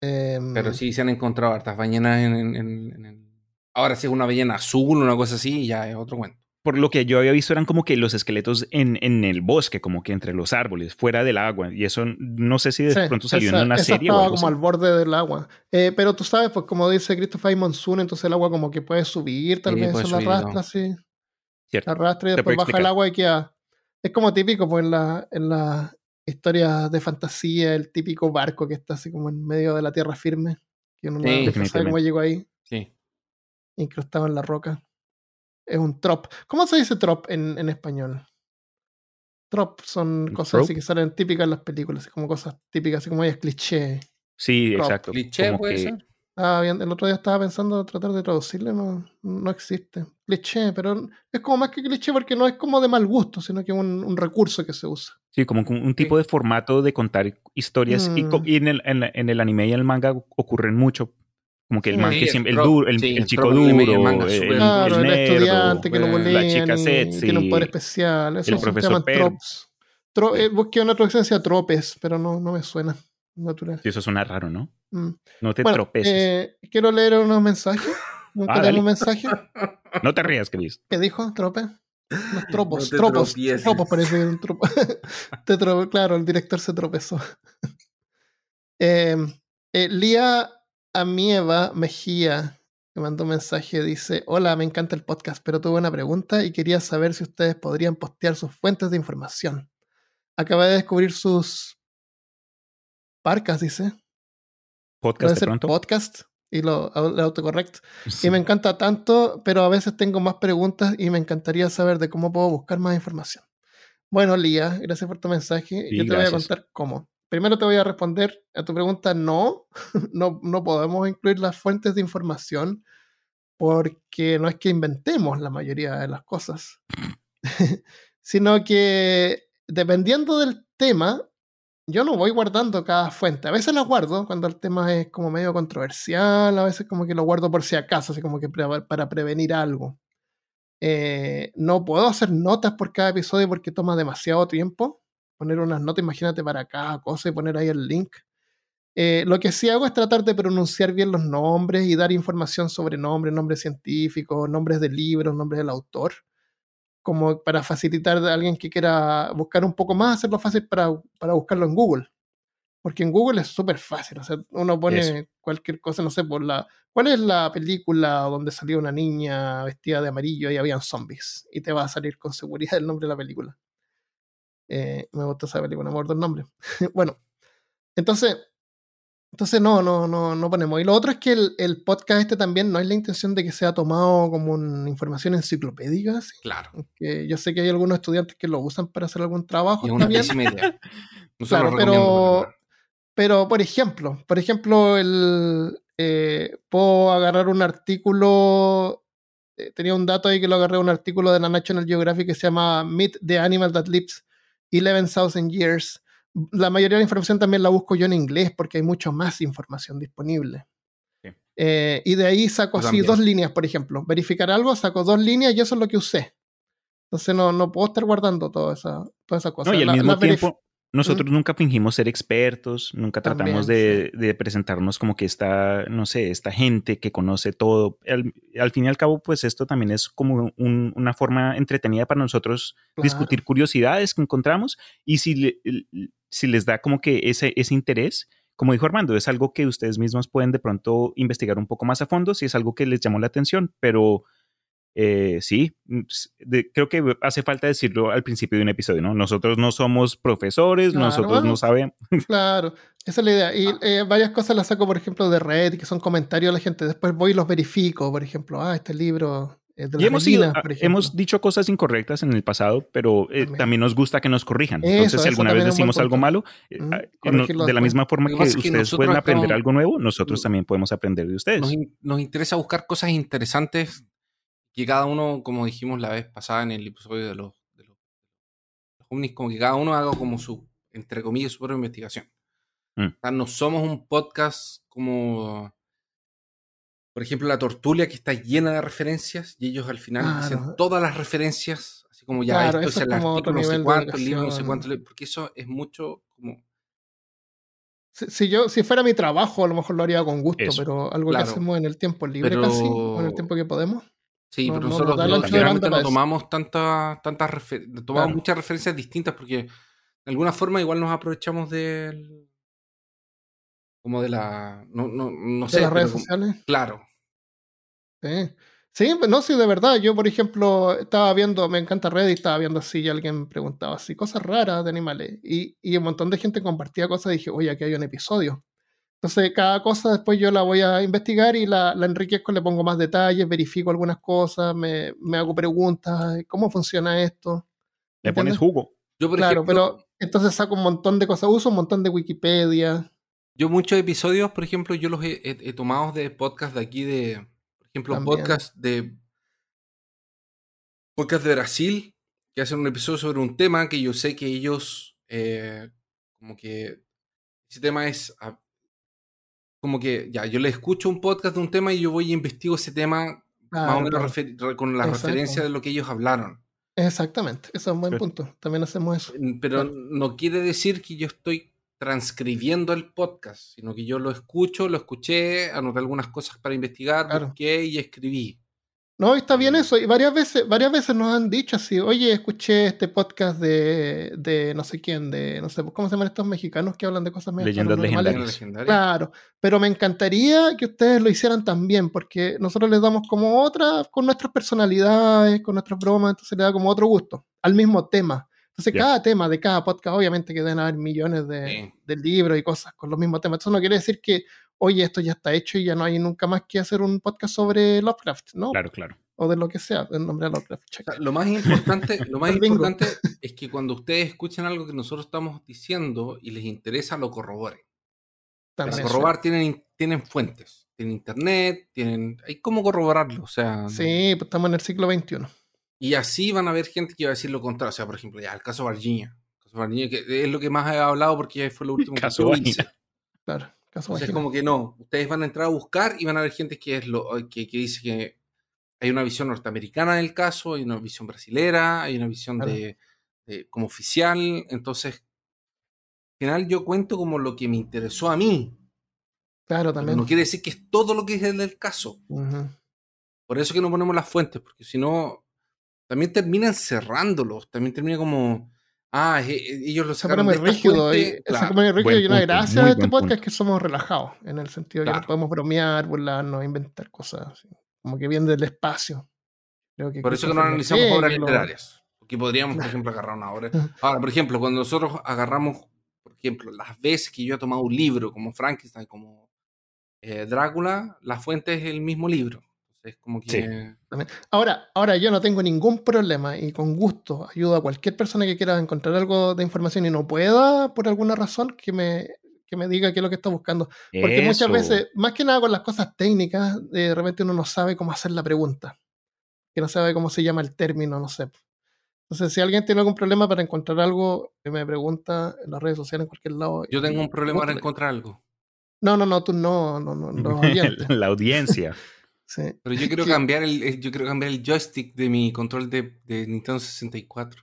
Em, Pero sí se han encontrado hartas ballenas en, en- en- en el... Ahora si es una ballena azul, una cosa así, ya es otro cuento. Por lo que yo había visto eran como que los esqueletos en, en el bosque, como que entre los árboles, fuera del agua. Y eso no sé si de sí, pronto salió esa- en una serie o estaba algo como así. al borde del agua. Eh, pero tú sabes, pues como dice Christopher Monsoon, entonces el agua como que puede subir, tal Sí, vez eso la arrastra ¿no? así. Cierto. La arrastra y después baja el agua y queda. Es como típico, pues en la, en las historias de fantasía, el típico barco que está así como en medio de la tierra firme. Que uno no- Sí. nunca sabe cómo llegó ahí, Sí. incrustado en la roca. Es un trop. ¿Cómo se dice trop en, en español? Trop son ¿Un cosas así que salen típicas en las películas, así como cosas típicas, así como ellas cliché. Sí, exacto. Cliché Como puede que- ser. Ah, bien, el otro día estaba pensando tratar de traducirle, no, no existe. Cliché, pero es como más que cliché porque no es como de mal gusto, sino que es un, un recurso que se usa. Sí, como un un tipo de formato de contar historias. Y, Mm. y en, el, en, la- en el anime y el manga ocurren mucho. Como que el Sí. man Sí, que el siempre, el, duro, el, sí, el el chico en duro, manga el, Claro, el, nerdo, estudiante que lo bolean la chica sexy, tiene un poder especial. Eso el se profesor. Tro- eh, busqué una traducción tropes, pero no, no me suena natural. Sí, eso suena raro, ¿no? Mm. No te Bueno, tropeces. eh, quiero leer unos mensajes. Nunca Ah, mensajes. No te rías, Chris. ¿Qué dijo? ¿Trope? Los tropos, No tropos, tropieces. tropos parece un tropo. Te tro- claro, el director se tropezó. Eh, eh, Lía Amieva Mejía me mandó un mensaje, dice, hola, me encanta el podcast, pero tuve una pregunta y quería saber si ustedes podrían postear sus fuentes de información. Acabé de descubrir sus parcas, dice. Podcast de pronto. podcast y lo, el autocorrect. Sí. Y me encanta tanto, pero a veces tengo más preguntas y me encantaría saber de cómo puedo buscar más información. Bueno, Lía, gracias por tu mensaje. Sí, Yo te voy a gracias. contar cómo. Primero te voy a responder a tu pregunta, no, no, no podemos incluir las fuentes de información porque no es que inventemos la mayoría de las cosas, sino que dependiendo del tema, yo no voy guardando cada fuente. A veces las guardo cuando el tema es como medio controversial, a veces como que lo guardo por si acaso, así como que para prevenir algo. Eh, no puedo hacer notas por cada episodio porque toma demasiado tiempo. Poner unas notas, imagínate, para cada cosa y poner ahí el link. Eh, lo que sí hago es tratar de pronunciar bien los nombres y dar información sobre nombres, nombres científicos, nombres de libros, nombres del autor, como para facilitar a alguien que quiera buscar un poco más, hacerlo fácil para, para buscarlo en Google. Porque en Google es súper fácil. O sea, uno pone Eso. cualquier cosa, no sé, por la. ¿Cuál es la película donde salió una niña vestida de amarillo y habían zombies? Y te va a salir con seguridad el nombre de la película. Eh, me gusta esa película, no me acuerdo el nombre. bueno, entonces, entonces no, no, no, no ponemos. Y lo otro es que el, el podcast este también no es la intención de que sea tomado como una información enciclopédica. así, Claro. yo sé que hay algunos estudiantes que lo usan para hacer algún trabajo. Y una se Claro, pero- pero- por ejemplo, por ejemplo, el, eh, puedo agarrar un artículo, eh, tenía un dato ahí que lo agarré un artículo de la National Geographic que se llama Meet the Animal That Lives 11,000 Years. La mayoría de la información también la busco yo en inglés porque hay mucho más información disponible. Sí. Eh, y de ahí saco así dos líneas, por ejemplo. Verificar algo, saco dos líneas y eso es lo que usé. Entonces no, no puedo estar guardando toda esa, toda esa cosa. No, y al La- mismo la verif- tiempo, nosotros nunca fingimos ser expertos, nunca También, tratamos de, de presentarnos como que esta, no sé, esta gente que conoce todo. Al, al fin y al cabo, pues esto también es como un- una forma entretenida para nosotros Claro. discutir curiosidades que encontramos y si, le- si les da como que ese, ese interés, como dijo Armando, es algo que ustedes mismos pueden de pronto investigar un poco más a fondo si es algo que les llamó la atención, pero eh, sí, mm, de- creo que hace falta decirlo al principio de un episodio, ¿no? Nosotros no somos profesores, Claro, nosotros bueno. no sabemos. Claro, esa es la idea. Y eh, varias cosas las saco, por ejemplo, de Reddit, que son comentarios de la gente. Después voy y los verifico, por ejemplo, ah, este libro es de Y las hemos, por ejemplo. hemos dicho cosas incorrectas en el pasado, pero eh, También. también. nos gusta que nos corrijan. Eso, Entonces, si alguna vez decimos algo malo, Mm, ah, no- de la después. misma forma que que ustedes pueden aprender estamos- algo nuevo, nosotros también podemos aprender de ustedes. Nos, nos interesa buscar cosas interesantes que cada uno, como dijimos la vez pasada en el episodio de los, de los, los ovnis, como que cada uno haga como su, entre comillas, su propia investigación. Mm. O sea, no somos un podcast como, por ejemplo, la Tortulia, que está llena de referencias y ellos al final Claro. dicen todas las referencias, así como ya Claro, esto es el artículo, no sé cuánto, el libro, no sé cuánto, porque eso es mucho como... Si, si yo, si fuera mi trabajo, a lo mejor lo haría con gusto, Eso, pero algo claro. que hacemos en el tiempo libre Pero- casi, o en el tiempo que podemos. Sí, No- pero no nos nosotros no- generalmente no tomamos tantas tantas refer- tomamos Claro. muchas referencias distintas porque de alguna forma igual nos aprovechamos del como de la no, no, no De sé, las redes como- sociales. claro. Sí. Sí, no, sí, de verdad. Yo, por ejemplo, estaba viendo, me encanta Reddit, estaba viendo así y alguien preguntaba así, cosas raras de animales. Y, y un montón de gente compartía cosas y dije, oye, aquí hay un episodio. Entonces, cada cosa después yo la voy a investigar y la, la enriquezco, le pongo más detalles, verifico algunas cosas, me, me hago preguntas, ¿cómo funciona esto? Le pones ¿Entiendes? jugo. Yo por Claro, ejemplo, pero entonces saco un montón de cosas, uso un montón de Wikipedia. yo muchos episodios, por ejemplo, yo los he, he- he tomado de podcast de aquí de por ejemplo, También. podcast de podcast de Brasil que hacen un episodio sobre un tema que yo sé que ellos eh, como que ese tema es ah, como que ya yo le escucho un podcast de un tema y yo voy y investigo ese tema más o menos claro. con la Exacto. referencia de lo que ellos hablaron. Exactamente, eso es un buen punto. También hacemos eso. Pero Claro. no quiere decir que yo estoy transcribiendo el podcast, sino que yo lo escucho, lo escuché, anoté algunas cosas para investigar, Claro. busqué y escribí. No, está bien Mm. eso. Y varias veces, varias veces nos han dicho así, oye, escuché este podcast de, de no sé quién, de no sé, ¿cómo se llaman estos mexicanos que hablan de cosas Leyendas legendarias. legendaria. Claro, pero me encantaría que ustedes lo hicieran también, porque nosotros les damos como otra, con nuestras personalidades, con nuestras bromas, entonces le da como otro gusto al mismo tema. Entonces, cada tema de cada podcast, obviamente que deben haber millones de, Sí. de libros y cosas con los mismos temas. Eso no quiere decir que, oye, esto ya está hecho y ya no hay nunca más que hacer un podcast sobre Lovecraft, ¿no? Claro, claro. O de lo que sea, el nombre de Lovecraft. O check. sea, lo más importante, lo más El importante es que cuando ustedes escuchen algo que nosotros estamos diciendo y les interesa, lo corroboren. Para corroborar tienen, tienen fuentes, tienen internet, tienen. Hay cómo corroborarlo. O sea, Sí, pues estamos en el siglo XXI. y así van a haber gente que va a decir lo contrario. O sea, por ejemplo, ya el caso Varginha. El caso Varginha, que es lo que más he hablado porque fue lo último que Caso hice. Claro, caso Entonces, vagina. como que no, ustedes van a entrar a buscar y van a ver gente que es lo que, que dice que hay una visión norteamericana del caso, hay una visión brasilera, hay una visión Claro. de, de- como oficial. Entonces, al final yo cuento como lo que me interesó a mí. Claro, pero también. no quiere decir que es todo lo que es el del caso. Por eso que no ponemos las fuentes, porque si no, también terminan cerrándolos, también termina como, ah, ellos lo pone de rígido. fuente, claro. muy rígido Buen y una punto, gracia de este podcast punto. es que somos relajados, en el sentido de que Claro. nos podemos bromear, burlarnos, inventar cosas, así, como que viene del espacio. Creo que Por eso que no analizamos Lee, obras que literarias. Porque podríamos, por ejemplo, agarrar una obra. Ahora, por ejemplo, cuando nosotros agarramos, por ejemplo, las veces que yo he tomado un libro como Frankenstein, como eh, Drácula, la fuente es el mismo libro. Entonces, como que. Sí. Ahora, ahora yo no tengo ningún problema y con gusto ayudo a cualquier persona que quiera encontrar algo de información y no pueda, por alguna razón, que me, que me diga qué es lo que está buscando. Porque muchas veces, más que nada con las cosas técnicas, de repente uno no sabe cómo hacer la pregunta. Que no sabe cómo se llama el término, no sé. Entonces, si alguien tiene algún problema para encontrar algo, que me pregunta en las redes sociales, en cualquier lado. Yo tengo un problema para encontrar algo. No, no, no, tú no, no, no, oyentes. la audiencia. Sí. Pero yo quiero cambiar el, eh, yo quiero cambiar el joystick de mi control de, de Nintendo 64.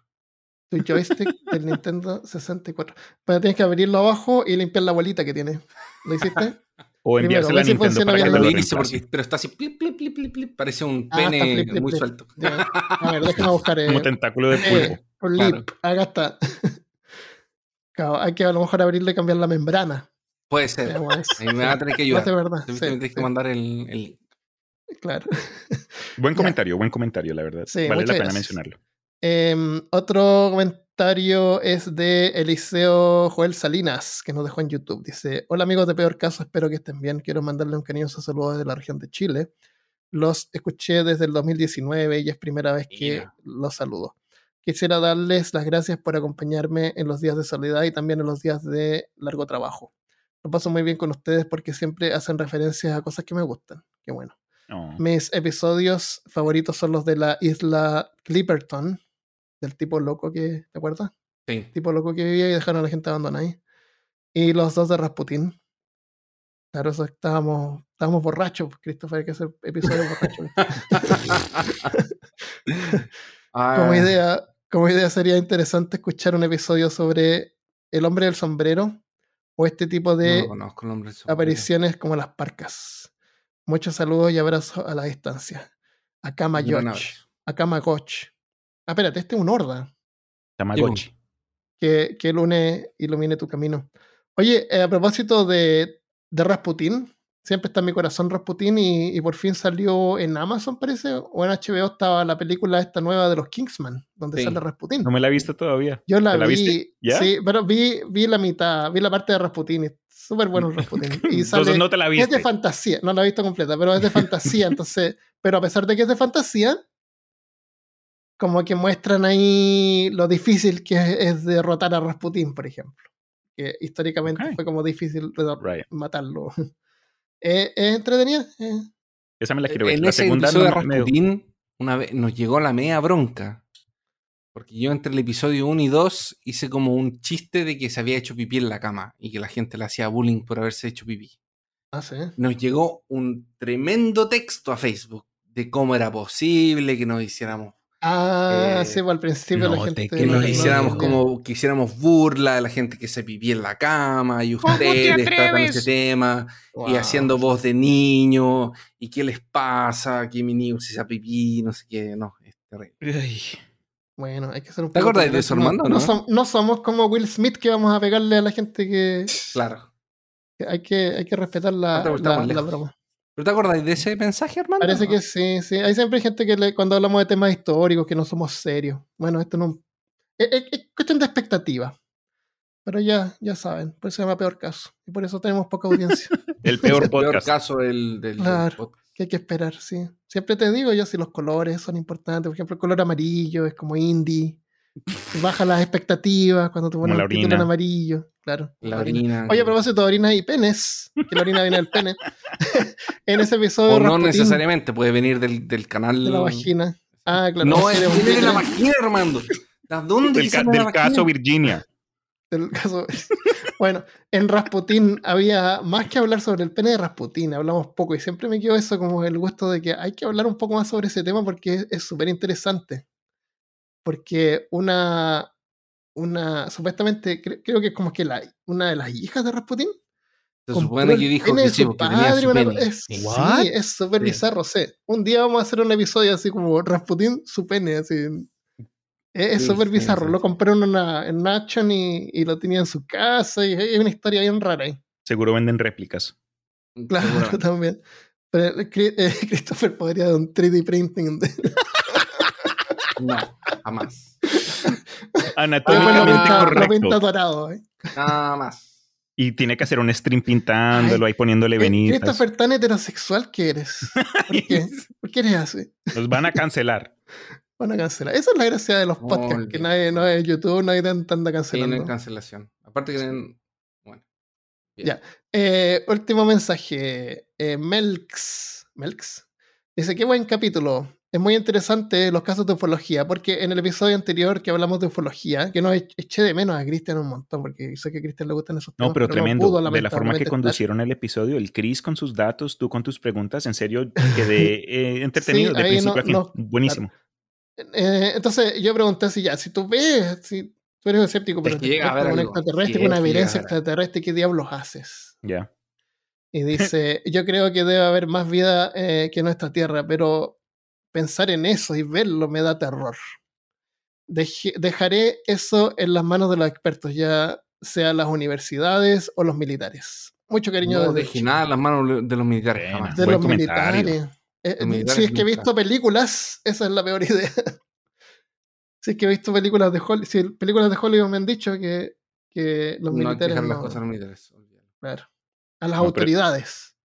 Tu joystick del Nintendo 64. Pero tienes que abrirlo abajo y limpiar la bolita que tiene. ¿Lo hiciste? O Primero, enviársela a Nintendo funciona para que bien te el lo hice porque- pero está así, plip, plip, plip, plip, plip, parece un Ah, pene flip, flip, muy flip. suelto. Ya. A ver, déjame buscar. eh, Como tentáculo de pulpo. eh, por Claro. Acá está. Claro, hay que a lo mejor abrirle y cambiar la membrana. Puede ser. Ahí me va a tener que ayudar. de verdad. Sí, tienes que mandar el, el- Claro. Buen comentario, buen comentario, la verdad. Sí, vale la pena gracias. mencionarlo. Em, otro comentario es de Eliseo Joel Salinas, que nos dejó en YouTube. Dice: Hola amigos de Peor Caso, espero que estén bien. Quiero mandarle un cariñoso saludo desde la región de Chile. Los escuché desde el 2019 y es primera vez que Mira. los saludo. Quisiera darles las gracias por acompañarme en los días de soledad y también en los días de largo trabajo. Lo paso muy bien con ustedes porque siempre hacen referencias a cosas que me gustan. Qué bueno. Oh. Mis episodios favoritos son los de la isla Clipperton, del tipo loco que, ¿te acuerdas? Sí. Tipo loco que vivía y dejaron a la gente abandonada ahí. Y los dos de Rasputin. Claro, eso estábamos, estábamos borrachos, Christopher, hay que hacer episodios borrachos. Ah, como idea, como idea sería interesante escuchar un episodio sobre el hombre del sombrero o este tipo de apariciones como las parcas. Muchos saludos y abrazos a la distancia. Akama Un gran Yoch. abrazo. Akama Goch. Ah, espérate, este es un horda Tamagotchi. que, que ilumine, ilumine tu camino. Oye, eh, a propósito de, de Rasputin, siempre está en mi corazón Rasputin y, y por fin salió en Amazon, parece, o en HBO estaba la película esta nueva de los Kingsman, donde Sí. sale Rasputin. No me la he visto todavía. Yo la, ¿Te la vi, viste? ¿Ya? sí, pero vi, vi la mitad, vi la parte de Rasputin, y súper bueno el Rasputin. Y Entonces sale, no te la es viste. de fantasía, no la he visto completa, pero es de fantasía, entonces, pero a pesar de que es de fantasía, como que muestran ahí lo difícil que es, es derrotar a Rasputin, por ejemplo. Que históricamente Ok. fue como difícil de- Right. matarlo. Eh, ¿Es entretenida? Esa me la quiero ver. En La ese segunda episodio no de Rasputín, una vez nos llegó la media bronca. Porque yo entre el episodio 1 y 2 hice como un chiste de que se había hecho pipí en la cama y que la gente le hacía bullying por haberse hecho pipí. ah, sí. Nos llegó un tremendo texto a Facebook de cómo era posible que nos hiciéramos Ah, Eh, sí, pues al principio la gente... te que no- nos no hiciéramos como que hiciéramos burla de la gente que se pipí en la cama y ustedes tratan ese tema y haciendo voz de niño y qué les pasa, que mi niño se hizo pipí, no sé qué, no, es terrible. Ay. Bueno, hay que ser un ¿Te poco acuerdas de eso. Armando, No, no? som- no somos como Will Smith que vamos a pegarle a la gente que, Claro. que hay que hay que respetar la, No te la- broma. ¿Pero te acordáis de ese mensaje, hermano? Parece que sí, sí. Hay siempre gente que le- cuando hablamos de temas históricos que no somos serios. Bueno, esto no es, es- es cuestión de expectativa. Pero ya, ya saben, por eso se llama peor caso. Y por eso tenemos poca audiencia. El peor el peor podcast. caso del, del, del Claro. podcast. que hay que esperar, sí. Siempre te digo yo si los colores son importantes. Por ejemplo, el color amarillo es como indie. Baja las expectativas cuando te la un título en orina. amarillo. Claro. La orina. Oye, a propósito de orina y penes, que la orina viene del pene. en ese episodio o no Rasputín, necesariamente, puede venir del, del canal. de la vagina. Ah, claro. No, es de la vagina, Armando. ¿De dónde Del, ca- sale la del vagina? caso Virginia. Del caso. bueno, en Rasputín había más que hablar sobre el pene de Rasputín, hablamos poco y siempre me quedó eso como el gusto de que hay que hablar un poco más sobre ese tema porque es- súper interesante. Porque una, una, supuestamente, cre- creo que es como que la, una de las hijas de Rasputín Se supone que dijo que sí, porque tenía padre, su una pene. co- es, What? sí, es súper Sí. bizarro, sí. Un día vamos a hacer un episodio así como Rasputín, su pene, así. Es Sí, súper sí, bizarro. sí, lo sí. compró en una en Action y, y lo tenía en su casa. Y es una historia bien rara ahí. Seguro venden réplicas. Claro, Seguramente. también. Pero eh, eh, Christopher podría dar un 3D printing. de- No, jamás. Anatómicamente pinta correcto. dorado. ¿eh? Nada más. Y tiene que hacer un stream pintándolo ahí poniéndole venitas. Christopher, tan heterosexual que eres. ¿Por qué? ¿Por qué eres así? Nos van a cancelar. Van a cancelar. Esa es la gracia de los podcasts, que nadie, no es YouTube, nadie anda Sí, no hay cancelando. cancelación. Aparte que tienen- Bueno. Bien. Ya. Eh, último mensaje. Eh, Melks. Melks. Dice, qué buen capítulo. Es muy interesante los casos de ufología, porque en el episodio anterior que hablamos de ufología, que no e- eché de menos a Cristian un montón, porque sé que a Cristian le gustan esos temas. No, pero tremendo. pudo, de la forma que conducieron el episodio, el Chris con sus datos, tú con tus preguntas, en serio, quedé eh, entretenido Sí, de principio no- a fin. no, Buenísimo. Eh, entonces yo pregunté si ya, si tú ves, si tú eres escéptico, pero te llega ver un extraterrestre, una evidencia extraterrestre, ¿qué diablos haces? Ya. Y dice, yo creo que debe haber más vida eh, que nuestra Tierra, pero pensar en eso y verlo me da terror. Deje- dejaré eso en las manos de los expertos, ya sea las universidades o los militares. Mucho cariño No desde nada en las manos de los militares jamás. de Buen los comentario. militares. Eh, si es que he visto películas, esa es la peor idea. si es que he visto películas de Hollywood, si películas de Hollywood me han dicho que, que los No hay que militares las cosas a los militares. olvídalo. claro, a las No, autoridades.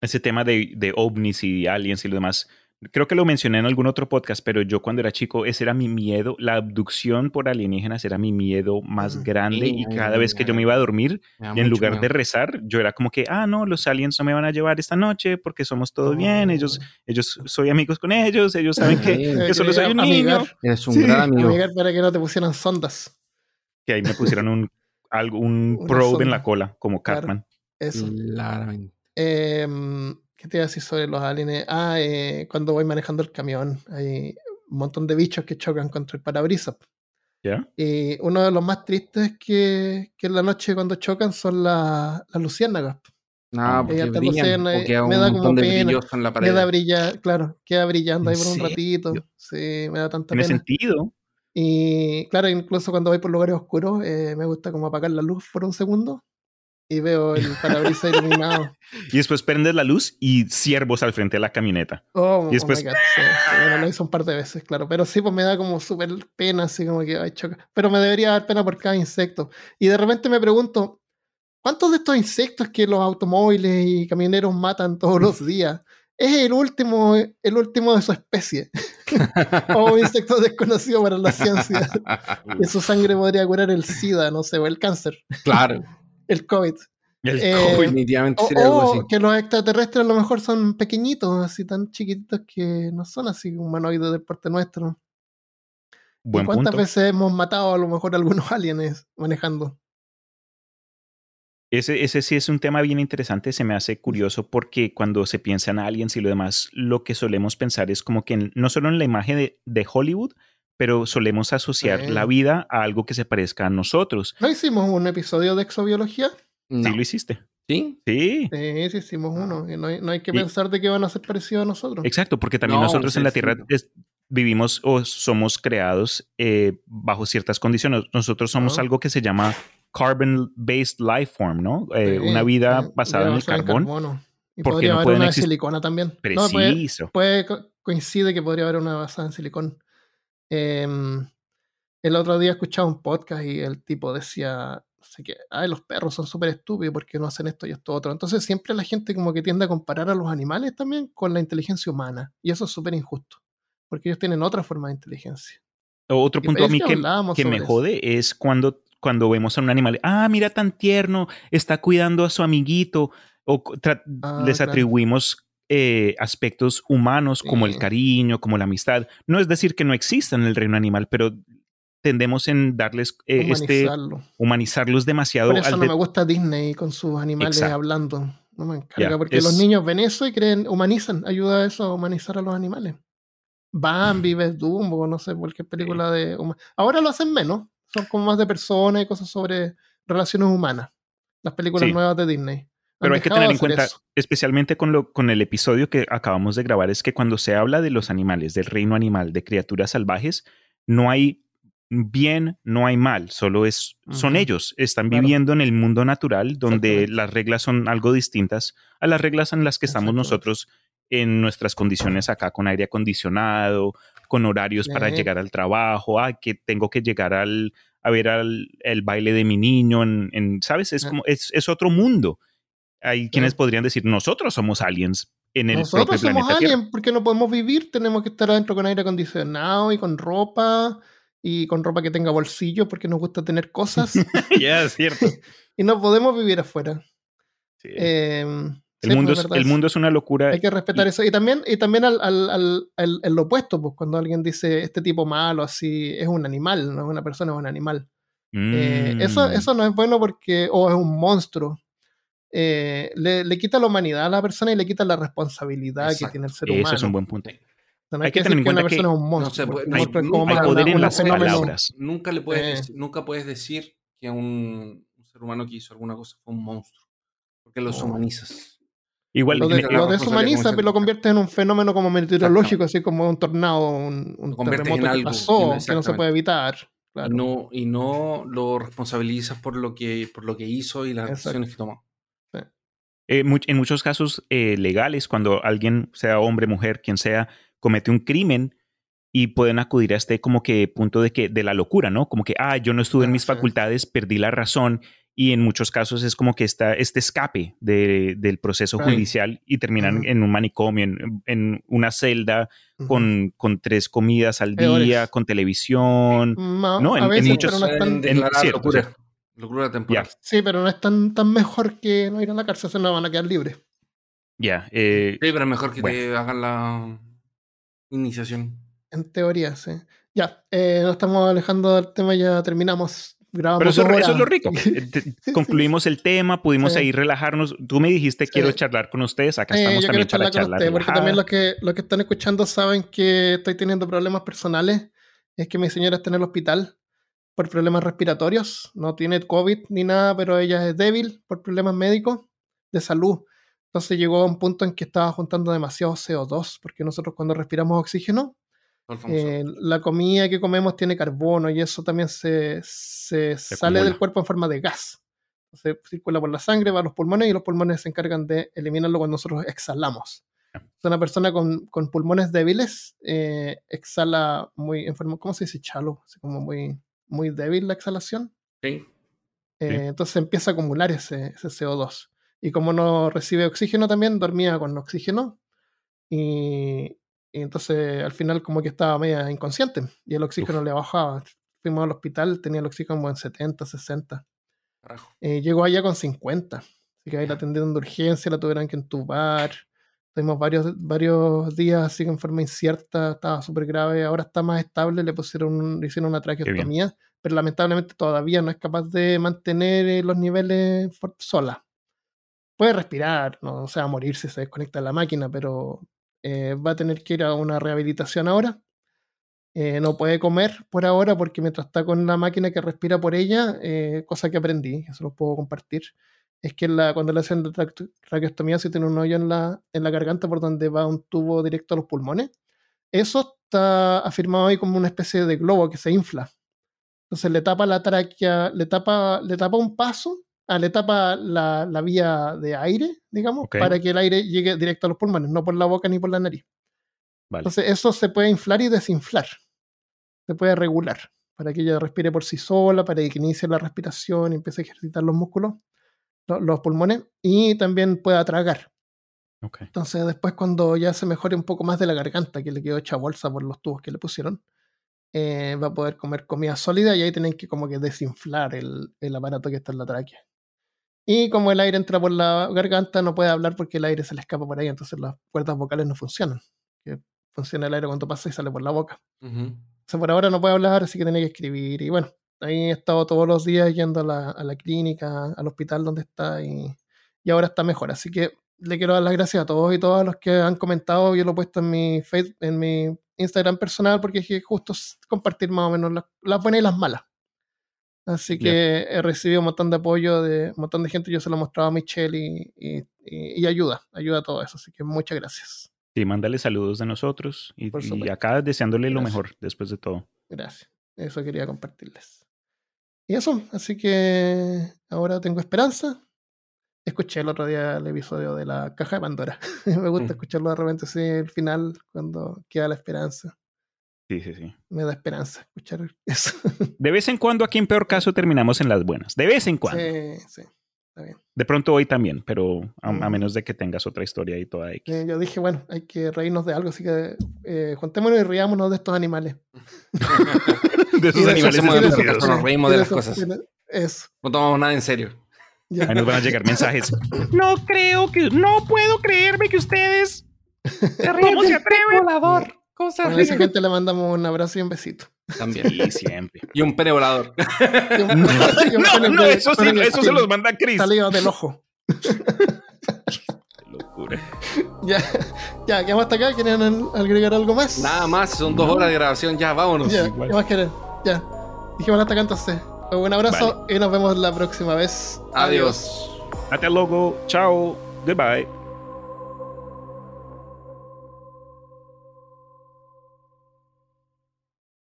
ese tema de, de ovnis y aliens y lo demás. Creo que lo mencioné en algún otro podcast, pero yo cuando era chico, ese era mi miedo. La abducción por alienígenas era mi miedo más Mm. grande. Sí, y cada vez que yo me iba a dormir, y en lugar de rezar, yo era como que, ah, no, los aliens no me van a llevar esta noche porque somos todos bien. Ellos, ellos, soy amigos con ellos. Ellos saben que, que solo soy un Amigar. niño. Eres un Sí, gran amigo. amigar para que no te pusieran sondas. Que ahí me pusieron un, algo, un probe en la sonda. cola, como Claro. Cartman. Eso. Claramente. Em, ¿Qué te iba a decir sobre los aliens? Ah, eh, cuando voy manejando el camión, hay un montón de bichos que chocan contra el parabrisas. ¿Ya? Y uno de los más tristes que, que en la noche cuando chocan son las las luciérnagas. Nada, porque Ella te brillan, queda me un da como pena, en la pared. Queda brillar, claro, queda brillando ahí ¿En por un serio? ratito. Sí, me da tanta Tiene pena. sentido. Y claro, incluso cuando voy por lugares oscuros, eh, me gusta como apagar la luz por un segundo y veo el parabrisas iluminado. Y después prendes la luz y ciervos al frente de la camioneta. Oh, Y después- oh my God, sí, sí, bueno, lo hice un par de veces, claro. Pero sí, pues me da como súper pena, así como que, ay, choca. Pero me debería dar pena por cada insecto. Y de repente me pregunto, ¿cuántos de estos insectos que los automóviles y camioneros matan todos los días es el último, el último de su especie? o un insecto desconocido para la ciencia. que su sangre podría curar el SIDA, no sé, o el cáncer, Claro. El COVID. El Eh, COVID. Definitivamente O, sería algo así. que los extraterrestres a lo mejor son pequeñitos, así tan chiquititos que no son así humanoides del porte nuestro. ¿Y Buen cuántas punto. veces hemos matado a lo mejor algunos aliens manejando? Ese, ese sí es un tema bien interesante, se me hace curioso porque cuando se piensa en aliens y lo demás, lo que solemos pensar es como que en- no solo en la imagen de, de Hollywood, pero solemos asociar Sí. la vida a algo que se parezca a nosotros. ¿No hicimos un episodio de exobiología? No. Sí lo hiciste. ¿Sí? Sí. Sí, sí hicimos uno. y no, hay, no hay que Y- pensar de que van a ser parecidos a nosotros. Exacto, porque también No, nosotros sí, en la sí. Tierra es- vivimos o somos creados eh, bajo ciertas condiciones. Nosotros somos Ah. algo que se llama carbon-based life form, ¿no? Eh, Sí, una vida sí, basada en el carbón. carbono. Y porque podría no haber pueden una de silicona también. No, pues, puede- Preciso. puede co- coincide que podría haber una basada en silicón. Em, el otro día escuchaba un podcast y el tipo decía, ay, los perros son súper estúpidos porque no hacen esto y esto otro. Entonces siempre la gente como que tiende a comparar a los animales también con la inteligencia humana. Y eso es súper injusto. Porque ellos tienen otra forma de inteligencia. Otro Y punto a mí que que, me eso. jode es cuando, cuando vemos a un animal, ah, mira tan tierno, está cuidando a su amiguito, o Ah, les claro. Eh, aspectos humanos como el cariño, como la amistad. No es decir que no existan en el reino animal, pero tendemos en darles eh, este Humanizarlo. humanizarlos demasiado. Por eso al no de- me gusta Disney con sus animales Exacto. hablando. No me encarga, porque es- los niños ven eso y creen, humanizan, ayuda a eso a humanizar a los animales. Bambi, ves Dumbo, no sé, cualquier película de... Ahora lo hacen menos, son como más de personas y cosas sobre relaciones humanas. Las películas Sí. nuevas de Disney. Pero hay que tener en cuenta, eso. especialmente con, lo, con el episodio que acabamos de grabar, es que cuando se habla de los animales, del reino animal, de criaturas salvajes, no hay bien, no hay mal, solo es, son Ujú. ellos, están Claro. viviendo en el mundo natural donde las reglas son algo distintas a las reglas en las que estamos nosotros en nuestras condiciones acá, con aire acondicionado, con horarios para Sí. llegar al trabajo, ah, que tengo que llegar al, a ver al, el baile de mi niño, en, en- ¿sabes? Es Ah. como, es, es otro mundo. Hay quienes podrían decir, nosotros somos aliens en el Nosotros propio somos planeta aliens porque no podemos vivir, tenemos que estar adentro con aire acondicionado y con ropa y con ropa que tenga bolsillo porque nos gusta tener cosas ya, es cierto. y no podemos vivir afuera. Sí. Em, el, sí, mundo es, el mundo es una locura. Hay que respetar y- eso. Y también, y también al, al, al, al- el opuesto, pues cuando alguien dice este tipo malo, así, es un animal, no es una persona, es un animal. Eh, eso, Mm. eso no es bueno porque, o es un monstruo. Eh, le, le quita la humanidad a la persona y le quita la responsabilidad Exacto. que tiene el ser Eso humano. es un buen punto. O sea, no hay hay que que tener decir en que una cuenta que persona es un No monstruo. puede- no un hay- como hay poder una- en las palabras. Nunca le puedes, Eh. decir, nunca puedes decir que un, un ser humano que hizo alguna cosa fue un monstruo. Porque los No. humanizas. Igual, Lo, de- lo deshumaniza, pero lo convierte en un fenómeno como meteorológico, así como un tornado, un, un terremoto en que algo, pasó, que no se puede evitar. Claro. Y, no, y no lo responsabilizas por lo que, por lo que hizo y las Exacto. decisiones que tomó. Eh, much- en muchos casos eh, legales, cuando alguien, sea hombre, mujer, quien sea, comete un crimen y pueden acudir a este como que punto de que de la locura, ¿no? Como que, ah, yo no estuve en mis sí. facultades, perdí la razón y en muchos casos es como que está este escape de- del proceso judicial y terminan en un manicomio, en, en una celda con, con tres comidas al Peores. día, con televisión. No, en- a en veces, muchos- no cierto, locura. cierto. Locura temporal. Ya. sí, pero no es tan, tan mejor que no ir a la cárcel, se no van a quedar libres. Ya, eh, Sí, pero es mejor que te hagan la iniciación. En teoría, sí. Ya, eh, nos estamos alejando del tema, ya terminamos. Grabamos Pero eso, eso es lo rico. Eh, Concluimos el tema, pudimos Sí. ahí relajarnos. Tú me dijiste, quiero Sí. charlar con ustedes. Acá Eh, estamos yo quiero también para charlar usted, porque también los que, los que están escuchando saben que estoy teniendo problemas personales. Es que mi señora está en el hospital por problemas respiratorios. No tiene COVID ni nada, pero ella es débil por problemas médicos de salud. Entonces llegó a un punto en que estaba juntando demasiado CO2, porque nosotros cuando respiramos oxígeno, eh, la comida que comemos tiene carbono y eso también se, se sale acumula. del cuerpo en forma de gas. Se circula por la sangre, va a los pulmones y los pulmones se encargan de eliminarlo cuando nosotros exhalamos. Entonces, Una persona con, con pulmones débiles eh, exhala muy enfermo. ¿Cómo se dice chalo? Así como muy, muy débil la exhalación. Sí. Eh, Sí. Entonces empieza a acumular ese, ese CO2. Y como no recibe oxígeno también, dormía con oxígeno. Y, y entonces al final como que estaba media inconsciente. Y el oxígeno le bajaba. Fuimos al hospital, tenía el oxígeno como en 70, 60. Carajo. Eh, llegó allá con 50. Así que ahí la atendieron de urgencia, la tuvieron que entubar. Tuvimos varios, varios días así en forma incierta, estaba súper grave. Ahora está más estable, le pusieron le hicieron una traqueostomía, pero lamentablemente todavía no es capaz de mantener eh, los niveles sola. Puede respirar, no se va a morir si se desconecta la máquina, pero eh, va a tener que ir a una rehabilitación ahora. Eh, no puede comer por ahora porque mientras está con la máquina que respira por ella, eh, cosa que aprendí, eso lo puedo compartir, es que la, cuando le hacen la traque- traqueostomía se tiene un hoyo en la, en la garganta por donde va un tubo directo a los pulmones. Eso está afirmado ahí como una especie de globo que se infla. Entonces le tapa la tráquea, le tapa, le tapa un paso, ah, le tapa la, la vía de aire, digamos, para que el aire llegue directo a los pulmones, no por la boca ni por la nariz. Vale. Entonces eso se puede inflar y desinflar. Se puede regular para que ella respire por sí sola, para que inicie la respiración y empiece a ejercitar los músculos, lo- los pulmones, y también pueda tragar. Ok. Entonces después cuando ya se mejore un poco más de la garganta, que le quedó hecha bolsa por los tubos que le pusieron, eh, va a poder comer comida sólida y ahí tienen que como que desinflar el, el aparato que está en la tráquea. Y como el aire entra por la garganta, no puede hablar porque el aire se le escapa por ahí, entonces las cuerdas vocales no funcionan. Que funciona el aire cuando pasa y sale por la boca. O sea, por ahora no puede hablar, así que tiene que escribir. Y bueno, ahí he estado todos los días yendo a la, a la clínica, al hospital donde está y, y ahora está mejor. Así que le quiero dar las gracias a todos y todas los que han comentado. Yo lo he puesto en mi Facebook, en mi Instagram personal porque es justo compartir más o menos las, las buenas y las malas. Así que he recibido un montón de apoyo de un montón de gente. Yo se lo he mostrado a Michelle y, y, y- ayuda, ayuda a todo eso. Así que muchas gracias. Sí, mándale saludos de nosotros y, y acá deseándole lo Gracias. mejor después de todo. Gracias. Eso quería compartirles. Y eso, así que ahora tengo esperanza. Escuché el otro día el episodio de la caja de Pandora. Me gusta Mm. escucharlo de repente así el final, cuando queda la esperanza. Sí, sí, sí. Me da esperanza escuchar eso. De vez en cuando, aquí en peor caso, terminamos en las buenas. De vez en cuando. sí, sí, está bien. De pronto hoy también, pero a, a Mm. menos de que tengas otra historia ahí toda X. Eh, yo dije, bueno, hay que reírnos de algo, así que eh, juntémonos y riámonos de estos animales. de esos animales nos reímos de las cosas. Eso. No tomamos nada en serio. ya. Ahí nos van a llegar mensajes. No creo que. No puedo creerme que ustedes. ¿Cómo se atreven? Volador. ¿Cómo se Bueno, a esa gente le mandamos un abrazo y un besito. También. Sí, siempre. Y un pene volador. Y un- y un No, pene no, eso sí, eso se los manda Chris. Salido del ojo. Qué locura. Ya, ya, quedamos hasta acá. ¿Quieren agregar algo más? Nada más, son dos horas de grabación. Ya, vámonos. Ya. ¿qué más quieren? Ya. Dijimos hasta acá entonces. Un abrazo y nos vemos la próxima vez. Adiós. Hasta luego. Chao. Goodbye.